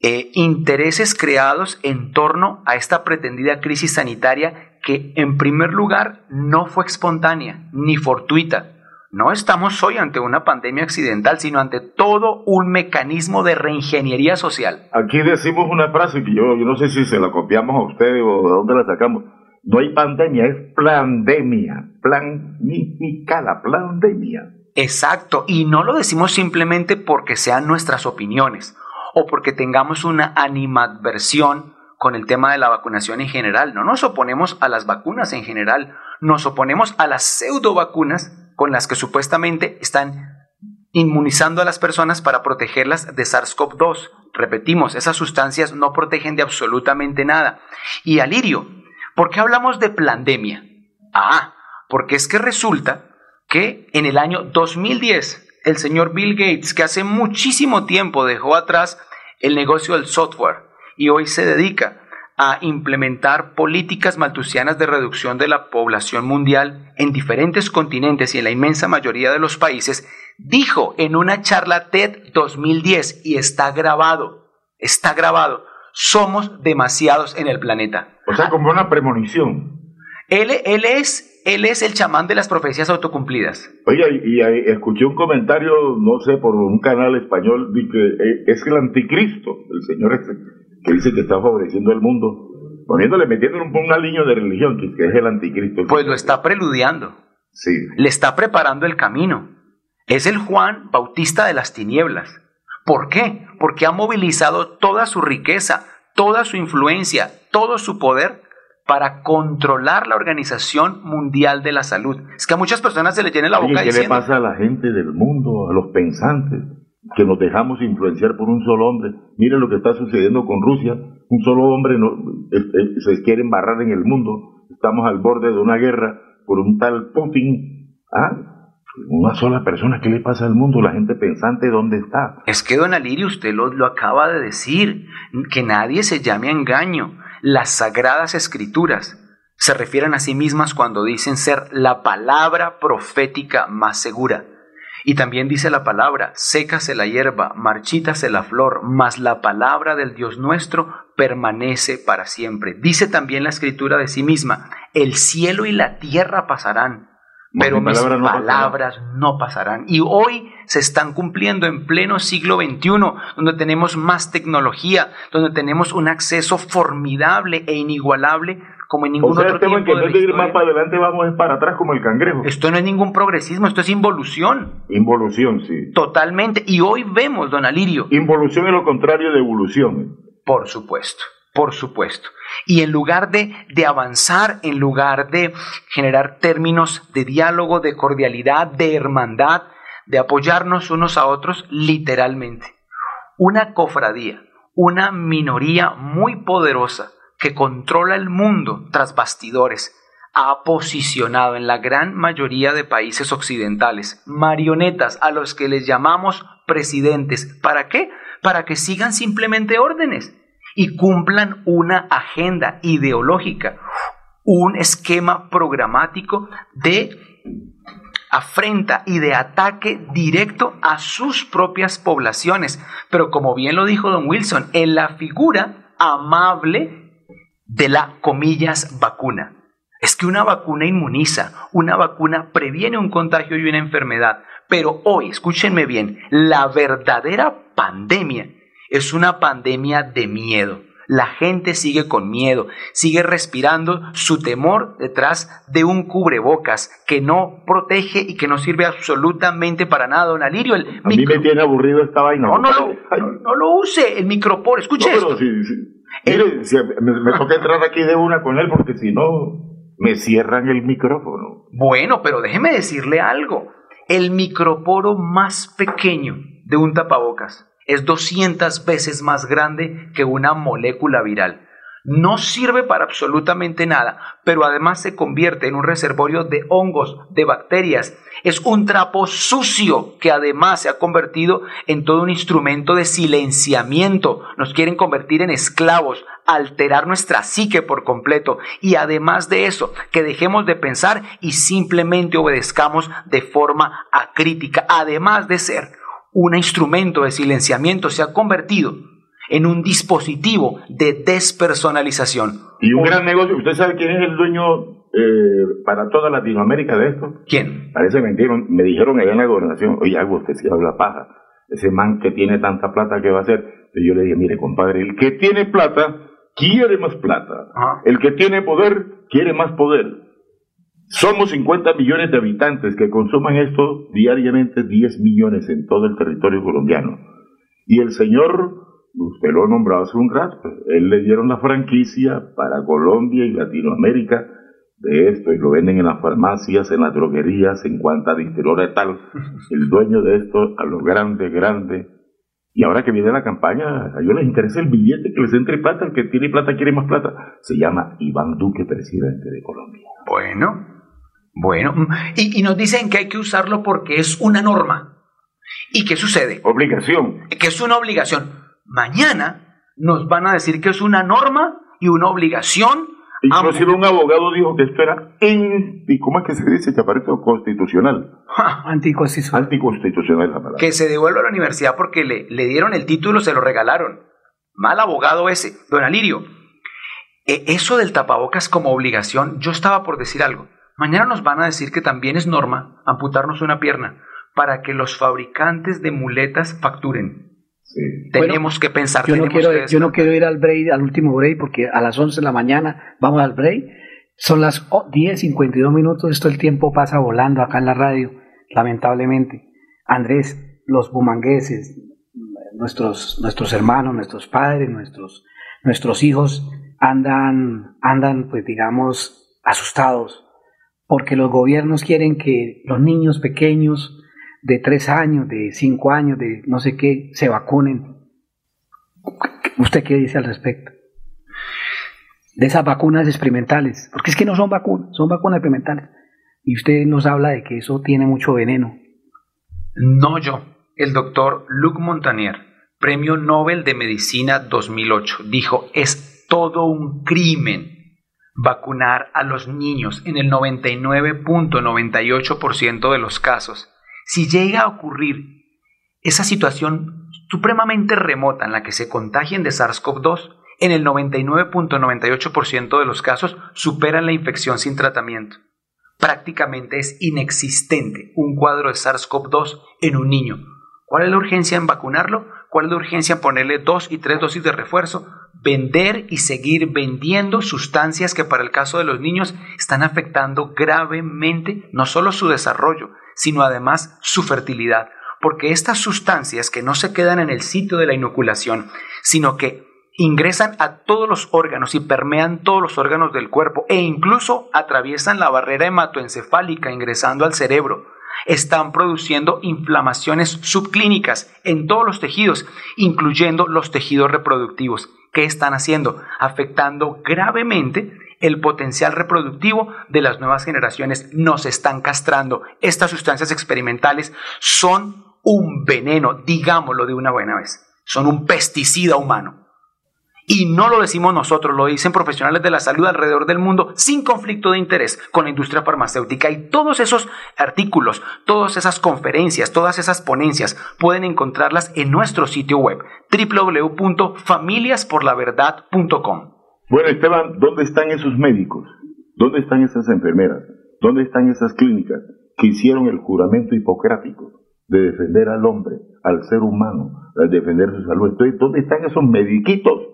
Speaker 37: eh, intereses creados en torno a esta pretendida crisis sanitaria que en primer lugar no fue espontánea ni fortuita. No estamos hoy ante una pandemia accidental, sino ante todo un mecanismo de reingeniería social.
Speaker 1: Aquí decimos una frase que yo, yo no sé si se la copiamos a ustedes o de dónde la sacamos. No hay pandemia, es pandemia, planificada, pandemia.
Speaker 37: Exacto, y no lo decimos simplemente porque sean nuestras opiniones o porque tengamos una animadversión con el tema de la vacunación en general. No nos oponemos a las vacunas en general, nos oponemos a las pseudo vacunas con las que supuestamente están inmunizando a las personas para protegerlas de SARS-CoV-2. Repetimos, esas sustancias no protegen de absolutamente nada. Y Alirio, ¿por qué hablamos de pandemia? Ah, porque es que resulta que en el año 2010 el señor Bill Gates, que hace muchísimo tiempo dejó atrás el negocio del software y hoy se dedica a implementar políticas maltusianas de reducción de la población mundial en diferentes continentes y en la inmensa mayoría de los países, dijo en una charla TED 2010 y está grabado, está grabado, somos demasiados en el planeta.
Speaker 1: O sea, como una premonición.
Speaker 37: Él, él, es, él es el chamán de las profecías autocumplidas.
Speaker 1: Oye, y, y, escuché un comentario, no sé, por un canal español, de que eh, es el anticristo, el señor este, que dice que está favoreciendo el mundo, poniéndole, metiéndole un, una línea de religión, que, que es el anticristo.
Speaker 37: Pues lo está preludiando.
Speaker 1: Sí.
Speaker 37: Le está preparando el camino. Es el Juan Bautista de las tinieblas. ¿Por qué? Porque ha movilizado toda su riqueza, toda su influencia, todo su poder para controlar la Organización Mundial de la Salud. Es que a muchas personas se le tiene la boca
Speaker 1: Oye, ¿Qué le pasa a la gente del mundo, a los pensantes, que nos dejamos influenciar por un solo hombre? Mire lo que está sucediendo con Rusia. Un solo hombre no, se quiere embarrar en el mundo. Estamos al borde de una guerra por un tal Putin. ¿Ah? Una sola persona, ¿qué le pasa al mundo? La gente pensante, ¿dónde está?
Speaker 37: Es que, don Alirio, usted lo, lo acaba de decir, que nadie se llame a engaño. Las sagradas escrituras se refieren a sí mismas cuando dicen ser la palabra profética más segura. Y también dice la palabra, sécase la hierba, marchítase la flor, mas la palabra del Dios nuestro permanece para siempre. Dice también la escritura de sí misma, el cielo y la tierra pasarán, pero mis no palabras pasarán. no pasarán. Y hoy se están cumpliendo en pleno siglo XXI, donde tenemos más tecnología, donde tenemos un acceso formidable e inigualable como en ningún
Speaker 1: o sea,
Speaker 37: otro
Speaker 1: tiempo. que en vez de ir más para adelante vamos para atrás como el cangrejo.
Speaker 37: Esto no es ningún progresismo, esto es involución.
Speaker 1: Involución, sí.
Speaker 37: Totalmente. Y hoy vemos, don Alirio.
Speaker 1: Involución es lo contrario de evolución.
Speaker 37: Por supuesto. Por supuesto. Y en lugar de, de, avanzar, en lugar de generar términos de diálogo, de cordialidad, de hermandad, de apoyarnos unos a otros, literalmente. Una cofradía, una minoría muy poderosa que controla el mundo tras bastidores, ha posicionado en la gran mayoría de países occidentales marionetas a los que les llamamos presidentes. ¿Para qué? Para que sigan simplemente órdenes y cumplan una agenda ideológica, un esquema programático de afrenta y de ataque directo a sus propias poblaciones. Pero como bien lo dijo don Wilson, en la figura amable de la comillas vacuna. Es que una vacuna inmuniza, una vacuna previene un contagio y una enfermedad. Pero hoy, escúchenme bien, la verdadera pandemia es una pandemia de miedo. La gente sigue con miedo, sigue respirando su temor detrás de un cubrebocas que no protege y que no sirve absolutamente para nada. Don Alirio, el
Speaker 1: A mí me tiene aburrido esta vaina.
Speaker 37: No, no, lo, no, lo use, el micropor, escuche
Speaker 1: No,
Speaker 37: esto.
Speaker 1: sí. Mire, si me, me toca entrar aquí de una con él porque si no me cierran el micrófono.
Speaker 37: Bueno, pero déjeme decirle algo. El microporo más pequeño de un tapabocas es 200 veces más grande que una molécula viral. No sirve para absolutamente nada, pero además se convierte en un reservorio de hongos, de bacterias. Es un trapo sucio que además se ha convertido en todo un instrumento de silenciamiento. Nos quieren convertir en esclavos, alterar nuestra psique por completo. Y además de eso, que dejemos de pensar y simplemente obedezcamos de forma acrítica. Además de ser un instrumento de silenciamiento, se ha convertido en un dispositivo de despersonalización.
Speaker 1: Y un gran negocio. ¿Usted sabe quién es el dueño eh, para toda Latinoamérica de esto?
Speaker 37: ¿Quién?
Speaker 1: Parece mentira. Me dijeron allá en la gobernación, oye, algo usted sí habla paja. Ese man que tiene tanta plata, ¿qué va a hacer? Y yo le dije, mire, compadre, el que tiene plata quiere más plata. El que tiene poder quiere más poder. Somos 50 millones de habitantes que consuman esto diariamente 10 millones en todo el territorio colombiano. Y el señor, usted lo nombrado hace un rato, él le dieron la franquicia para Colombia y Latinoamérica de esto y lo venden en las farmacias, en las droguerías, en cuanta distillería tal. El dueño de esto a lo grande, grande. Y ahora que viene la campaña, a ellos les interesa el billete, que les entre plata, el que tiene plata quiere más plata. Se llama Iván Duque, presidente de Colombia.
Speaker 37: Bueno, bueno, mm, y, y nos dicen que hay que usarlo porque es una norma. ¿Y qué sucede?
Speaker 1: Obligación.
Speaker 37: Que es una obligación. Mañana nos van a decir que es una norma y una obligación.
Speaker 1: Inclusive un abogado dijo que esto era en, ¿y ¿cómo es que se dice, Chaparrito? Constitucional.
Speaker 36: Anticonstitucional.
Speaker 1: Anticonstitucional es la palabra.
Speaker 37: Que se devuelva a la universidad porque le, le dieron el título, se lo regalaron. Mal abogado ese. Don Alirio, eh, eso del tapabocas como obligación, yo estaba por decir algo. Mañana nos van a decir que también es norma amputarnos una pierna para que los fabricantes de muletas facturen. Tenemos que pensar.
Speaker 36: Yo no, quiero,
Speaker 37: que
Speaker 36: yo no quiero ir al break, al último break, porque a las 11 de la mañana vamos al break. Son las oh, 10.52 minutos. Esto el tiempo pasa volando acá en la radio, lamentablemente. Andrés, los bumangueses, nuestros, nuestros hermanos, nuestros padres, nuestros, nuestros hijos andan, andan, pues digamos, asustados, porque los gobiernos quieren que los niños pequeños de tres años, de cinco años, de no sé qué, se vacunen. ¿Usted qué dice al respecto? De esas vacunas experimentales, porque es que no son vacunas, son vacunas experimentales. Y usted nos habla de que eso tiene mucho veneno.
Speaker 37: No yo, el doctor Luc Montagnier, Premio Nobel de Medicina 2008, dijo, es todo un crimen vacunar a los niños en el 99.98% de los casos. Si llega a ocurrir esa situación supremamente remota en la que se contagien de SARS-CoV-2, en el 99.98% de los casos superan la infección sin tratamiento. Prácticamente es inexistente un cuadro de SARS-CoV-2 en un niño. ¿Cuál es la urgencia en vacunarlo? ¿Cuál es la urgencia en ponerle dos y tres dosis de refuerzo? Vender y seguir vendiendo sustancias que para el caso de los niños están afectando gravemente no solo su desarrollo, sino además su fertilidad. Porque estas sustancias que no se quedan en el sitio de la inoculación, sino que ingresan a todos los órganos y permean todos los órganos del cuerpo e incluso atraviesan la barrera hematoencefálica ingresando al cerebro, están produciendo inflamaciones subclínicas en todos los tejidos, incluyendo los tejidos reproductivos. ¿Qué están haciendo? Afectando gravemente el potencial reproductivo de las nuevas generaciones. Nos están castrando. Estas sustancias experimentales son un veneno, digámoslo de una buena vez. Son un pesticida humano. Y no lo decimos nosotros, lo dicen profesionales de la salud alrededor del mundo sin conflicto de interés con la industria farmacéutica. Y todos esos artículos, todas esas conferencias, todas esas ponencias pueden encontrarlas en nuestro sitio web www.familiasporlaverdad.com.
Speaker 38: Bueno, Esteban, ¿dónde están esos médicos? ¿Dónde están esas enfermeras? ¿Dónde están esas clínicas que hicieron el juramento hipocrático de defender al hombre, al ser humano, de defender su salud? Entonces, ¿dónde están esos mediquitos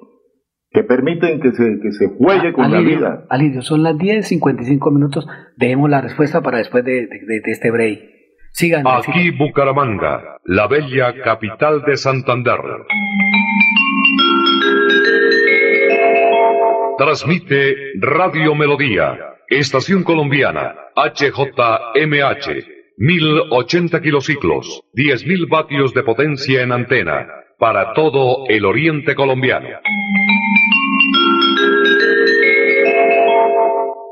Speaker 38: que permiten que se, que se juegue con la vida?
Speaker 36: Alidio, son las 10.55 minutos. Dejemos la respuesta para después de, de- de este break. Sigan.
Speaker 30: Aquí Bucaramanga, la bella capital de Santander. Transmite Radio Melodía, Estación Colombiana, HJMH, 1080 kilociclos, 10.000 vatios de potencia en antena, para todo el oriente colombiano.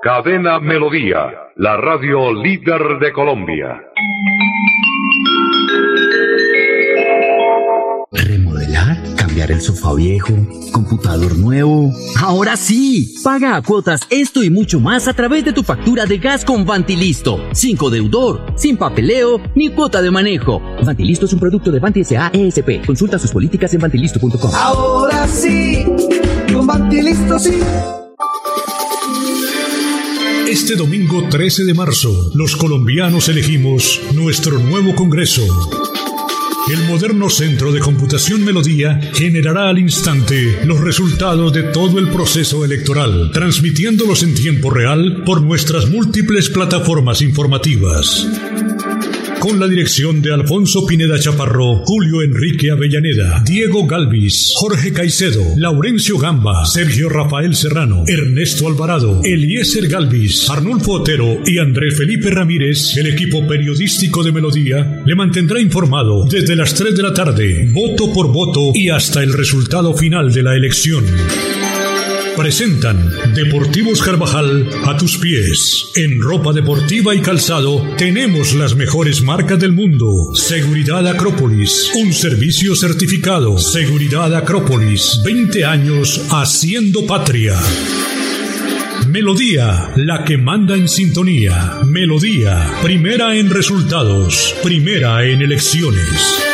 Speaker 30: Cadena Melodía, la radio líder de Colombia.
Speaker 32: ¿Remodelar? ¿Cambiar el sofá viejo? ¿Computador nuevo? Ahora sí, paga a cuotas esto y mucho más a través de tu factura de gas con Vantilisto. Sin codeudor, sin papeleo ni cuota de manejo. Vantilisto es un producto de Vanti S.A. ESP. Consulta sus políticas en vantilisto.com.
Speaker 19: Ahora sí, con Bantilisto sí.
Speaker 33: Este domingo 13 de marzo, los colombianos elegimos nuestro nuevo Congreso. El moderno Centro de Computación Melodía generará al instante los resultados de todo el proceso electoral, transmitiéndolos en tiempo real por nuestras múltiples plataformas informativas. Con la dirección de Alfonso Pineda Chaparro, Julio Enrique Avellaneda, Diego Galvis, Jorge Caicedo, Laurencio Gamba, Sergio Rafael Serrano, Ernesto Alvarado, Eliezer Galvis, Arnulfo Otero y Andrés Felipe Ramírez, el equipo periodístico de Melodía, le mantendrá informado desde las 3 de la tarde, voto por voto y hasta el resultado final de la elección. Presentan Deportivos Carvajal a tus pies. En ropa deportiva y calzado tenemos las mejores marcas del mundo. Seguridad Acrópolis, un servicio certificado. Seguridad Acrópolis, 20 años haciendo patria. Melodía, la que manda en sintonía. Melodía, primera en resultados, primera en elecciones.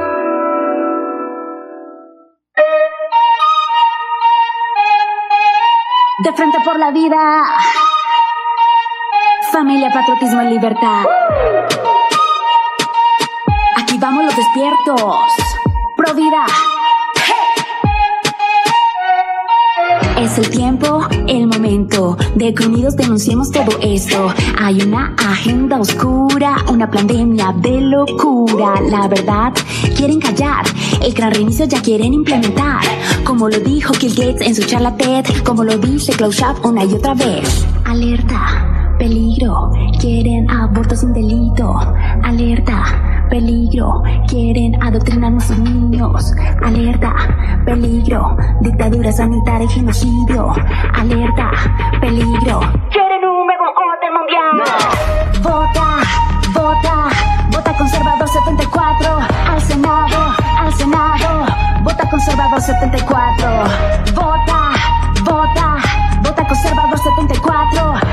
Speaker 39: De frente por la vida. Familia, patriotismo y libertad. Aquí vamos los despiertos. Pro vida. Es el tiempo, el momento de que unidos denunciemos todo esto. Hay una agenda oscura, una pandemia de locura. La verdad, quieren callar. El gran reinicio ya quieren implementar. Como lo dijo Bill Gates en su charla TED, como lo dice Klaus una y otra vez. Alerta, peligro, quieren aborto sin delito. Alerta, peligro, quieren adoctrinar a nuestros niños. Alerta, peligro, dictadura sanitaria y genocidio. Alerta, peligro. Quieren un boicote mundial. Vota, vota, vota conservador 74 al Senado, conservador 74. Vota, vota, vota conservador 74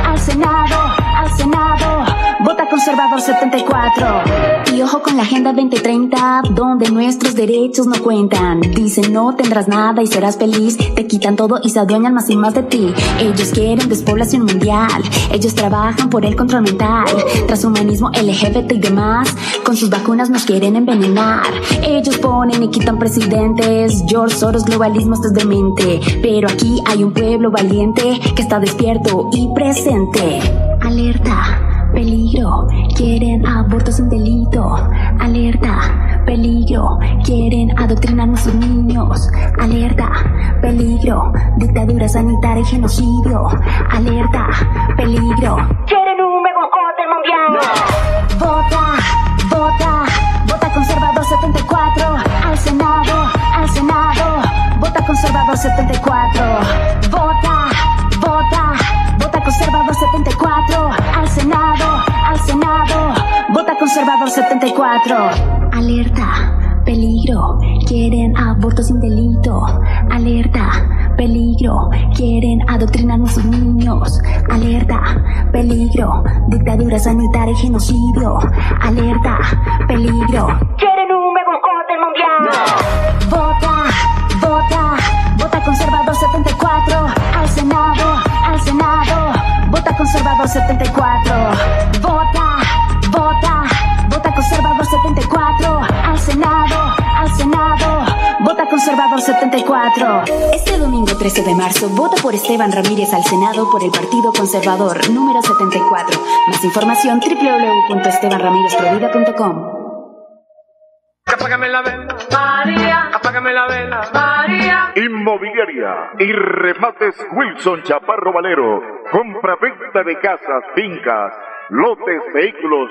Speaker 39: Vota conservador 74. Y ojo con la Agenda 2030, donde nuestros derechos no cuentan. Dicen no tendrás nada y serás feliz. Te quitan todo y se adueñan más y más de ti. Ellos quieren despoblación mundial. Ellos trabajan por el control mental. Transhumanismo, LGBT y demás. Con sus vacunas nos quieren envenenar. Ellos ponen y quitan presidentes. George Soros, globalismo, esto es demente. Pero aquí hay un pueblo valiente que está despierto y presente. Alerta. Peligro, quieren aborto sin delito. Alerta, peligro, quieren adoctrinar a sus niños. Alerta, peligro, dictadura sanitaria y genocidio. Alerta, peligro.
Speaker 40: Quieren un megacote mundial.
Speaker 39: Vota, vota, vota conservador 74 al Senado, al Senado. Vota conservador 74. Vota, vota, conservador 74. Alerta, peligro, quieren aborto sin delito. Alerta, peligro, quieren adoctrinar a sus niños. Alerta, peligro, dictadura sanitaria y genocidio. Alerta, peligro.
Speaker 40: Quieren un megacote mundial.
Speaker 39: Vota, vota, vota conservador 74 al Senado, al Senado. Vota conservador 74. Vota, 74 al Senado, al Senado. Vota conservador 74. Este domingo 13 de marzo, vota por Esteban Ramírez al Senado por el Partido Conservador, número 74. Más información www.estebanramirezprovida.com.
Speaker 41: Apágame la vela, María. Apágame la vela, María.
Speaker 1: Inmobiliaria y remates Wilson Chaparro Valero. Compra-venta de casas, fincas, lotes, vehículos,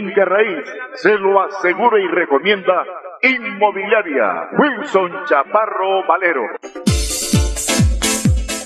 Speaker 1: raíz, se lo asegura y recomienda Inmobiliaria Wilson Chaparro Valero.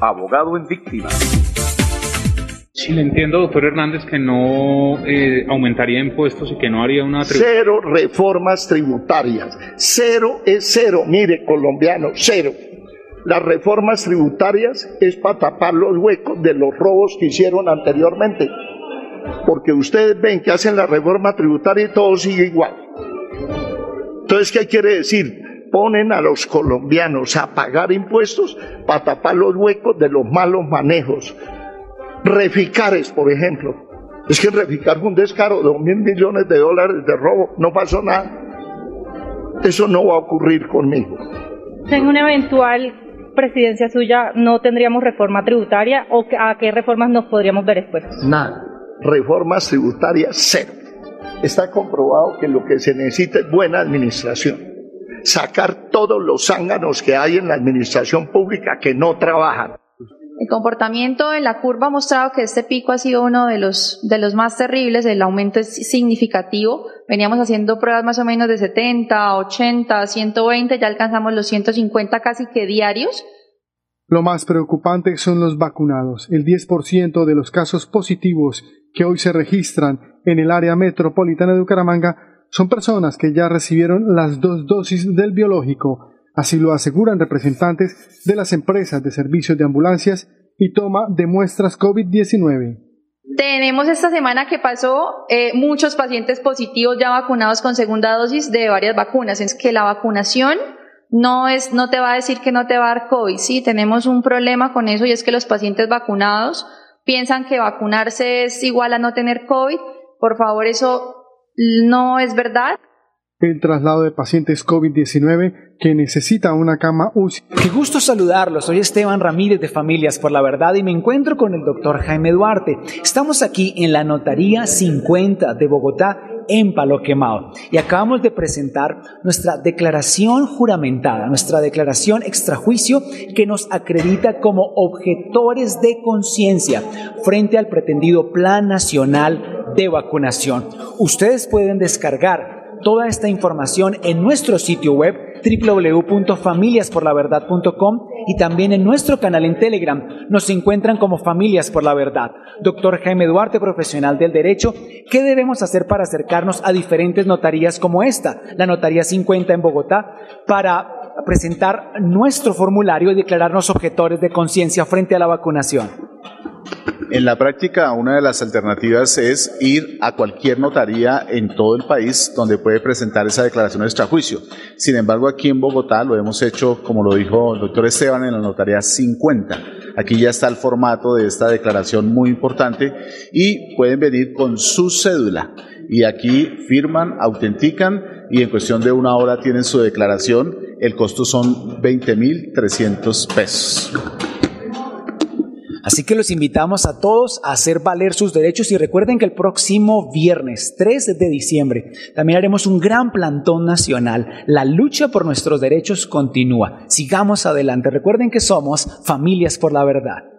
Speaker 20: abogado en víctimas.
Speaker 4: Sí, le entiendo, doctor Hernández, que no eh, aumentaría impuestos y que no haría una...
Speaker 5: Cero reformas tributarias. Cero es cero. Mire, colombiano, cero. Las reformas tributarias es para tapar los huecos de los robos que hicieron anteriormente. Porque ustedes ven que hacen la reforma tributaria y todo sigue igual. Entonces, ¿qué quiere decir? Ponen a los colombianos a pagar impuestos para tapar los huecos de los malos manejos. Reficares, por ejemplo. Es que Reficar fue un descaro de dos mil millones de dólares de robo. No pasó nada. Eso no va a ocurrir conmigo.
Speaker 6: En una eventual presidencia suya, ¿no tendríamos reforma tributaria o a qué reformas nos podríamos ver expuestos?
Speaker 5: Nada. Reformas tributarias, cero. Está comprobado que lo que se necesita es buena administración. Sacar todos los zánganos que hay en la administración pública que no trabajan.
Speaker 42: El comportamiento en la curva ha mostrado que este pico ha sido uno de los, de los más terribles, el aumento es significativo. Veníamos haciendo pruebas más o menos de 70, 80, 120, ya alcanzamos los 150 casi que diarios.
Speaker 43: Lo más preocupante son los vacunados. El 10% de los casos positivos que hoy se registran en el área metropolitana de Bucaramanga son personas que ya recibieron las dos dosis del biológico. Así lo aseguran representantes de las empresas de servicios de ambulancias y toma de muestras COVID-19.
Speaker 42: Tenemos esta semana que pasó eh, muchos pacientes positivos ya vacunados con segunda dosis de varias vacunas. Es que la vacunación no es, no te va a decir que no te va a dar COVID. Sí, tenemos un problema con eso y es que los pacientes vacunados piensan que vacunarse es igual a no tener COVID. Por favor, eso no es verdad.
Speaker 43: El traslado de pacientes COVID-19 que necesita una cama UCI.
Speaker 37: Qué gusto saludarlos. Soy Esteban Ramírez de Familias por la Verdad y me encuentro con el doctor Jaime Duarte. Estamos aquí en la Notaría 50 de Bogotá en Palo Quemado y acabamos de presentar nuestra declaración juramentada, nuestra declaración extrajuicio que nos acredita como objetores de conciencia frente al pretendido Plan Nacional de Vacunación. Ustedes pueden descargar toda esta información en nuestro sitio web www.familiasporlaverdad.com y también en nuestro canal en Telegram. Nos encuentran como Familias por la Verdad. Doctor Jaime Duarte, profesional del derecho, ¿qué debemos hacer para acercarnos a diferentes notarías como esta, la Notaría 50 en Bogotá, para presentar nuestro formulario y declararnos objetores de conciencia frente a la vacunación?
Speaker 44: En la práctica, una de las alternativas es ir a cualquier notaría en todo el país donde puede presentar esa declaración de extrajuicio. Sin embargo, aquí en Bogotá lo hemos hecho, como lo dijo el doctor Esteban, en la notaría 50. Aquí ya está el formato de esta declaración muy importante y pueden venir con su cédula y aquí firman, autentican y en cuestión de una hora tienen su declaración. El costo son 20.300 pesos.
Speaker 37: Así que los invitamos a todos a hacer valer sus derechos y recuerden que el próximo viernes 3 de diciembre también haremos un gran plantón nacional. La lucha por nuestros derechos continúa. Sigamos adelante. Recuerden que somos familias por la verdad.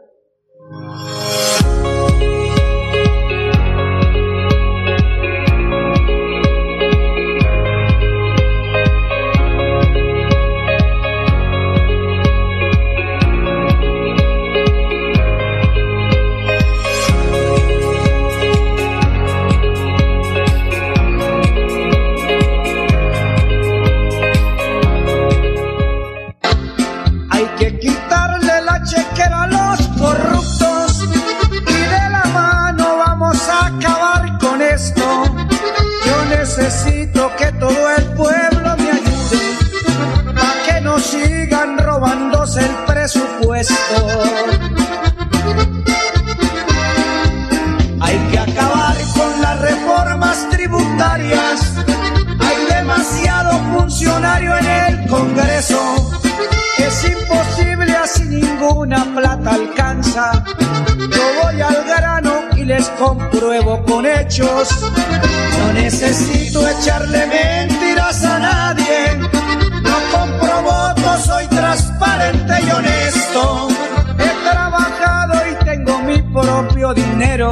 Speaker 45: Hay que acabar con las reformas tributarias. Hay demasiado funcionario en el Congreso. Es imposible así ninguna plata alcanza. Y les compruebo con hechos. No necesito echarle mentiras a nadie. No compro votos, soy transparente y honesto propio dinero.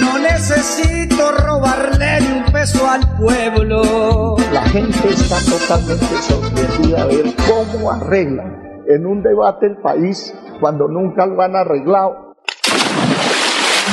Speaker 45: No necesito robarle ni un peso al pueblo.
Speaker 5: La gente está totalmente sorprendida a ver cómo arreglan en un debate el país cuando nunca lo han arreglado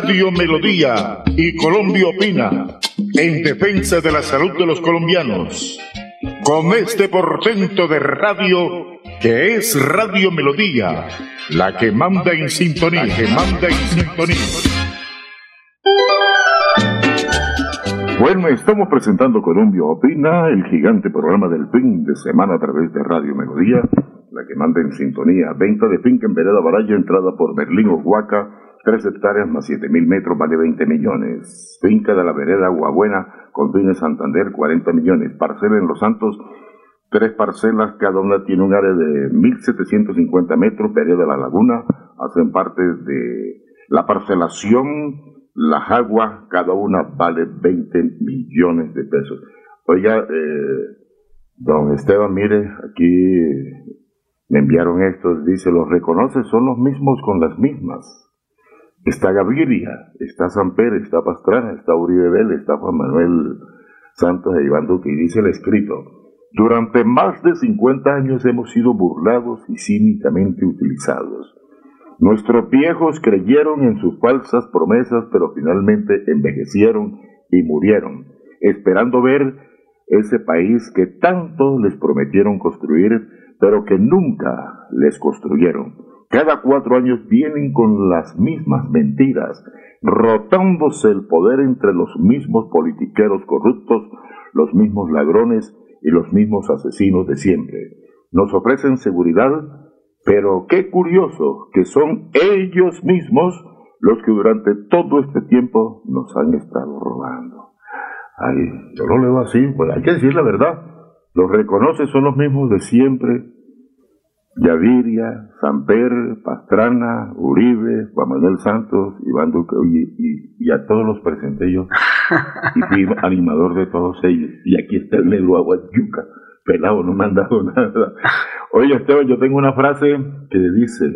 Speaker 1: Radio Melodía y Colombia Opina en defensa de la salud de los colombianos. Con este portento de radio que es Radio Melodía, la que manda en sintonía, que manda en sintonía. Bueno, estamos presentando Colombia Opina, el gigante programa del fin de semana a través de Radio Melodía, la que manda en sintonía. Venta de finca en Vereda Baraya, entrada por Berlín Huaca 3 hectáreas más 7 mil metros vale 20 millones. Finca de la vereda Aguabuena con fines Santander 40 millones. Parcela en Los Santos, tres parcelas, cada una tiene un área de 1.750 metros. Vereda de la Laguna hacen parte de la parcelación. La Jagua, cada una vale 20 millones de pesos. Oiga, eh, don Esteban, mire, aquí me enviaron esto, dice, los reconoce, son los mismos con las mismas. Está Gaviria, está Samper, está Pastrana, está Uribe Vélez, está Juan Manuel Santos de Iván Duque. Dice el escrito, durante más de 50 años hemos sido burlados y cínicamente utilizados. Nuestros viejos creyeron en sus falsas promesas, pero finalmente envejecieron y murieron, esperando ver ese país que tanto les prometieron construir, pero que nunca les construyeron. Cada cuatro años vienen con las mismas mentiras, rotándose el poder entre los mismos politiqueros corruptos, los mismos ladrones y los mismos asesinos de siempre. Nos ofrecen seguridad, pero qué curioso que son ellos mismos los que durante todo este tiempo nos han estado robando. Ay, yo lo leo así, pues hay que decir la verdad. Los reconoce son los mismos de siempre. Yaviria, Samper, Pastrana, Uribe, Juan Manuel Santos, Iván Duque, y, a todos los presenté yo. Y fui animador de todos ellos. Y aquí está el negro Aguayuca, pelado, no me han dado nada. Oye, Esteban, yo tengo una frase que dice,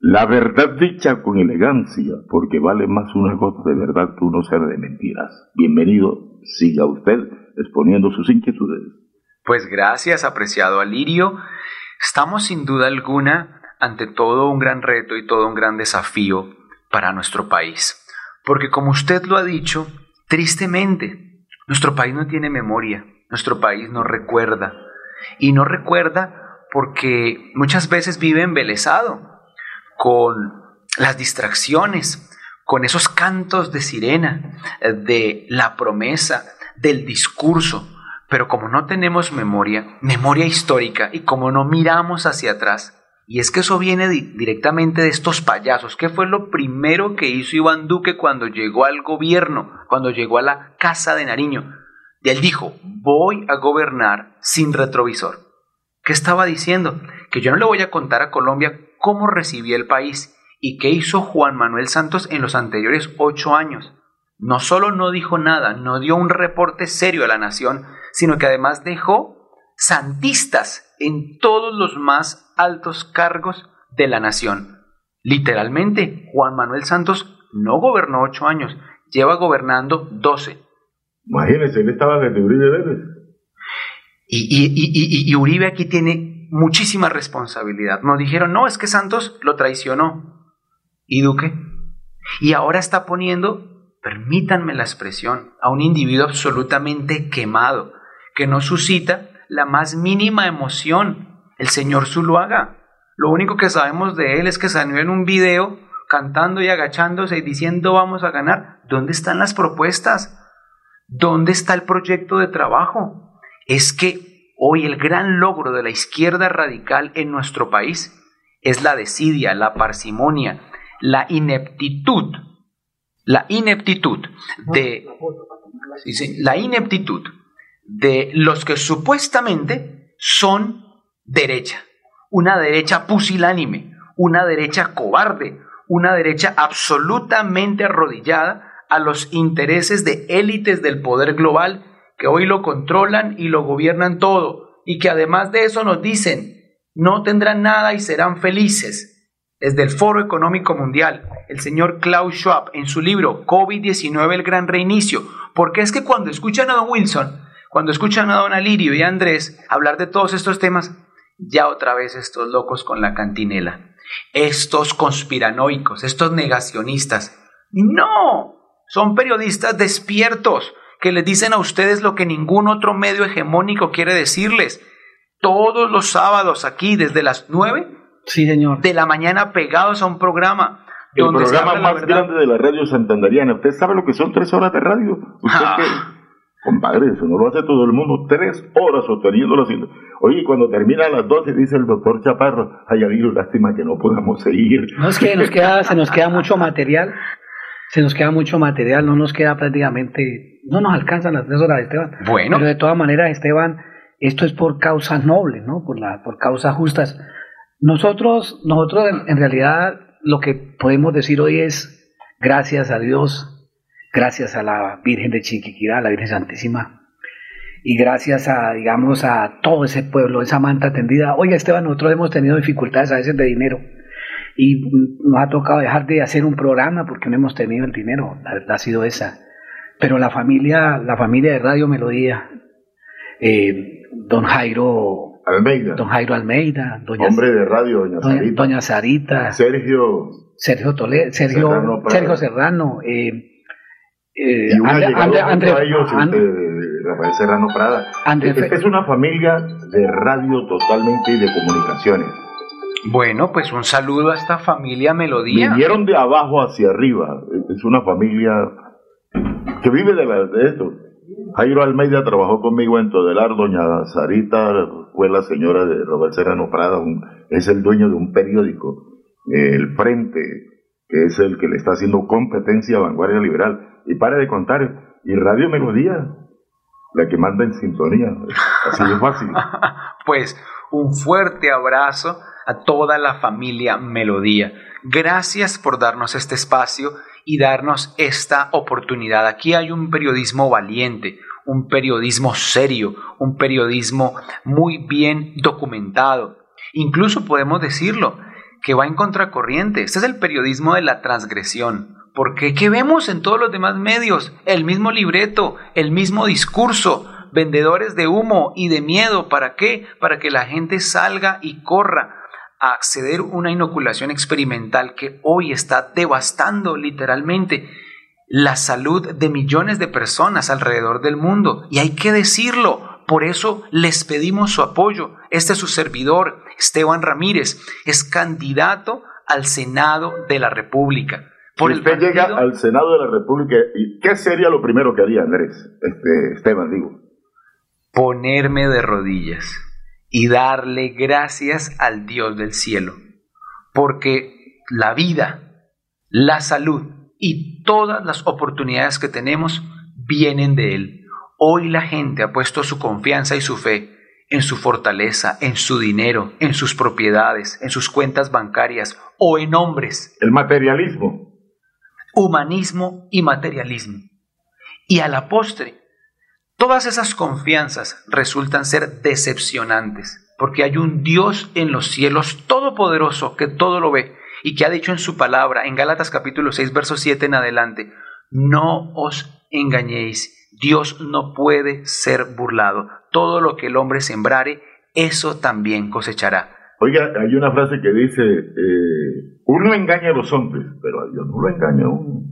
Speaker 1: la verdad dicha con elegancia, porque vale más una gota de verdad que uno ser de mentiras. Bienvenido, siga usted exponiendo sus inquietudes.
Speaker 37: Pues gracias, apreciado Alirio. Estamos sin duda alguna ante todo un gran reto y todo un gran desafío para nuestro país. Porque como usted lo ha dicho, tristemente, nuestro país no tiene memoria, nuestro país no recuerda. Y no recuerda porque muchas veces vive embelesado con las distracciones, con esos cantos de sirena, de la promesa, del discurso. Pero como no tenemos memoria, memoria histórica, y como no miramos hacia atrás, y es que eso viene directamente de estos payasos. ¿Qué fue lo primero que hizo Iván Duque cuando llegó al gobierno, cuando llegó a la Casa de Nariño? Y él dijo, voy a gobernar sin retrovisor. ¿Qué estaba diciendo? Que yo no le voy a contar a Colombia cómo recibía el país y qué hizo Juan Manuel Santos en los anteriores ocho años. No solo no dijo nada, no dio un reporte serio a la nación, sino que además dejó santistas en todos los más altos cargos de la nación. Literalmente, Juan Manuel Santos no gobernó ocho años, lleva gobernando doce.
Speaker 1: Imagínense, él estaba desde Uribe Vélez.
Speaker 37: Y, y, y, Uribe aquí tiene muchísima responsabilidad. Nos dijeron, no, es que Santos lo traicionó. ¿Y Duque? Y ahora está poniendo, permítanme la expresión, a un individuo absolutamente quemado, que no suscita la más mínima emoción. El señor Zuluaga. Lo único que sabemos de él es que salió en un video cantando y agachándose y diciendo vamos a ganar. ¿Dónde están las propuestas? ¿Dónde está el proyecto de trabajo? Es que Hoy el gran logro de la izquierda radical en nuestro país es la desidia, la parsimonia, la ineptitud, la ineptitud de la ineptitud de los que supuestamente son derecha, una derecha pusilánime, una derecha cobarde, una derecha absolutamente arrodillada a los intereses de élites del poder global que hoy lo controlan y lo gobiernan todo, y que además de eso nos dicen, no tendrán nada y serán felices. Desde el Foro Económico Mundial, el señor Klaus Schwab, en su libro COVID-19, el gran reinicio, porque es que cuando escuchan a Don Wilson, cuando escuchan a Don Alirio y a Andrés hablar de todos estos temas, ya otra vez estos locos con la cantinela, estos conspiranoicos, estos negacionistas. No, son periodistas despiertos, que les dicen a ustedes lo que ningún otro medio hegemónico quiere decirles. Todos los sábados aquí, desde las 9
Speaker 36: sí, señor.
Speaker 37: de la mañana, pegados a un programa.
Speaker 1: El programa más grande de la radio santandariana. ¿Usted sabe lo que son tres horas de radio? ¿Usted ah. Compadre, eso no lo hace todo el mundo. Tres horas sosteniéndolo haciendo. Oye, cuando termina a las 12 dice el doctor Chaparro, ay, habido lástima que no podamos seguir.
Speaker 36: No es que nos queda, se nos queda mucho material se nos queda mucho material, no nos queda prácticamente, no nos alcanzan las tres horas, Esteban.
Speaker 37: Bueno.
Speaker 36: Pero de todas maneras, Esteban, esto es por causas nobles, ¿no? Por, la, por causas justas. Nosotros, nosotros en, realidad lo que podemos decir hoy es gracias a Dios, gracias a la Virgen de Chiquiquirá, la Virgen Santísima, y gracias a, digamos, a todo ese pueblo, esa manta tendida. Oye, Esteban, nosotros hemos tenido dificultades a veces de dinero. Y nos ha tocado dejar de hacer un programa porque no hemos tenido el dinero, la verdad ha sido esa. Pero la familia, la familia de Radio Melodía, eh, don Jairo
Speaker 1: Almeida,
Speaker 36: don Jairo Almeida,
Speaker 1: doña, hombre de radio, doña, Sarita,
Speaker 36: doña Sarita,
Speaker 1: Sergio,
Speaker 36: Sergio Toledo, Sergio Serrano, Sergio Serrano, eh,
Speaker 1: eh, y una André, ellos, este, Rafael Serrano Prada. es una familia de radio totalmente y de comunicaciones.
Speaker 37: Bueno, pues un saludo a esta familia Melodía.
Speaker 1: Vinieron de abajo hacia arriba. Es una familia que vive de, esto.
Speaker 38: Jairo Almeida trabajó conmigo en Todelar, doña Sarita fue la señora de Robert Serrano Prada, un- es el dueño de un periódico, eh, El Frente, que es el que le está haciendo competencia a Vanguardia Liberal. Y pare de contar, y Radio Melodía, la que manda en sintonía, así de fácil.
Speaker 37: Pues un fuerte abrazo a toda la familia Melodía. Gracias por darnos este espacio y darnos esta oportunidad. Aquí hay un periodismo valiente, un periodismo serio, un periodismo muy bien documentado. Incluso podemos decirlo, que va en contracorriente. Este es el periodismo de la transgresión. Porque ¿qué vemos en todos los demás medios? El mismo libreto, el mismo discurso, vendedores de humo y de miedo. ¿Para qué? Para que la gente salga y corra a acceder a una inoculación experimental que hoy está devastando literalmente la salud de millones de personas alrededor del mundo. Y hay que decirlo. Por eso les pedimos su apoyo. Este es su servidor, Esteban Ramírez, es candidato al Senado de la República. Por
Speaker 38: Si usted llega al Senado de la República, ¿y ¿qué sería lo primero que haría Andrés? Este, Esteban, digo.
Speaker 37: ponerme de rodillas y darle gracias al Dios del cielo, porque la vida, la salud y todas las oportunidades que tenemos vienen de Él. Hoy la gente ha puesto su confianza y su fe en su fortaleza, en su dinero, en sus propiedades, en sus cuentas bancarias o en hombres.
Speaker 38: El materialismo.
Speaker 37: Humanismo y materialismo. Y a la postre, Todas esas confianzas resultan ser decepcionantes, porque hay un Dios en los cielos todopoderoso que todo lo ve y que ha dicho en su palabra, en Gálatas capítulo 6, verso 7 en adelante, no os engañéis, Dios no puede ser burlado, todo lo que el hombre sembrare, eso también cosechará.
Speaker 38: Oiga, hay una frase que dice, eh, uno engaña a los hombres, pero a Dios no lo engaña a uno.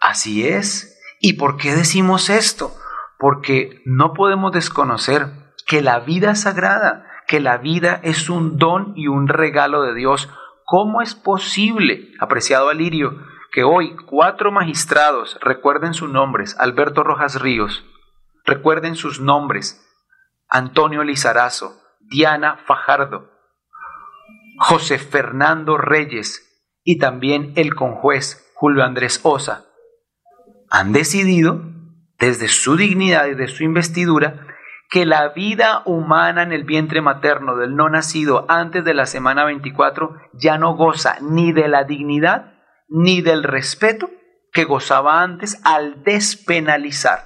Speaker 37: Así es. ¿Y por qué decimos esto? Porque no podemos desconocer que la vida sagrada, que la vida es un don y un regalo de Dios. ¿Cómo es posible, apreciado Alirio, que hoy cuatro magistrados, recuerden sus nombres, Alberto Rojas Ríos, recuerden sus nombres, Antonio Lizarazo, Diana Fajardo, José Fernando Reyes y también el conjuez Julio Andrés Osa, han decidido, desde su dignidad y de su investidura, que la vida humana en el vientre materno del no nacido antes de la semana 24 ya no goza ni de la dignidad ni del respeto que gozaba antes al despenalizar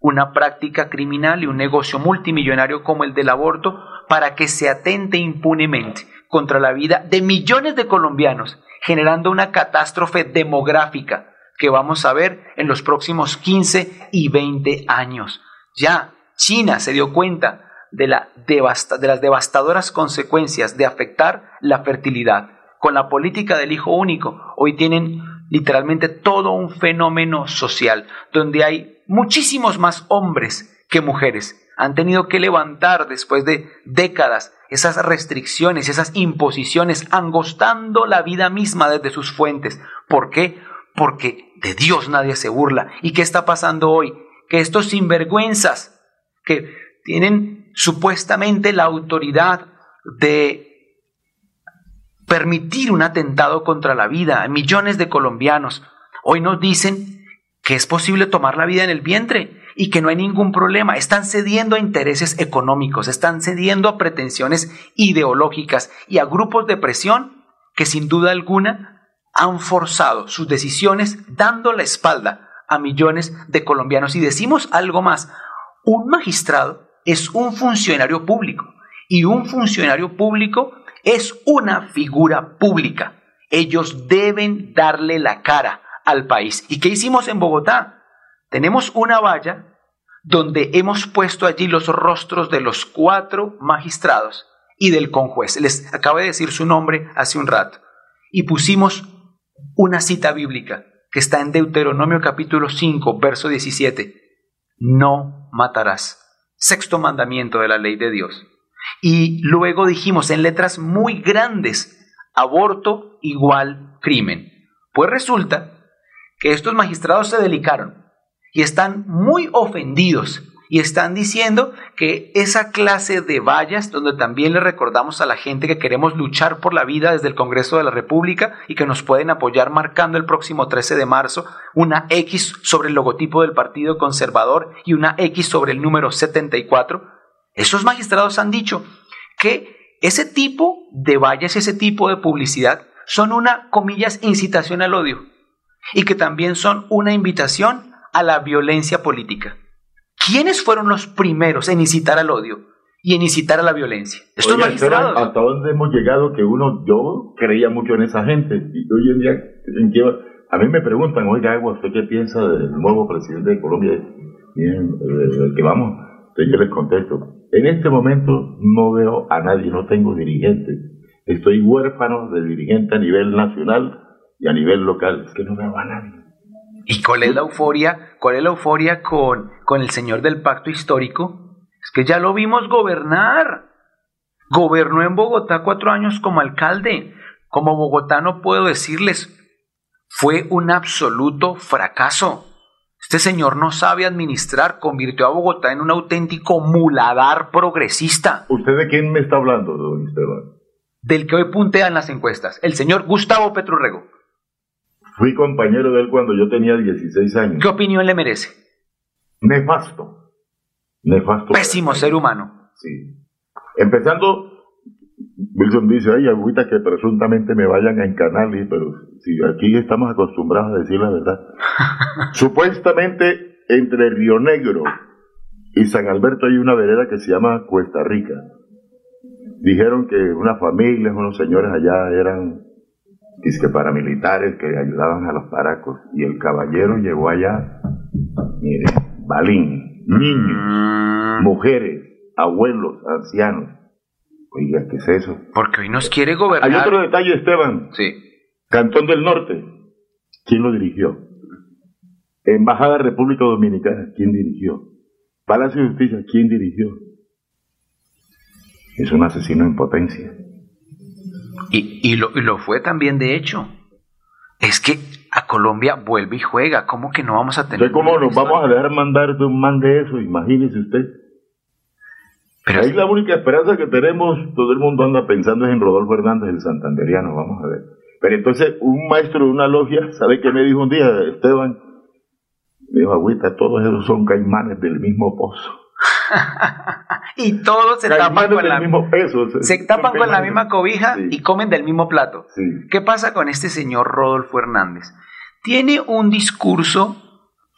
Speaker 37: una práctica criminal y un negocio multimillonario como el del aborto para que se atente impunemente contra la vida de millones de colombianos, generando una catástrofe demográfica que vamos a ver en los próximos 15 y 20 años. Ya China se dio cuenta de, la de las devastadoras consecuencias de afectar la fertilidad. Con la política del hijo único, hoy tienen literalmente todo un fenómeno social, donde hay muchísimos más hombres que mujeres. Han tenido que levantar después de décadas esas restricciones, esas imposiciones, angostando la vida misma desde sus fuentes. ¿Por qué? Porque de Dios nadie se burla. ¿Y qué está pasando hoy? Que estos sinvergüenzas que tienen supuestamente la autoridad de permitir un atentado contra la vida a millones de colombianos, hoy nos dicen que es posible tomar la vida en el vientre y que no hay ningún problema. Están cediendo a intereses económicos, están cediendo a pretensiones ideológicas y a grupos de presión que sin duda alguna han forzado sus decisiones dando la espalda a millones de colombianos. Y decimos algo más, un magistrado es un funcionario público y un funcionario público es una figura pública. Ellos deben darle la cara al país. ¿Y qué hicimos en Bogotá? Tenemos una valla donde hemos puesto allí los rostros de los cuatro magistrados y del conjuez. Les acabo de decir su nombre hace un rato. Y pusimos una cita bíblica que está en Deuteronomio capítulo 5, verso 17. No matarás. Sexto mandamiento de la ley de Dios. Y luego dijimos en letras muy grandes, aborto igual crimen. Pues resulta que estos magistrados se delicaron y están muy ofendidos y están diciendo que esa clase de vallas, donde también le recordamos a la gente que queremos luchar por la vida desde el Congreso de la República y que nos pueden apoyar marcando el próximo 13 de marzo una X sobre el logotipo del Partido Conservador y una X sobre el número 74, esos magistrados han dicho que ese tipo de vallas, ese tipo de publicidad son una, comillas, incitación al odio y que también son una invitación a la violencia política. ¿Quiénes fueron los primeros en incitar al odio y en incitar a la violencia? Estos
Speaker 1: Oiga,
Speaker 37: magistrados.
Speaker 1: ¿Hasta dónde hemos llegado que uno, yo creía mucho en esa gente y hoy en día, a mí me preguntan, oiga, Agua, ¿usted qué piensa del nuevo presidente de Colombia? Bien, eh, el que vamos, Entonces yo les contesto. En este momento no veo a nadie, no tengo dirigente. Estoy huérfano de dirigente a nivel nacional y a nivel local. Es que no veo a nadie.
Speaker 37: ¿Y cuál es la euforia? ¿Cuál es la euforia con, con el señor del pacto histórico? Es que ya lo vimos gobernar. Gobernó en Bogotá cuatro años como alcalde. Como bogotano puedo decirles, fue un absoluto fracaso. Este señor no sabe administrar, convirtió a Bogotá en un auténtico muladar progresista.
Speaker 1: ¿Usted de quién me está hablando, don Esteban?
Speaker 37: Del que hoy puntean las encuestas, el señor Gustavo Petrurrego.
Speaker 1: Fui compañero de él cuando yo tenía 16 años.
Speaker 37: ¿Qué opinión le merece?
Speaker 1: Nefasto. Nefasto.
Speaker 37: Pésimo ser humano.
Speaker 1: Sí. Empezando, Wilson dice, ay, agüita que presuntamente me vayan a encanar, pero si aquí estamos acostumbrados a decir la verdad. Supuestamente entre Río Negro y San Alberto hay una vereda que se llama Cuesta Rica. Dijeron que unas familias, unos señores allá eran que paramilitares que ayudaban a los paracos. Y el caballero llegó allá, mire, balín, niños, mujeres, abuelos, ancianos. Oiga, ¿qué es eso?
Speaker 37: Porque hoy nos quiere gobernar.
Speaker 1: Hay otro detalle, Esteban.
Speaker 37: Sí.
Speaker 1: Cantón del Norte. ¿Quién lo dirigió? Embajada de República Dominicana. ¿Quién dirigió? Palacio de Justicia. ¿Quién dirigió? Es un asesino en potencia.
Speaker 37: Y, y lo, y lo fue también, de hecho. Es que a Colombia vuelve y juega. ¿Cómo que no vamos a tener?
Speaker 1: ¿cómo nos vamos a dejar mandar de un man de eso? Imagínese usted.
Speaker 37: Pero
Speaker 1: Ahí la única esperanza que tenemos, todo el mundo anda pensando es en Rodolfo Hernández, el santanderiano, vamos a ver. Pero entonces, un maestro de una logia, ¿sabe qué me dijo un día, Esteban? Me dijo, agüita, todos esos son caimanes del mismo pozo.
Speaker 37: Y todos se tapan con la,
Speaker 1: mismo
Speaker 37: se tapan con la misma cobija y comen del mismo plato.
Speaker 1: Sí.
Speaker 37: ¿Qué pasa con este señor Rodolfo Hernández? Tiene un discurso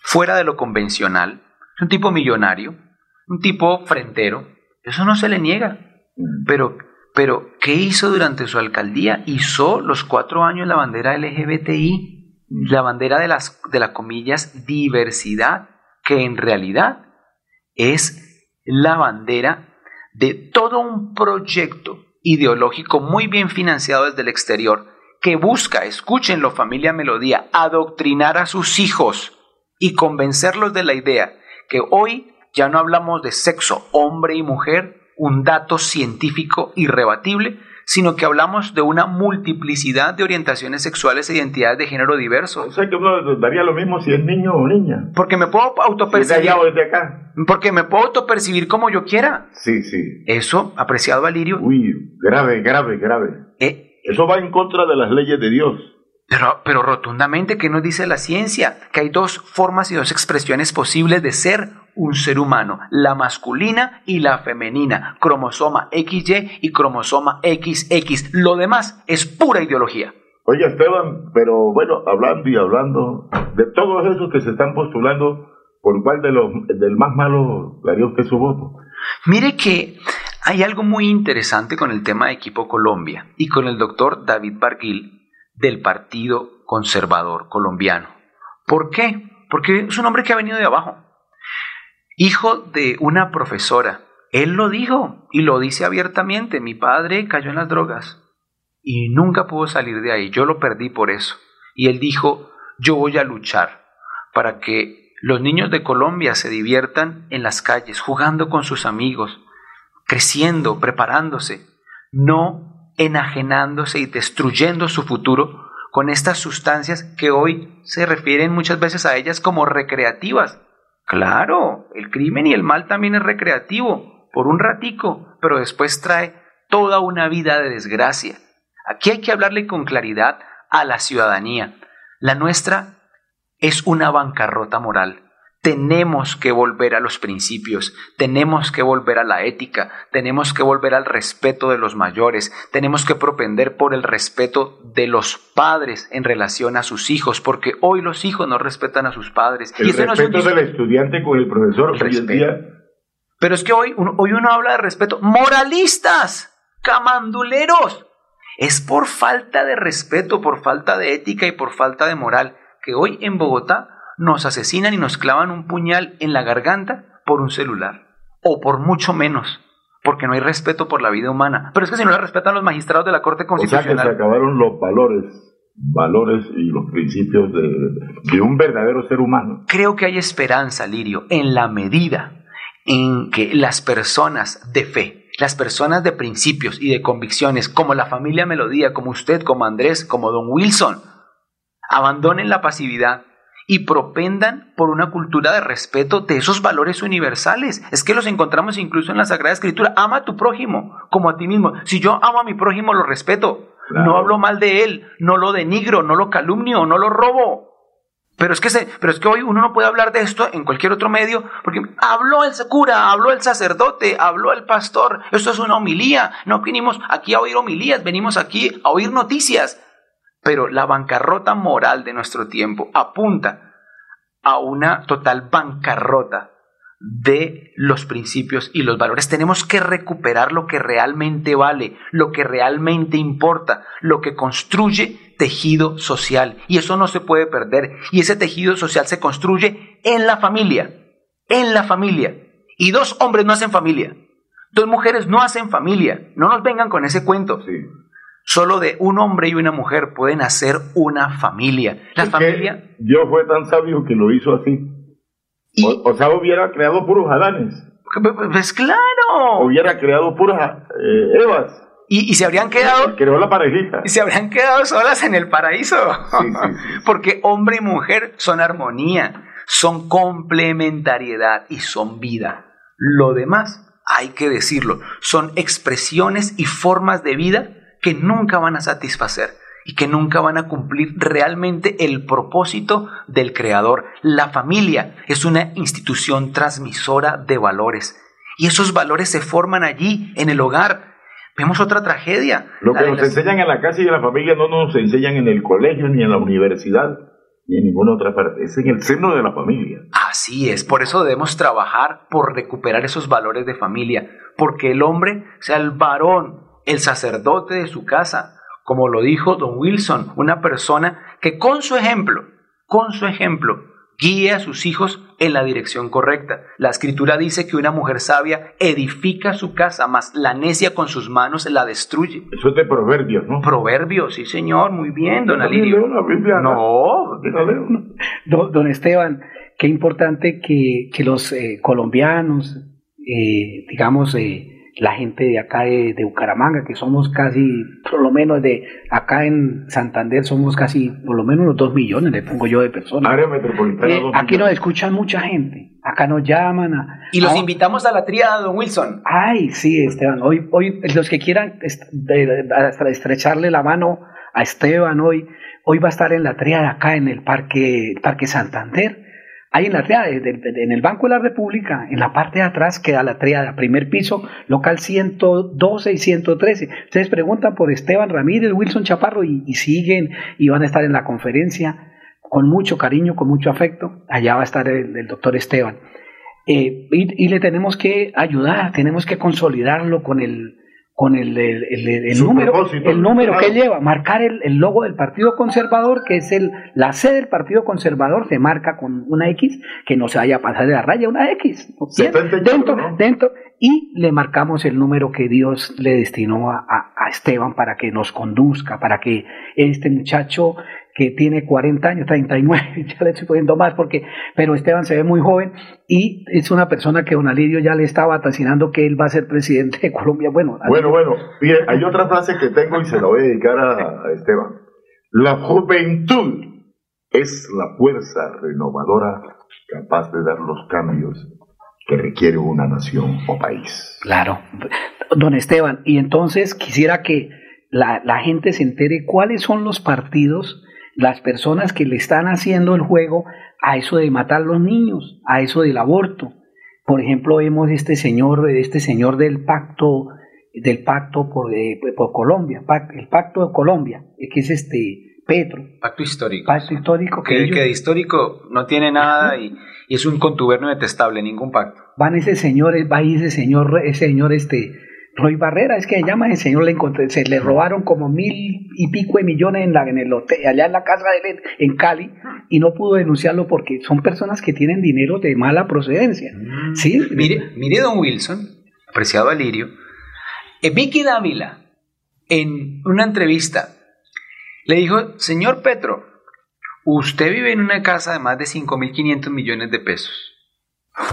Speaker 37: fuera de lo convencional. Es un tipo millonario, un tipo frentero. Eso no se le niega. Pero, pero, ¿qué hizo durante su alcaldía? Hizo los cuatro años la bandera LGBTI, la bandera de las, de las comillas, diversidad, que en realidad es la bandera de todo un proyecto ideológico muy bien financiado desde el exterior que busca, escúchenlo familia Melodía, adoctrinar a sus hijos y convencerlos de la idea que hoy ya no hablamos de sexo hombre y mujer, un dato científico irrebatible, sino que hablamos de una multiplicidad de orientaciones sexuales e identidades de género diversos.
Speaker 1: O sea que uno daría lo mismo si es niño o niña.
Speaker 37: Porque me puedo autopercibir.
Speaker 1: allá o es de acá.
Speaker 37: Porque me puedo autopercibir como yo quiera.
Speaker 1: Sí, sí.
Speaker 37: Eso, apreciado Valirio.
Speaker 1: Uy, grave, grave, grave. Eso va en contra de las leyes de Dios.
Speaker 37: Pero, pero rotundamente, ¿qué nos dice la ciencia? Que hay dos formas y dos expresiones posibles de ser un ser humano, la masculina y la femenina, cromosoma XY y cromosoma XX. Lo demás es pura ideología.
Speaker 1: Oye, Esteban, pero bueno, hablando y hablando de todos esos que se están postulando, ¿por cuál de los, del más malo daría usted su voto?
Speaker 37: Mire que hay algo muy interesante con el tema de Equipo Colombia y con el doctor David Barguil del Partido Conservador Colombiano. ¿Por qué? Porque es un hombre que ha venido de abajo. Hijo de una profesora. Él lo dijo y lo dice abiertamente. Mi padre cayó en las drogas y nunca pudo salir de ahí. Yo lo perdí por eso. Y él dijo, yo voy a luchar para que los niños de Colombia se diviertan en las calles, jugando con sus amigos, creciendo, preparándose, no enajenándose y destruyendo su futuro con estas sustancias que hoy se refieren muchas veces a ellas como recreativas. Claro, el crimen y el mal también es recreativo, por un ratico, pero después trae toda una vida de desgracia. Aquí hay que hablarle con claridad a la ciudadanía. La nuestra es una bancarrota moral. Tenemos que volver a los principios, tenemos que volver a la ética, tenemos que volver al respeto de los mayores, tenemos que propender por el respeto de los padres en relación a sus hijos, porque hoy los hijos no respetan a sus padres.
Speaker 38: El
Speaker 37: Y ese no es un
Speaker 38: respeto del estudiante con el profesor. hoy en día,
Speaker 37: Pero es que hoy, uno- hoy uno habla de respeto. Moralistas, camanduleros. Es por falta de respeto, por falta de ética y por falta de moral que hoy en Bogotá nos asesinan y nos clavan un puñal en la garganta por un celular. O por mucho menos, porque no hay respeto por la vida humana. Pero es que si no la respetan los magistrados de la Corte
Speaker 38: o sea que se
Speaker 37: Constitucional.
Speaker 38: acabaron los valores, valores y los principios de, de un verdadero ser humano.
Speaker 37: Creo que hay esperanza, Lirio, en la medida en que las personas de fe, las personas de principios y de convicciones, como la familia Melodía, como usted, como Andrés, como Don Wilson, abandonen la pasividad y propendan por una cultura de respeto de esos valores universales. Es que los encontramos incluso en la Sagrada Escritura. Ama a tu prójimo como a ti mismo. Si yo amo a mi prójimo, lo respeto. No hablo mal de él, no lo denigro, no lo calumnio, no lo robo. Pero es, que se, pero es que hoy uno no puede hablar de esto en cualquier otro medio, porque habló el cura, habló el sacerdote, habló el pastor, esto es una homilía, no vinimos aquí a oír homilías, venimos aquí a oír noticias. Pero la bancarrota moral de nuestro tiempo apunta a una total bancarrota de los principios y los valores. Tenemos que recuperar lo que realmente vale, lo que realmente importa, lo que construye tejido social. Y eso no se puede perder. Y ese tejido social se construye en la familia, en la familia. Y dos hombres no hacen familia. Dos mujeres no hacen familia. No nos vengan con ese cuento. Solo de un hombre y una mujer pueden hacer una familia. La familia
Speaker 38: Dios fue tan sabio que lo hizo así. O, o sea, hubiera creado puros Adanes.
Speaker 37: Pues claro.
Speaker 38: Hubiera creado puras eh, Evas.
Speaker 37: Y, y se habrían quedado.
Speaker 38: Creó la parejita.
Speaker 37: Y se habrían quedado solas en el paraíso. Porque hombre y mujer son armonía, son complementariedad y son vida. Lo demás, hay que decirlo, son expresiones y formas de vida que nunca van a satisfacer y que nunca van a cumplir realmente el propósito del creador. La familia es una institución transmisora de valores y esos valores se forman allí, en el hogar. Vemos otra tragedia.
Speaker 38: Lo que nos
Speaker 37: las-
Speaker 38: enseñan en la casa y en la familia no nos enseñan en el colegio, ni en la universidad, ni en ninguna otra parte. Es en el seno de la familia.
Speaker 37: Así es, por eso debemos trabajar por recuperar esos valores de familia, porque el hombre sea el varón, el sacerdote de su casa, como lo dijo don Wilson, una persona que con su ejemplo, con su ejemplo, guíe a sus hijos en la dirección correcta. La escritura dice que una mujer sabia edifica su casa, mas la necia con sus manos la destruye.
Speaker 38: Eso es de proverbios, ¿no?
Speaker 37: Proverbios, sí señor, muy bien, don Alirio.
Speaker 38: leo la Biblia,
Speaker 37: No,
Speaker 38: leo.
Speaker 36: Don, don Esteban, qué importante que, que los eh, colombianos, eh, digamos, eh, la gente de acá de, de Bucaramanga, que somos casi, por lo menos de acá en Santander, somos casi, por lo menos unos dos millones, le pongo yo de personas.
Speaker 38: Área metropolitana.
Speaker 36: Eh, aquí nos escuchan mucha gente, acá nos llaman. a-
Speaker 37: Y los
Speaker 36: a-
Speaker 37: invitamos a la tríada, don Wilson.
Speaker 36: Ay, sí, Esteban. Hoy, hoy los que quieran estrecharle la mano a Esteban hoy, hoy va a estar en la triada acá en el Parque, Parque Santander. Ahí en la triada, en el Banco de la República, en la parte de atrás queda la triada, primer piso, local 112 y 113. Ustedes preguntan por Esteban Ramírez, Wilson Chaparro y, siguen y van a estar en la conferencia con mucho cariño, con mucho afecto. Allá va a estar el, doctor Esteban. Eh, y le tenemos que ayudar, tenemos que consolidarlo con el con el, el- el- el
Speaker 38: Su
Speaker 36: número,
Speaker 38: propósito,
Speaker 36: el número que lleva, marcar el, el logo del Partido Conservador, que es el, la C del Partido Conservador, se marca con una X, que no se vaya a pasar de la raya, una X, ¿no? Bien,
Speaker 38: 78,
Speaker 36: dentro,
Speaker 38: ¿no?
Speaker 36: dentro, y le marcamos el número que Dios le destinó a, a- a Esteban para que nos conduzca, para que este muchacho que tiene 40 años, 39, ya le estoy poniendo más porque, pero Esteban se ve muy joven y es una persona que don Alirio ya le está vaticinando que él va a ser presidente de Colombia. Bueno,
Speaker 38: Bueno, bueno, mire, hay otra frase que tengo y se la voy a dedicar a, a Esteban. La juventud es la fuerza renovadora capaz de dar los cambios que requiere una nación o país.
Speaker 36: Claro. Don Esteban, y entonces quisiera que la, la gente se entere cuáles son los partidos, las personas que le están haciendo el juego a eso de matar a los niños, a eso del aborto. Por ejemplo, vemos este señor, este señor del pacto, del pacto por, eh, por Colombia, el pacto de Colombia, eh, que es este Petro.
Speaker 37: Pacto histórico.
Speaker 36: Pacto histórico que,
Speaker 37: Que,
Speaker 36: ellos-
Speaker 37: que de histórico no tiene nada y, y es un contubernio detestable, ningún pacto.
Speaker 36: van ese señor, va ahí ese señor, ese señor este Roy Barrera, es que se llama ese señor, le encontré, se le robaron como mil y pico de millones en, la, en el hotel, allá en la casa de él, en Cali, y no pudo denunciarlo porque son personas que tienen dinero de mala procedencia. ¿Sí?
Speaker 37: Mire, mire, don Wilson, apreciado Alirio, eh, Vicky Dávila, en una entrevista, le dijo, señor Petro, usted vive en una casa de más de 5.500 millones de pesos.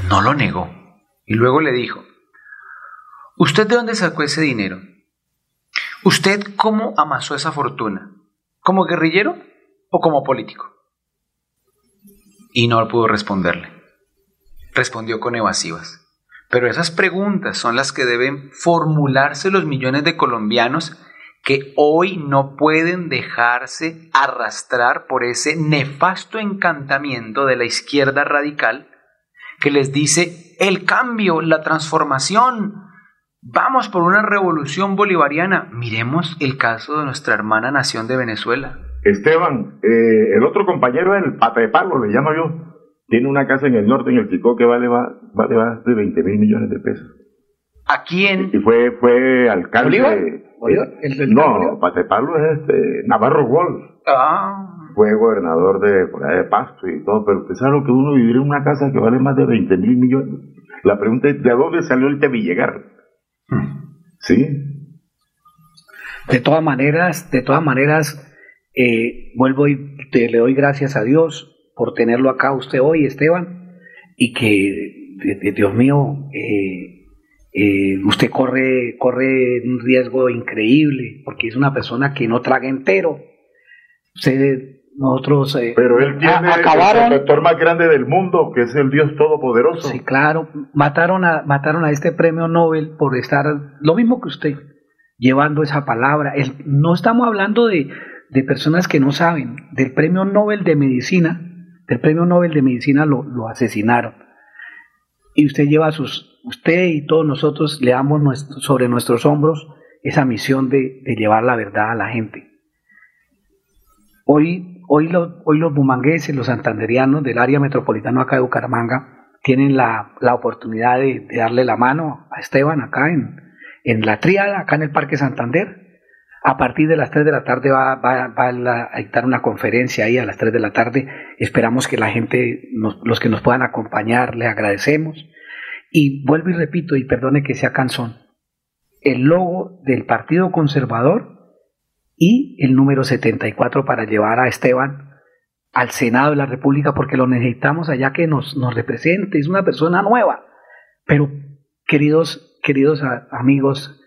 Speaker 37: No lo negó. Y luego le dijo, ¿usted de dónde sacó ese dinero? ¿Usted cómo amasó esa fortuna? ¿Como guerrillero o como político? Y no pudo responderle. Respondió con evasivas. Pero esas preguntas son las que deben formularse los millones de colombianos que hoy no pueden dejarse arrastrar por ese nefasto encantamiento de la izquierda radical que les dice el cambio, la transformación, vamos por una revolución bolivariana. Miremos el caso de nuestra hermana nación de Venezuela.
Speaker 38: Esteban, eh, el otro compañero, el pata de palo, le llamo yo, tiene una casa en el norte, en el Chicó, que vale, va- vale más de 20 mil millones de pesos.
Speaker 37: ¿A quién?
Speaker 38: Y fue, fue alcalde.
Speaker 36: ¿Bolívar? ¿Bolívar? ¿El del
Speaker 38: no, pata de palo es este, Navarro Wolf.
Speaker 37: Ah,
Speaker 38: Fue gobernador de, por de Pasto y todo, pero usted sabe lo que uno vivir en una casa que vale más de 20 mil millones. La pregunta es, ¿de dónde salió el Tevillegar? ¿Sí?
Speaker 36: De todas maneras, de todas maneras, eh, vuelvo y te, le doy gracias a Dios por tenerlo acá usted hoy, Esteban, y que, Dios mío, eh, eh, usted corre, corre un riesgo increíble, porque es una persona que no traga entero. Usted, nosotros... eh,
Speaker 38: Pero él tiene
Speaker 36: a- acabaron,
Speaker 38: el protector más grande del mundo, que es el Dios Todopoderoso.
Speaker 36: Sí, claro. Mataron a, mataron a este premio Nobel por estar lo mismo que usted, llevando esa palabra. El- no estamos hablando de, de personas que no saben. Del premio Nobel de Medicina, del premio Nobel de Medicina lo, lo asesinaron. Y usted lleva sus, usted y todos nosotros le damos nuestro- sobre nuestros hombros esa misión de, de llevar la verdad a la gente. Hoy, hoy, lo- hoy los bumangueses, los santanderianos del área metropolitana acá de Bucaramanga, tienen la, la oportunidad de, darle la mano a Esteban acá en, en la tríada, acá en el Parque Santander. A partir de las 3 de la tarde va, va- a dictar una conferencia ahí a las 3 de la tarde. Esperamos que la gente, los que nos puedan acompañar, le agradecemos. Y vuelvo y repito, y perdone que sea cansón, el logo del Partido Conservador y el número 74 para llevar a Esteban al Senado de la República porque lo necesitamos allá que nos, nos represente, es una persona nueva. Pero queridos, queridos amigos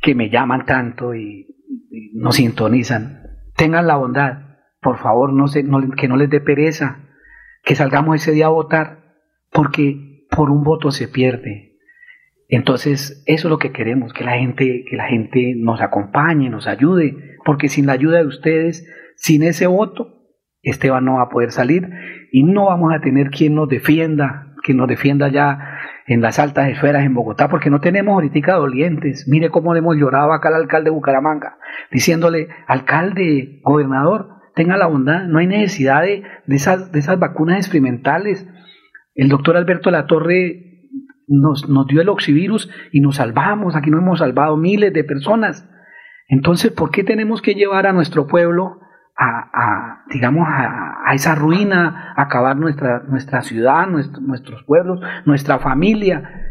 Speaker 36: que me llaman tanto y, y nos sintonizan, tengan la bondad, por favor, no se, no- que no les dé pereza, que salgamos ese día a votar, porque por un voto se pierde. Entonces, eso es lo que queremos, que la gente, que la gente nos acompañe, nos ayude, porque sin la ayuda de ustedes, sin ese voto, Esteban no va a poder salir y no vamos a tener quien nos defienda, quien nos defienda ya en las altas esferas en Bogotá, porque no tenemos ahorita dolientes. Mire cómo le hemos llorado acá al alcalde de Bucaramanga, diciéndole, alcalde, gobernador, tenga la bondad, no hay necesidad de, de esas, de esas vacunas experimentales. El doctor Alberto Latorre nos, nos dio el oxivirus y nos salvamos, aquí nos hemos salvado miles de personas. Entonces, ¿por qué tenemos que llevar a nuestro pueblo a, a, digamos, a, a esa ruina, a acabar nuestra, nuestra ciudad, nuestro- nuestros pueblos, nuestra familia?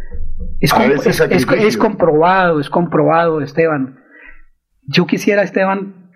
Speaker 36: Es, com- es- es- es comprobado, es comprobado, Esteban. Yo quisiera, Esteban,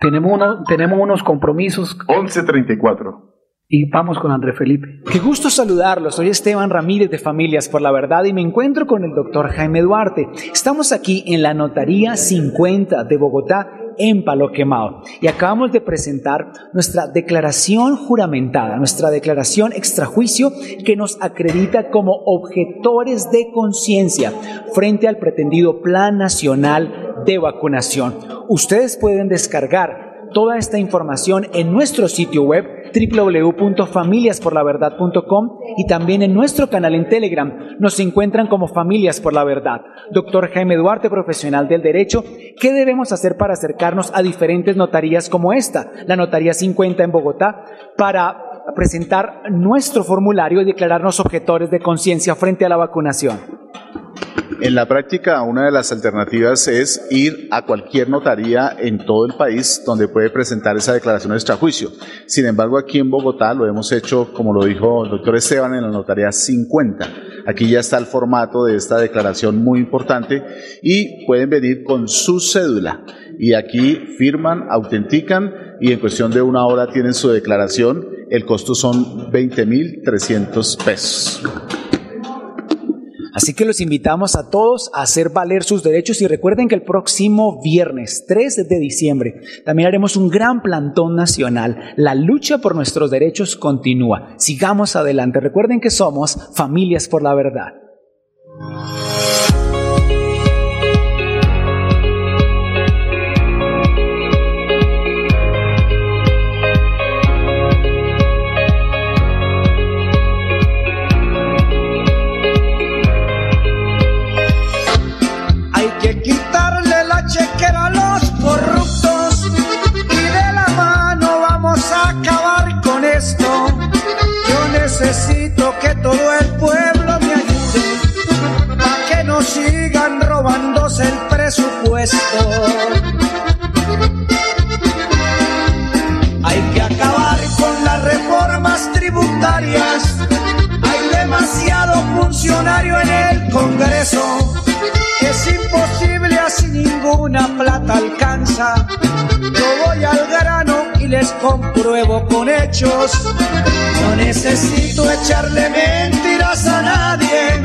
Speaker 36: tenemos, uno- tenemos unos compromisos
Speaker 38: 1134.
Speaker 36: Y vamos con André Felipe.
Speaker 46: Qué gusto saludarlos. Soy Esteban Ramírez de Familias por la Verdad y me encuentro con el doctor Jaime Duarte. Estamos aquí en la Notaría 50 de Bogotá
Speaker 37: en Palo Quemado. Y acabamos de presentar nuestra declaración juramentada, nuestra declaración extrajuicio que nos acredita como objetores de conciencia frente al pretendido Plan Nacional de Vacunación. Ustedes pueden descargar toda esta información en nuestro sitio web www.familiasporlaverdad.com y también en nuestro canal en Telegram. Nos encuentran como Familias por la Verdad. Doctor Jaime Duarte, profesional del derecho, ¿qué debemos hacer para acercarnos a diferentes notarías como esta, la Notaría 50 en Bogotá, para presentar nuestro formulario y declararnos objetores de conciencia frente a la vacunación?
Speaker 46: En la práctica, una de las alternativas es ir a cualquier notaría en todo el país donde puede presentar esa declaración de extrajuicio. Sin embargo, aquí en Bogotá lo hemos hecho, como lo dijo el doctor Esteban, en la notaría 50. Aquí ya está el formato de esta declaración muy importante y pueden venir con su cédula. Y aquí firman, autentican y en cuestión de una hora tienen su declaración. El costo son 20.300 pesos.
Speaker 37: Así que los invitamos a todos a hacer valer sus derechos y recuerden que el próximo viernes 3 de diciembre también haremos un gran plantón nacional. La lucha por nuestros derechos continúa. Sigamos adelante. Recuerden que somos familias por la verdad.
Speaker 45: Necesito que todo el pueblo me ayude para que no sigan robándose el presupuesto. Hay que acabar con las reformas tributarias. Hay demasiado funcionario en el Congreso. Es imposible así ninguna plata alcanza. Les compruebo con hechos. No necesito echarle mentiras a nadie.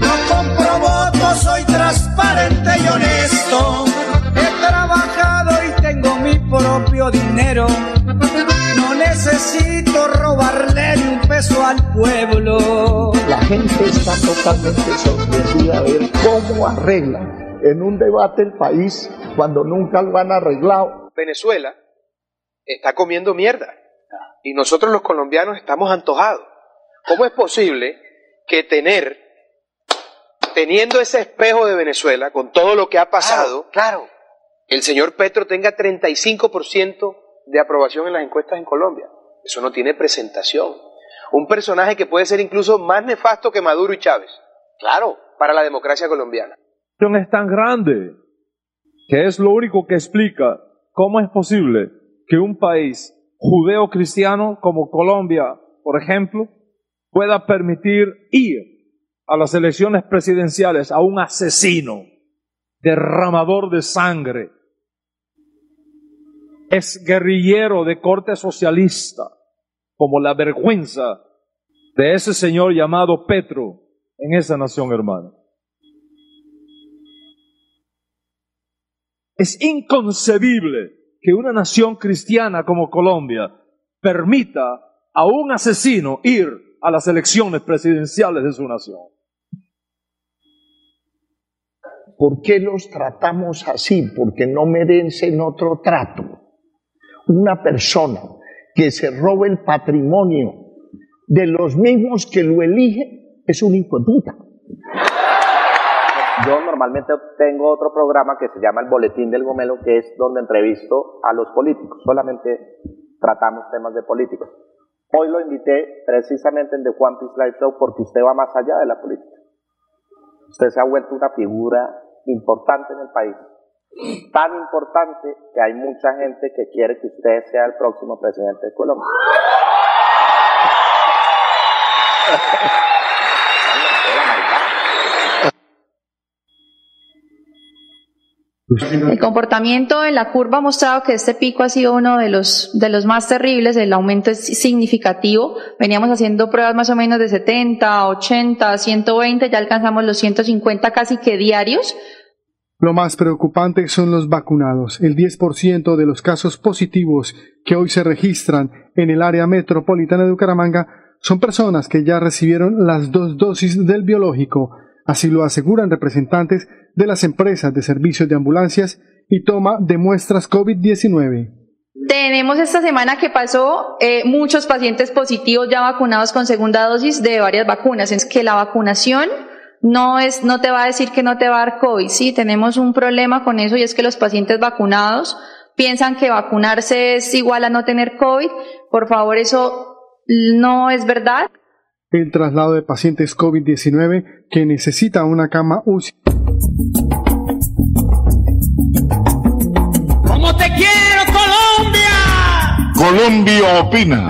Speaker 45: No compro votos, soy transparente y honesto. He trabajado y tengo mi propio dinero. No necesito robarle ni un peso al pueblo.
Speaker 5: La gente está totalmente sorprendida a ver cómo arreglan en un debate el país cuando nunca lo han arreglado.
Speaker 47: Venezuela está comiendo mierda y nosotros los colombianos estamos antojados. ¿Cómo es posible que tener, teniendo ese espejo de Venezuela, con todo lo que ha pasado, claro, el señor Petro tenga 35% de aprobación en las encuestas en Colombia? Eso no tiene presentación. Un personaje que puede ser incluso más nefasto que Maduro y Chávez. Claro, para la democracia colombiana.
Speaker 48: es tan grande que es lo único que explica cómo es posible que un país judeo-cristiano como Colombia, por ejemplo, pueda permitir ir a las elecciones presidenciales a un asesino, derramador de sangre, es guerrillero de corte socialista, como la vergüenza de ese señor llamado Petro en esa nación hermana. Es inconcebible que una nación cristiana como Colombia permita a un asesino ir a las elecciones presidenciales de su nación.
Speaker 5: ¿Por qué los tratamos así? Porque no merecen otro trato. Una persona que se robe el patrimonio de los mismos que lo eligen es un hijo de puta.
Speaker 29: Yo normalmente tengo otro programa que se llama El Boletín del Gomelo, que es donde entrevisto a los políticos. Solamente tratamos temas de políticos. Hoy lo invité precisamente en The Juan Piece Live Show porque usted va más allá de la política. Usted se ha vuelto una figura importante en el país. Tan importante que hay mucha gente que quiere que usted sea el próximo presidente de Colombia.
Speaker 42: El comportamiento en la curva ha mostrado que este pico ha sido uno de los, de los más terribles, el aumento es significativo. Veníamos haciendo pruebas más o menos de 70, 80, 120, ya alcanzamos los 150 casi que diarios.
Speaker 43: Lo más preocupante son los vacunados. El 10% de los casos positivos que hoy se registran en el área metropolitana de Bucaramanga son personas que ya recibieron las dos dosis del biológico. Así lo aseguran representantes de las empresas de servicios de ambulancias y toma de muestras COVID-19.
Speaker 42: Tenemos esta semana que pasó eh, muchos pacientes positivos ya vacunados con segunda dosis de varias vacunas. Es que la vacunación no es, no te va a decir que no te va a dar COVID. Sí, tenemos un problema con eso y es que los pacientes vacunados piensan que vacunarse es igual a no tener COVID. Por favor, eso no es verdad.
Speaker 43: El traslado de pacientes COVID-19 que necesita una cama UCI.
Speaker 19: ¡Como te quiero, Colombia!
Speaker 24: Colombia opina.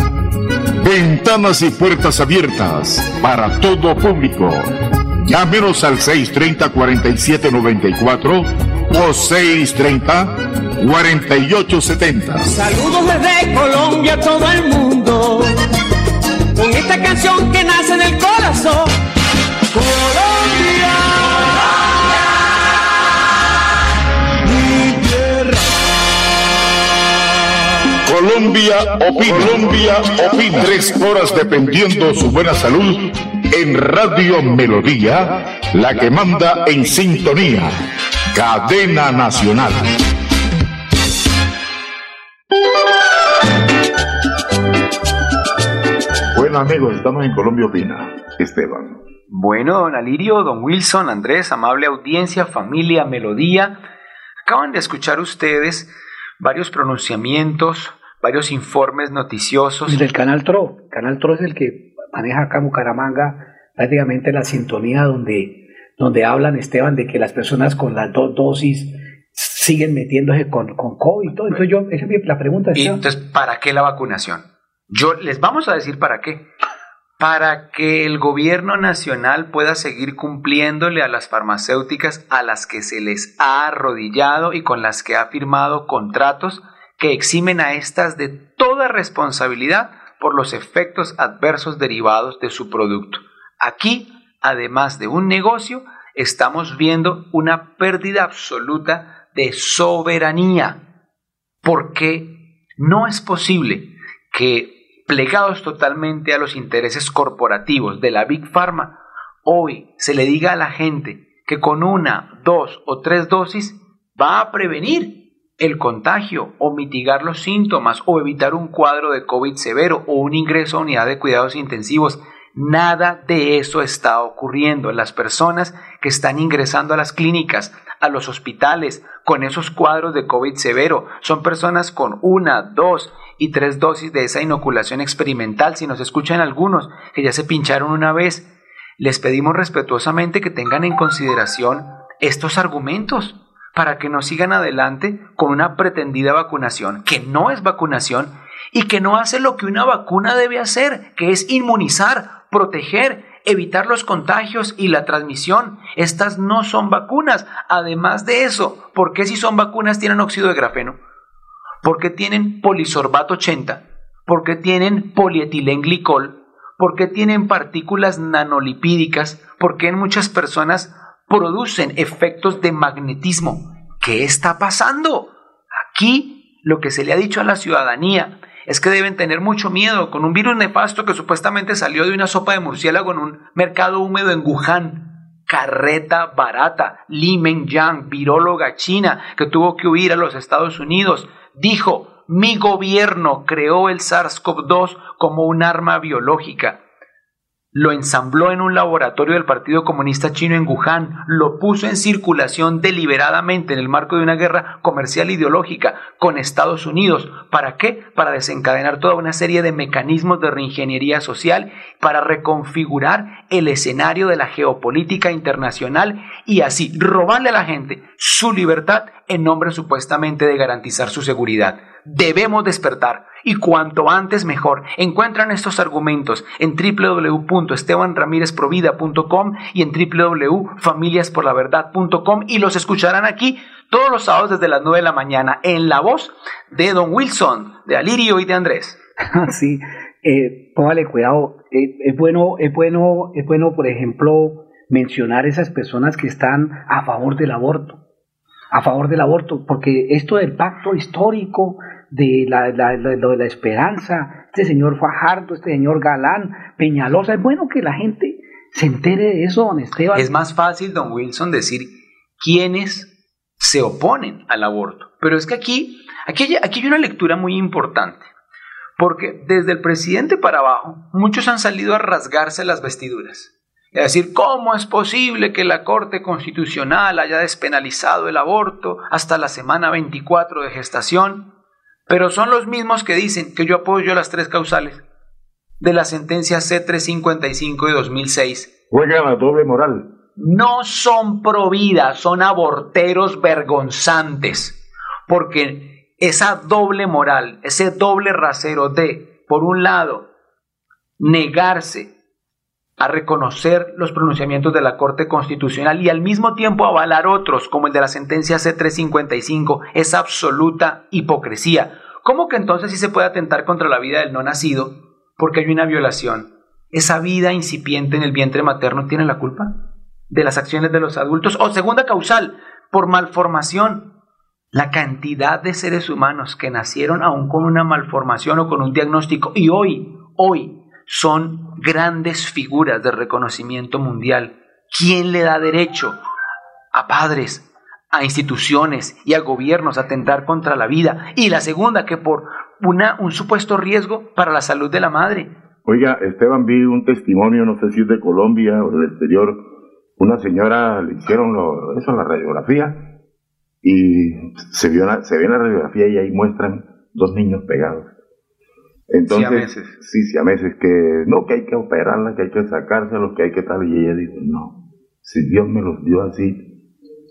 Speaker 24: Ventanas y puertas abiertas para todo público. Llámenos al 630-4794 o 630-4870.
Speaker 19: Saludos desde Colombia a todo el mundo. Con esta canción que nace del corazón. Colombia.
Speaker 24: Colombia opina. Colombia opina. Tres horas dependiendo su buena salud en Radio Melodía, la que manda en sintonía. Cadena Nacional.
Speaker 38: Bueno amigos, estamos en Colombia Opina. Esteban.
Speaker 37: Bueno, don Alirio, don Wilson, Andrés, amable audiencia, familia, melodía. Acaban de escuchar ustedes varios pronunciamientos, varios informes noticiosos.
Speaker 36: Del Canal TRO. Canal TRO es el que maneja acá en Bucaramanga prácticamente la sintonía donde, donde hablan, Esteban, de que las personas con las dos dosis siguen metiéndose con, con COVID y todo. Entonces yo, esa es la pregunta.
Speaker 37: Y entonces, ¿para qué la vacunación? Yo les vamos a decir para qué. Para que el gobierno nacional pueda seguir cumpliéndole a las farmacéuticas a las que se les ha arrodillado y con las que ha firmado contratos que eximen a estas de toda responsabilidad por los efectos adversos derivados de su producto. Aquí, además de un negocio, estamos viendo una pérdida absoluta de soberanía porque no es posible que, plegados totalmente a los intereses corporativos de la Big Pharma, hoy se le diga a la gente que con una, dos o tres dosis va a prevenir el contagio o mitigar los síntomas o evitar un cuadro de COVID severo o un ingreso a unidad de cuidados intensivos. Nada de eso está ocurriendo. Las personas que están ingresando a las clínicas, a los hospitales, con esos cuadros de COVID severo, son personas con una, dos y tres dosis de esa inoculación experimental. Si nos escuchan algunos que ya se pincharon una vez, les pedimos respetuosamente que tengan en consideración estos argumentos para que no sigan adelante con una pretendida vacunación que no es vacunación y que no hace lo que una vacuna debe hacer, que es inmunizar, proteger, evitar los contagios y la transmisión. Estas no son vacunas. Además de eso, ¿por qué si son vacunas tienen óxido de grafeno? ¿Por qué tienen polisorbato 80? ¿Por qué tienen polietilenglicol? ¿Por qué tienen partículas nanolipídicas? ¿Por qué en muchas personas producen efectos de magnetismo? ¿Qué está pasando? Aquí lo que se le ha dicho a la ciudadanía es que deben tener mucho miedo con un virus nefasto que supuestamente salió de una sopa de murciélago en un mercado húmedo en Wuhan. Carreta barata, Li Mengyang, viróloga china que tuvo que huir a los Estados Unidos, dijo, mi gobierno creó el SARS-CoV-2 como un arma biológica. Lo ensambló en un laboratorio del Partido Comunista Chino en Wuhan, lo puso en circulación deliberadamente en el marco de una guerra comercial ideológica con Estados Unidos. ¿Para qué? Para desencadenar toda una serie de mecanismos de reingeniería social, para reconfigurar el escenario de la geopolítica internacional y así robarle a la gente su libertad en nombre supuestamente de garantizar su seguridad. Debemos despertar y cuanto antes mejor. Encuentran estos argumentos en www.estebanramirezprovida.com y en www.familiasporlaverdad.com y los escucharán aquí todos los sábados desde las 9 de la mañana en la voz de Don Wilson, de Alirio y de Andrés.
Speaker 36: sí, eh, póngale cuidado. Eh, es bueno, es bueno, es bueno, por ejemplo, mencionar esas personas que están a favor del aborto. a favor del aborto, porque esto del pacto histórico, de la, la- lo de la esperanza, este señor Fajardo, este señor Galán, Peñalosa, es bueno que la gente se entere de eso, don Esteban.
Speaker 37: Es más fácil, don Wilson, decir quiénes se oponen al aborto. Pero es que aquí, aquí, hay, aquí hay una lectura muy importante. Porque desde el presidente para abajo, muchos han salido a rasgarse las vestiduras. A decir, ¿cómo es posible que la Corte Constitucional haya despenalizado el aborto hasta la semana 24 de gestación? Pero son los mismos que dicen que yo apoyo las tres causales de la sentencia C355 de 2006
Speaker 1: Juegan a doble moral.
Speaker 37: no son pro vida, son aborteros vergonzantes, porque esa doble moral, ese doble rasero de, por un lado, negarse a reconocer los pronunciamientos de la Corte Constitucional y al mismo tiempo avalar otros, como el de la sentencia C355, es absoluta hipocresía. ¿Cómo que entonces sí se puede atentar contra la vida del no nacido porque hay una violación? ¿Esa vida incipiente en el vientre materno tiene la culpa de las acciones de los adultos? O segunda causal, por malformación. La cantidad de seres humanos que nacieron aún con una malformación o con un diagnóstico y hoy, hoy, son grandes figuras de reconocimiento mundial. ¿Quién le da derecho a padres, a instituciones y a gobiernos a atentar contra la vida? Y la segunda, que por una, un supuesto riesgo para la salud de la madre.
Speaker 1: Oiga, Esteban, vi un testimonio, no sé si es de Colombia o del exterior. Una señora le hicieron lo- eso, la radiografía, y se, vio la- se ve en la radiografía y ahí muestran dos niños pegados. Entonces,
Speaker 37: Siameses.
Speaker 1: sí, siameses, que no, que hay que operarla, que hay que sacárselos, que hay que tal. Y ella dijo, no, si Dios me los dio así,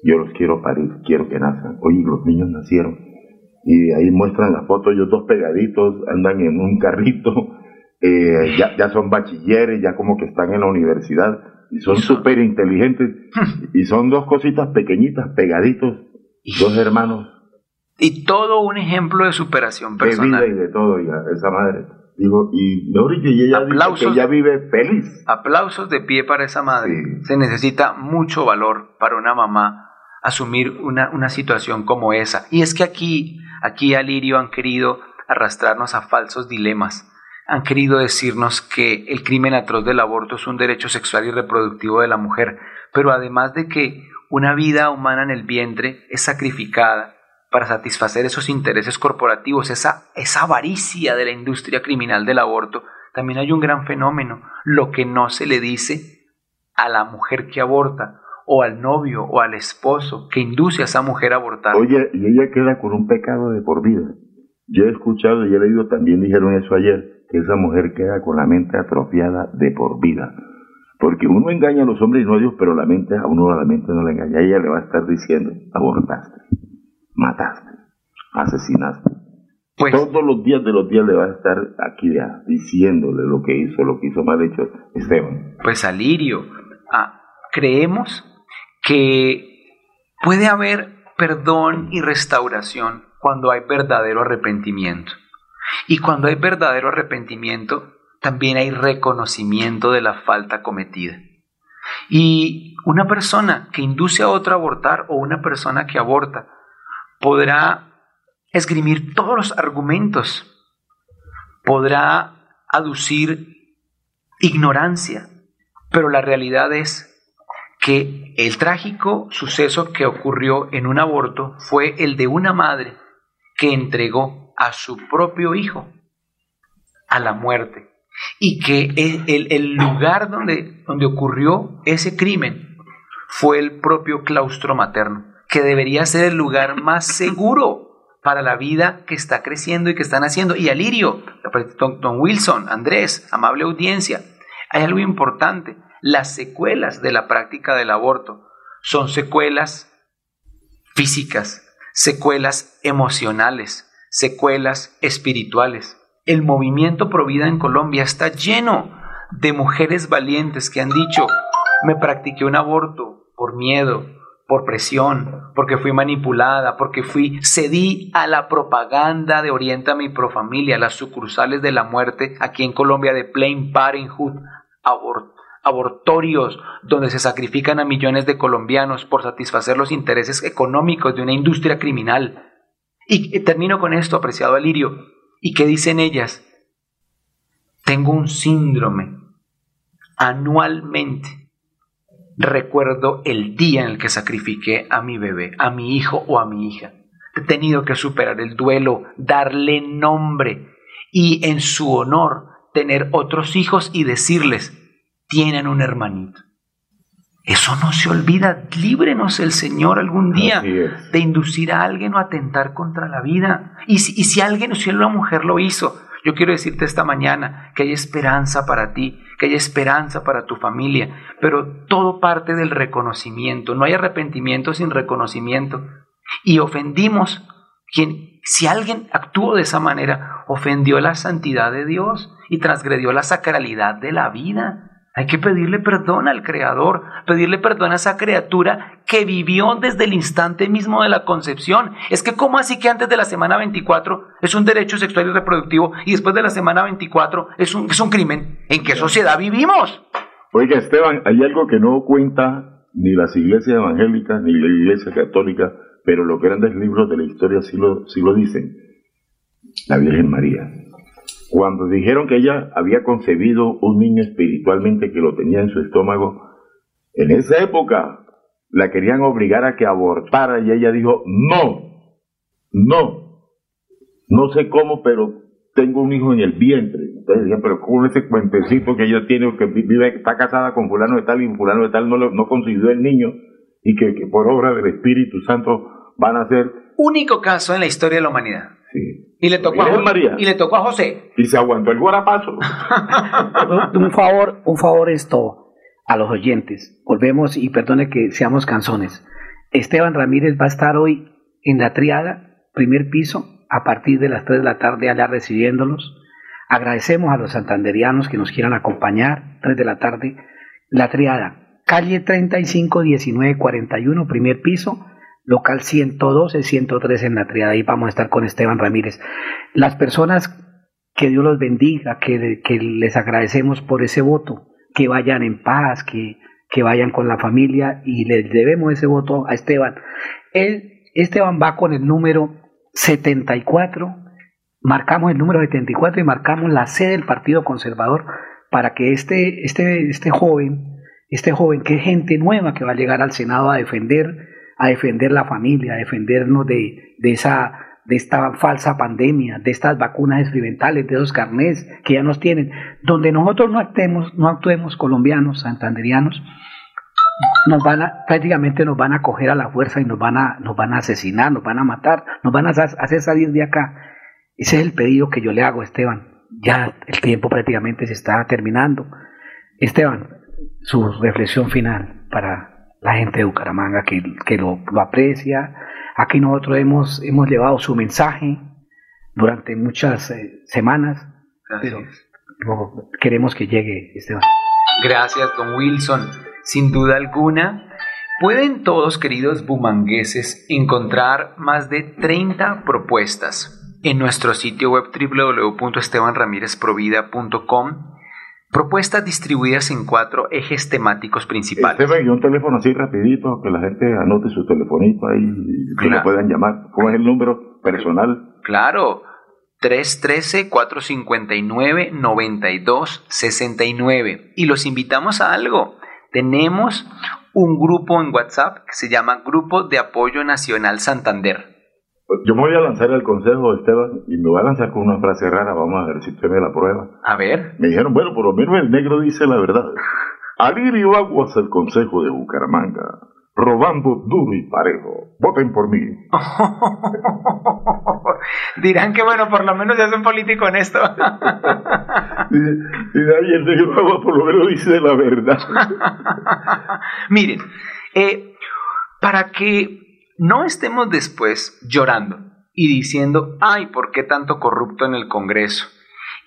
Speaker 1: yo los quiero parir, quiero que nazcan. Oye, los niños nacieron. Y ahí muestran la foto, ellos dos pegaditos, andan en un carrito, eh, ya, ya son bachilleres, ya como que están en la universidad, y son súper inteligentes, y son dos cositas pequeñitas, pegaditos, dos hermanos,
Speaker 37: Y todo un ejemplo de superación
Speaker 1: de vida
Speaker 37: personal.
Speaker 1: y de todo, ya, esa madre. Digo, y mejor dicho, y ella dice que ella vive feliz.
Speaker 37: Aplausos de pie para esa madre. Se necesita mucho valor para una mamá asumir una, una situación como esa. Y es que aquí, aquí Alirio han querido arrastrarnos a falsos dilemas. Han querido decirnos que el crimen atroz del aborto es un derecho sexual y reproductivo de la mujer, pero además de que una vida humana en el vientre es sacrificada para satisfacer esos intereses corporativos, esa, esa avaricia de la industria criminal del aborto, también hay un gran fenómeno, lo que no se le dice a la mujer que aborta, o al novio, o al esposo, que induce a esa mujer a abortar.
Speaker 1: Oye, y ella queda con un pecado de por vida. Yo he escuchado y he leído, también dijeron eso ayer, que esa mujer queda con la mente atrofiada de por vida. Porque uno engaña a los hombres y no a Dios, pero la mente, a uno la mente no le engaña. Ella le va a estar diciendo, abortaste, mataste, asesinaste.
Speaker 37: Pues
Speaker 1: Todos los días de los días le va a estar aquí ya, diciéndole lo que hizo, lo que hizo mal hecho Esteban.
Speaker 37: Pues Alirio, ah, creemos que puede haber perdón y restauración cuando hay verdadero arrepentimiento. Y cuando hay verdadero arrepentimiento, también hay reconocimiento de la falta cometida. Y una persona que induce a otra a abortar o una persona que aborta podrá esgrimir todos los argumentos, podrá aducir ignorancia, pero la realidad es que el trágico suceso que ocurrió en un aborto fue el de una madre que entregó a su propio hijo a la muerte y que el, lugar donde, donde ocurrió ese crimen fue el propio claustro materno, que debería ser el lugar más seguro para la vida que está creciendo y que están haciendo. Y Alirio, don, Wilson, Andrés, amable audiencia, hay algo importante. Las secuelas de la práctica del aborto son secuelas físicas, secuelas emocionales, secuelas espirituales. El movimiento Provida en Colombia está lleno de mujeres valientes que han dicho, me practiqué un aborto por miedo, por presión, porque fui manipulada, porque fui, cedí a la propaganda de Oriéntame y Profamilia, las sucursales de la muerte aquí en Colombia de Plain Parenthood, abor- abortorios donde se sacrifican a millones de colombianos por satisfacer los intereses económicos de una industria criminal. Y, termino con esto, apreciado Alirio. ¿Y qué dicen ellas? Tengo un síndrome. Anualmente recuerdo el día en el que sacrifiqué a mi bebé, a mi hijo o a mi hija. He tenido que superar el duelo, darle nombre y en su honor tener otros hijos y decirles, tienen un hermanito. Eso no se olvida. Líbrenos el Señor algún día de inducir a alguien o atentar contra la vida. Y si, y si alguien, si una mujer lo hizo, yo quiero decirte esta mañana que hay esperanza para ti, que hay esperanza para tu familia, pero todo parte del reconocimiento. No hay arrepentimiento sin reconocimiento. Y ofendimos quien, si alguien actuó de esa manera, ofendió la santidad de Dios y transgredió la sacralidad de la vida. Hay que pedirle perdón al Creador, pedirle perdón a esa criatura que vivió desde el instante mismo de la concepción. Es que, ¿cómo así que antes de la semana 24 es un derecho sexual y reproductivo y después de la semana 24 es un, es un crimen? ¿En qué sociedad vivimos?
Speaker 1: Oiga, Esteban, hay algo que no cuenta ni las iglesias evangélicas ni la iglesia católica, pero los grandes libros de la historia sí lo, sí lo dicen. La Virgen María. Cuando dijeron que ella había concebido un niño espiritualmente que lo tenía en su estómago, en esa época la querían obligar a que abortara y ella dijo, no, no, no sé cómo, pero tengo un hijo en el vientre. Entonces decían, pero ¿cómo ese cuentecito que ella tiene, que vive, está casada con fulano de tal y fulano de tal no, no consiguió el niño y que, que por obra del Espíritu Santo van a ser...
Speaker 37: Único caso en la historia de la humanidad. Y le tocó, a, y le tocó a José.
Speaker 1: Y se aguantó el guarapazo.
Speaker 36: un favor, un favor esto a los oyentes. Volvemos y perdone que seamos canzones. Esteban Ramírez va a estar hoy en la triada, primer piso, a partir de las 3 de la tarde allá recibiéndolos. Agradecemos a los santanderianos que nos quieran acompañar, 3 de la tarde. La triada, calle 35 19 41, primer piso, local 112, 103 en la triada. Ahí vamos a estar con Esteban Ramírez. Las personas que Dios los bendiga, que, les agradecemos por ese voto, que vayan en paz, que, que vayan con la familia y les debemos ese voto a Esteban. Él, Esteban va con el número 74, marcamos el número 74 y marcamos la sede del Partido Conservador para que este, este, este joven, este joven que es gente nueva que va a llegar al Senado a defender a defender la familia, a defendernos de, de, esa, de esta falsa pandemia, de estas vacunas experimentales, de esos carnés que ya nos tienen, donde nosotros no actuemos, no actuemos colombianos, santanderianos, nos van a, prácticamente nos van a coger a la fuerza y nos van a, nos van a asesinar, nos van a matar, nos van a hacer salir de acá. Ese es el pedido que yo le hago Esteban. Ya el tiempo prácticamente se está terminando. Esteban, su reflexión final para la gente de Bucaramanga que, que lo, aprecia. Aquí nosotros hemos, hemos llevado su mensaje durante muchas eh, semanas, pero queremos que llegue Esteban.
Speaker 37: Gracias, don Wilson. Sin duda alguna, pueden todos, queridos bumangueses, encontrar más de 30 propuestas en nuestro sitio web www.estebanramirezprovida.com Propuestas distribuidas en cuatro ejes temáticos principales.
Speaker 1: Este y un teléfono así rapidito, que la gente anote su telefonito ahí, que lo puedan llamar. ¿Cómo es el número personal?
Speaker 37: Claro, 313-459-9269. Y los invitamos a algo. Tenemos un grupo en WhatsApp que se llama Grupo de Apoyo Nacional Santander.
Speaker 1: Yo me voy a lanzar al consejo, Esteban, y me voy a lanzar con una frase rara, vamos a ver si usted me la prueba.
Speaker 37: A ver.
Speaker 1: Me dijeron, bueno, por lo menos el negro dice la verdad. Alirio Aguas, el consejo de Bucaramanga, robando duro y parejo. Voten por mí.
Speaker 37: Dirán que, bueno, por lo menos ya es un político honesto.
Speaker 1: y, de ahí el negro Aguas por lo menos dice la verdad.
Speaker 37: Miren, eh, para que no estemos después llorando y diciendo, ay, ¿por qué tanto corrupto en el Congreso?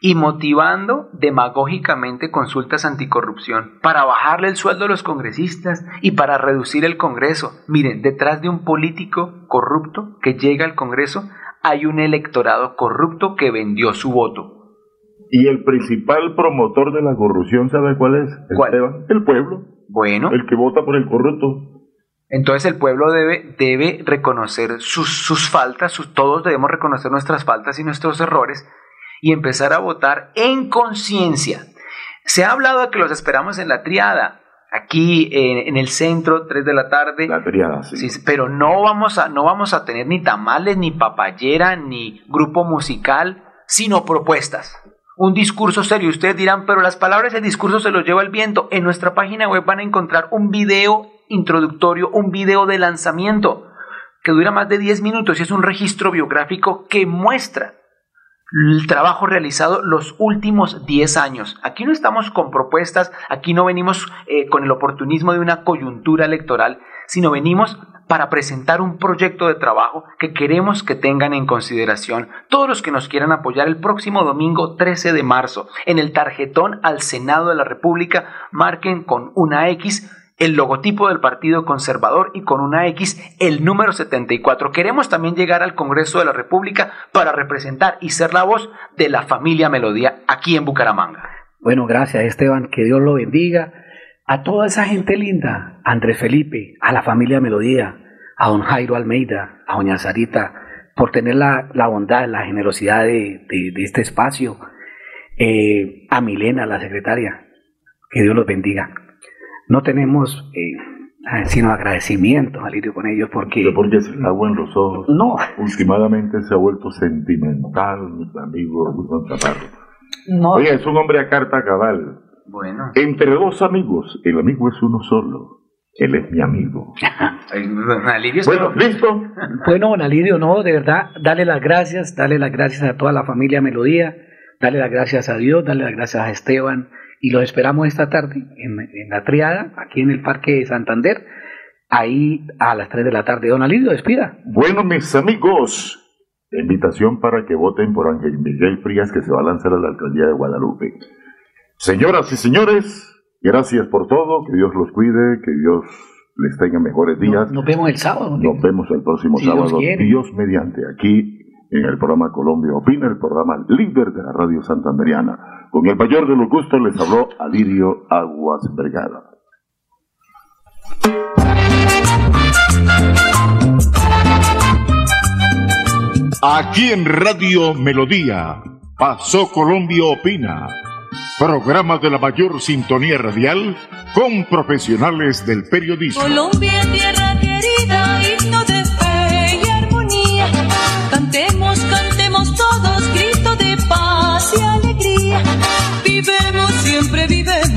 Speaker 37: Y motivando demagógicamente consultas anticorrupción para bajarle el sueldo a los congresistas y para reducir el Congreso. Miren, detrás de un político corrupto que llega al Congreso hay un electorado corrupto que vendió su voto.
Speaker 1: Y el principal promotor de la corrupción, ¿sabe cuál es?
Speaker 37: ¿Cuál?
Speaker 1: Esteban? El pueblo.
Speaker 37: Bueno.
Speaker 1: El que vota por el corrupto.
Speaker 37: Entonces el pueblo debe, debe reconocer sus, sus faltas, sus- todos debemos reconocer nuestras faltas y nuestros errores y empezar a votar en conciencia. Se ha hablado de que los esperamos en la triada, aquí en, en el centro, 3 de la tarde.
Speaker 1: La triada, sí.
Speaker 37: Sí, pero no vamos, a, no vamos a tener ni tamales, ni papayera, ni grupo musical, sino propuestas. Un discurso serio. Ustedes dirán, pero las palabras del discurso se los lleva el viento. En nuestra página web van a encontrar un video introductorio, un video de lanzamiento que dura más de 10 minutos y es un registro biográfico que muestra el trabajo realizado los últimos 10 años. Aquí no estamos con propuestas, aquí no venimos eh, con el oportunismo de una coyuntura electoral, sino venimos para presentar un proyecto de trabajo que queremos que tengan en consideración todos los que nos quieran apoyar el próximo domingo 13 de marzo. En el tarjetón al Senado de la República marquen con una X el logotipo del Partido Conservador y con una X el número 74. Queremos también llegar al Congreso de la República para representar y ser la voz de la familia Melodía aquí en Bucaramanga.
Speaker 36: Bueno, gracias Esteban, que Dios lo bendiga. A toda esa gente linda, a Andrés Felipe, a la familia Melodía, a don Jairo Almeida, a doña Sarita, por tener la, la bondad, la generosidad de, este espacio, Eh, a Milena, la secretaria, que Dios los bendiga. No tenemos eh, sino agradecimiento, Alirio, con ellos, porque...
Speaker 1: Porque se agua en los ojos.
Speaker 36: No.
Speaker 1: Últimamente se ha vuelto sentimental, mi amigo Wilson Chaparro.
Speaker 36: No.
Speaker 1: Oiga, es un hombre a carta cabal.
Speaker 37: Bueno.
Speaker 1: Entre dos amigos, el amigo es uno solo. Él es mi amigo. Bueno, listo.
Speaker 36: Bueno, don Alirio, no, de verdad, dale las gracias, dale las gracias a toda la familia Melodía, dale las gracias a Dios, dale las gracias a Esteban, y los esperamos esta tarde en, en la triada, aquí en el Parque de Santander, ahí a las 3 de la tarde. Don Alirio, despida.
Speaker 1: Bueno, mis amigos, invitación para que voten por Ángel Miguel Frías, que se va a lanzar a la alcaldía de Guadalupe. Señoras y señores, gracias por todo, que Dios los cuide, que Dios les tenga mejores días.
Speaker 36: Nos vemos el sábado.
Speaker 1: Nos vemos el próximo
Speaker 36: Si
Speaker 1: sábado. Dios mediante, aquí en el programa Colombia Opina, el programa líder de la radio santanderiana. Con el mayor de los gustos les habló Alirio Aguas Vergara.
Speaker 24: Aquí en Radio Melodía, Pasó Colombia Opina, programa de la mayor sintonía radial con profesionales del periodismo.
Speaker 2: Colombia, tierra siempre vive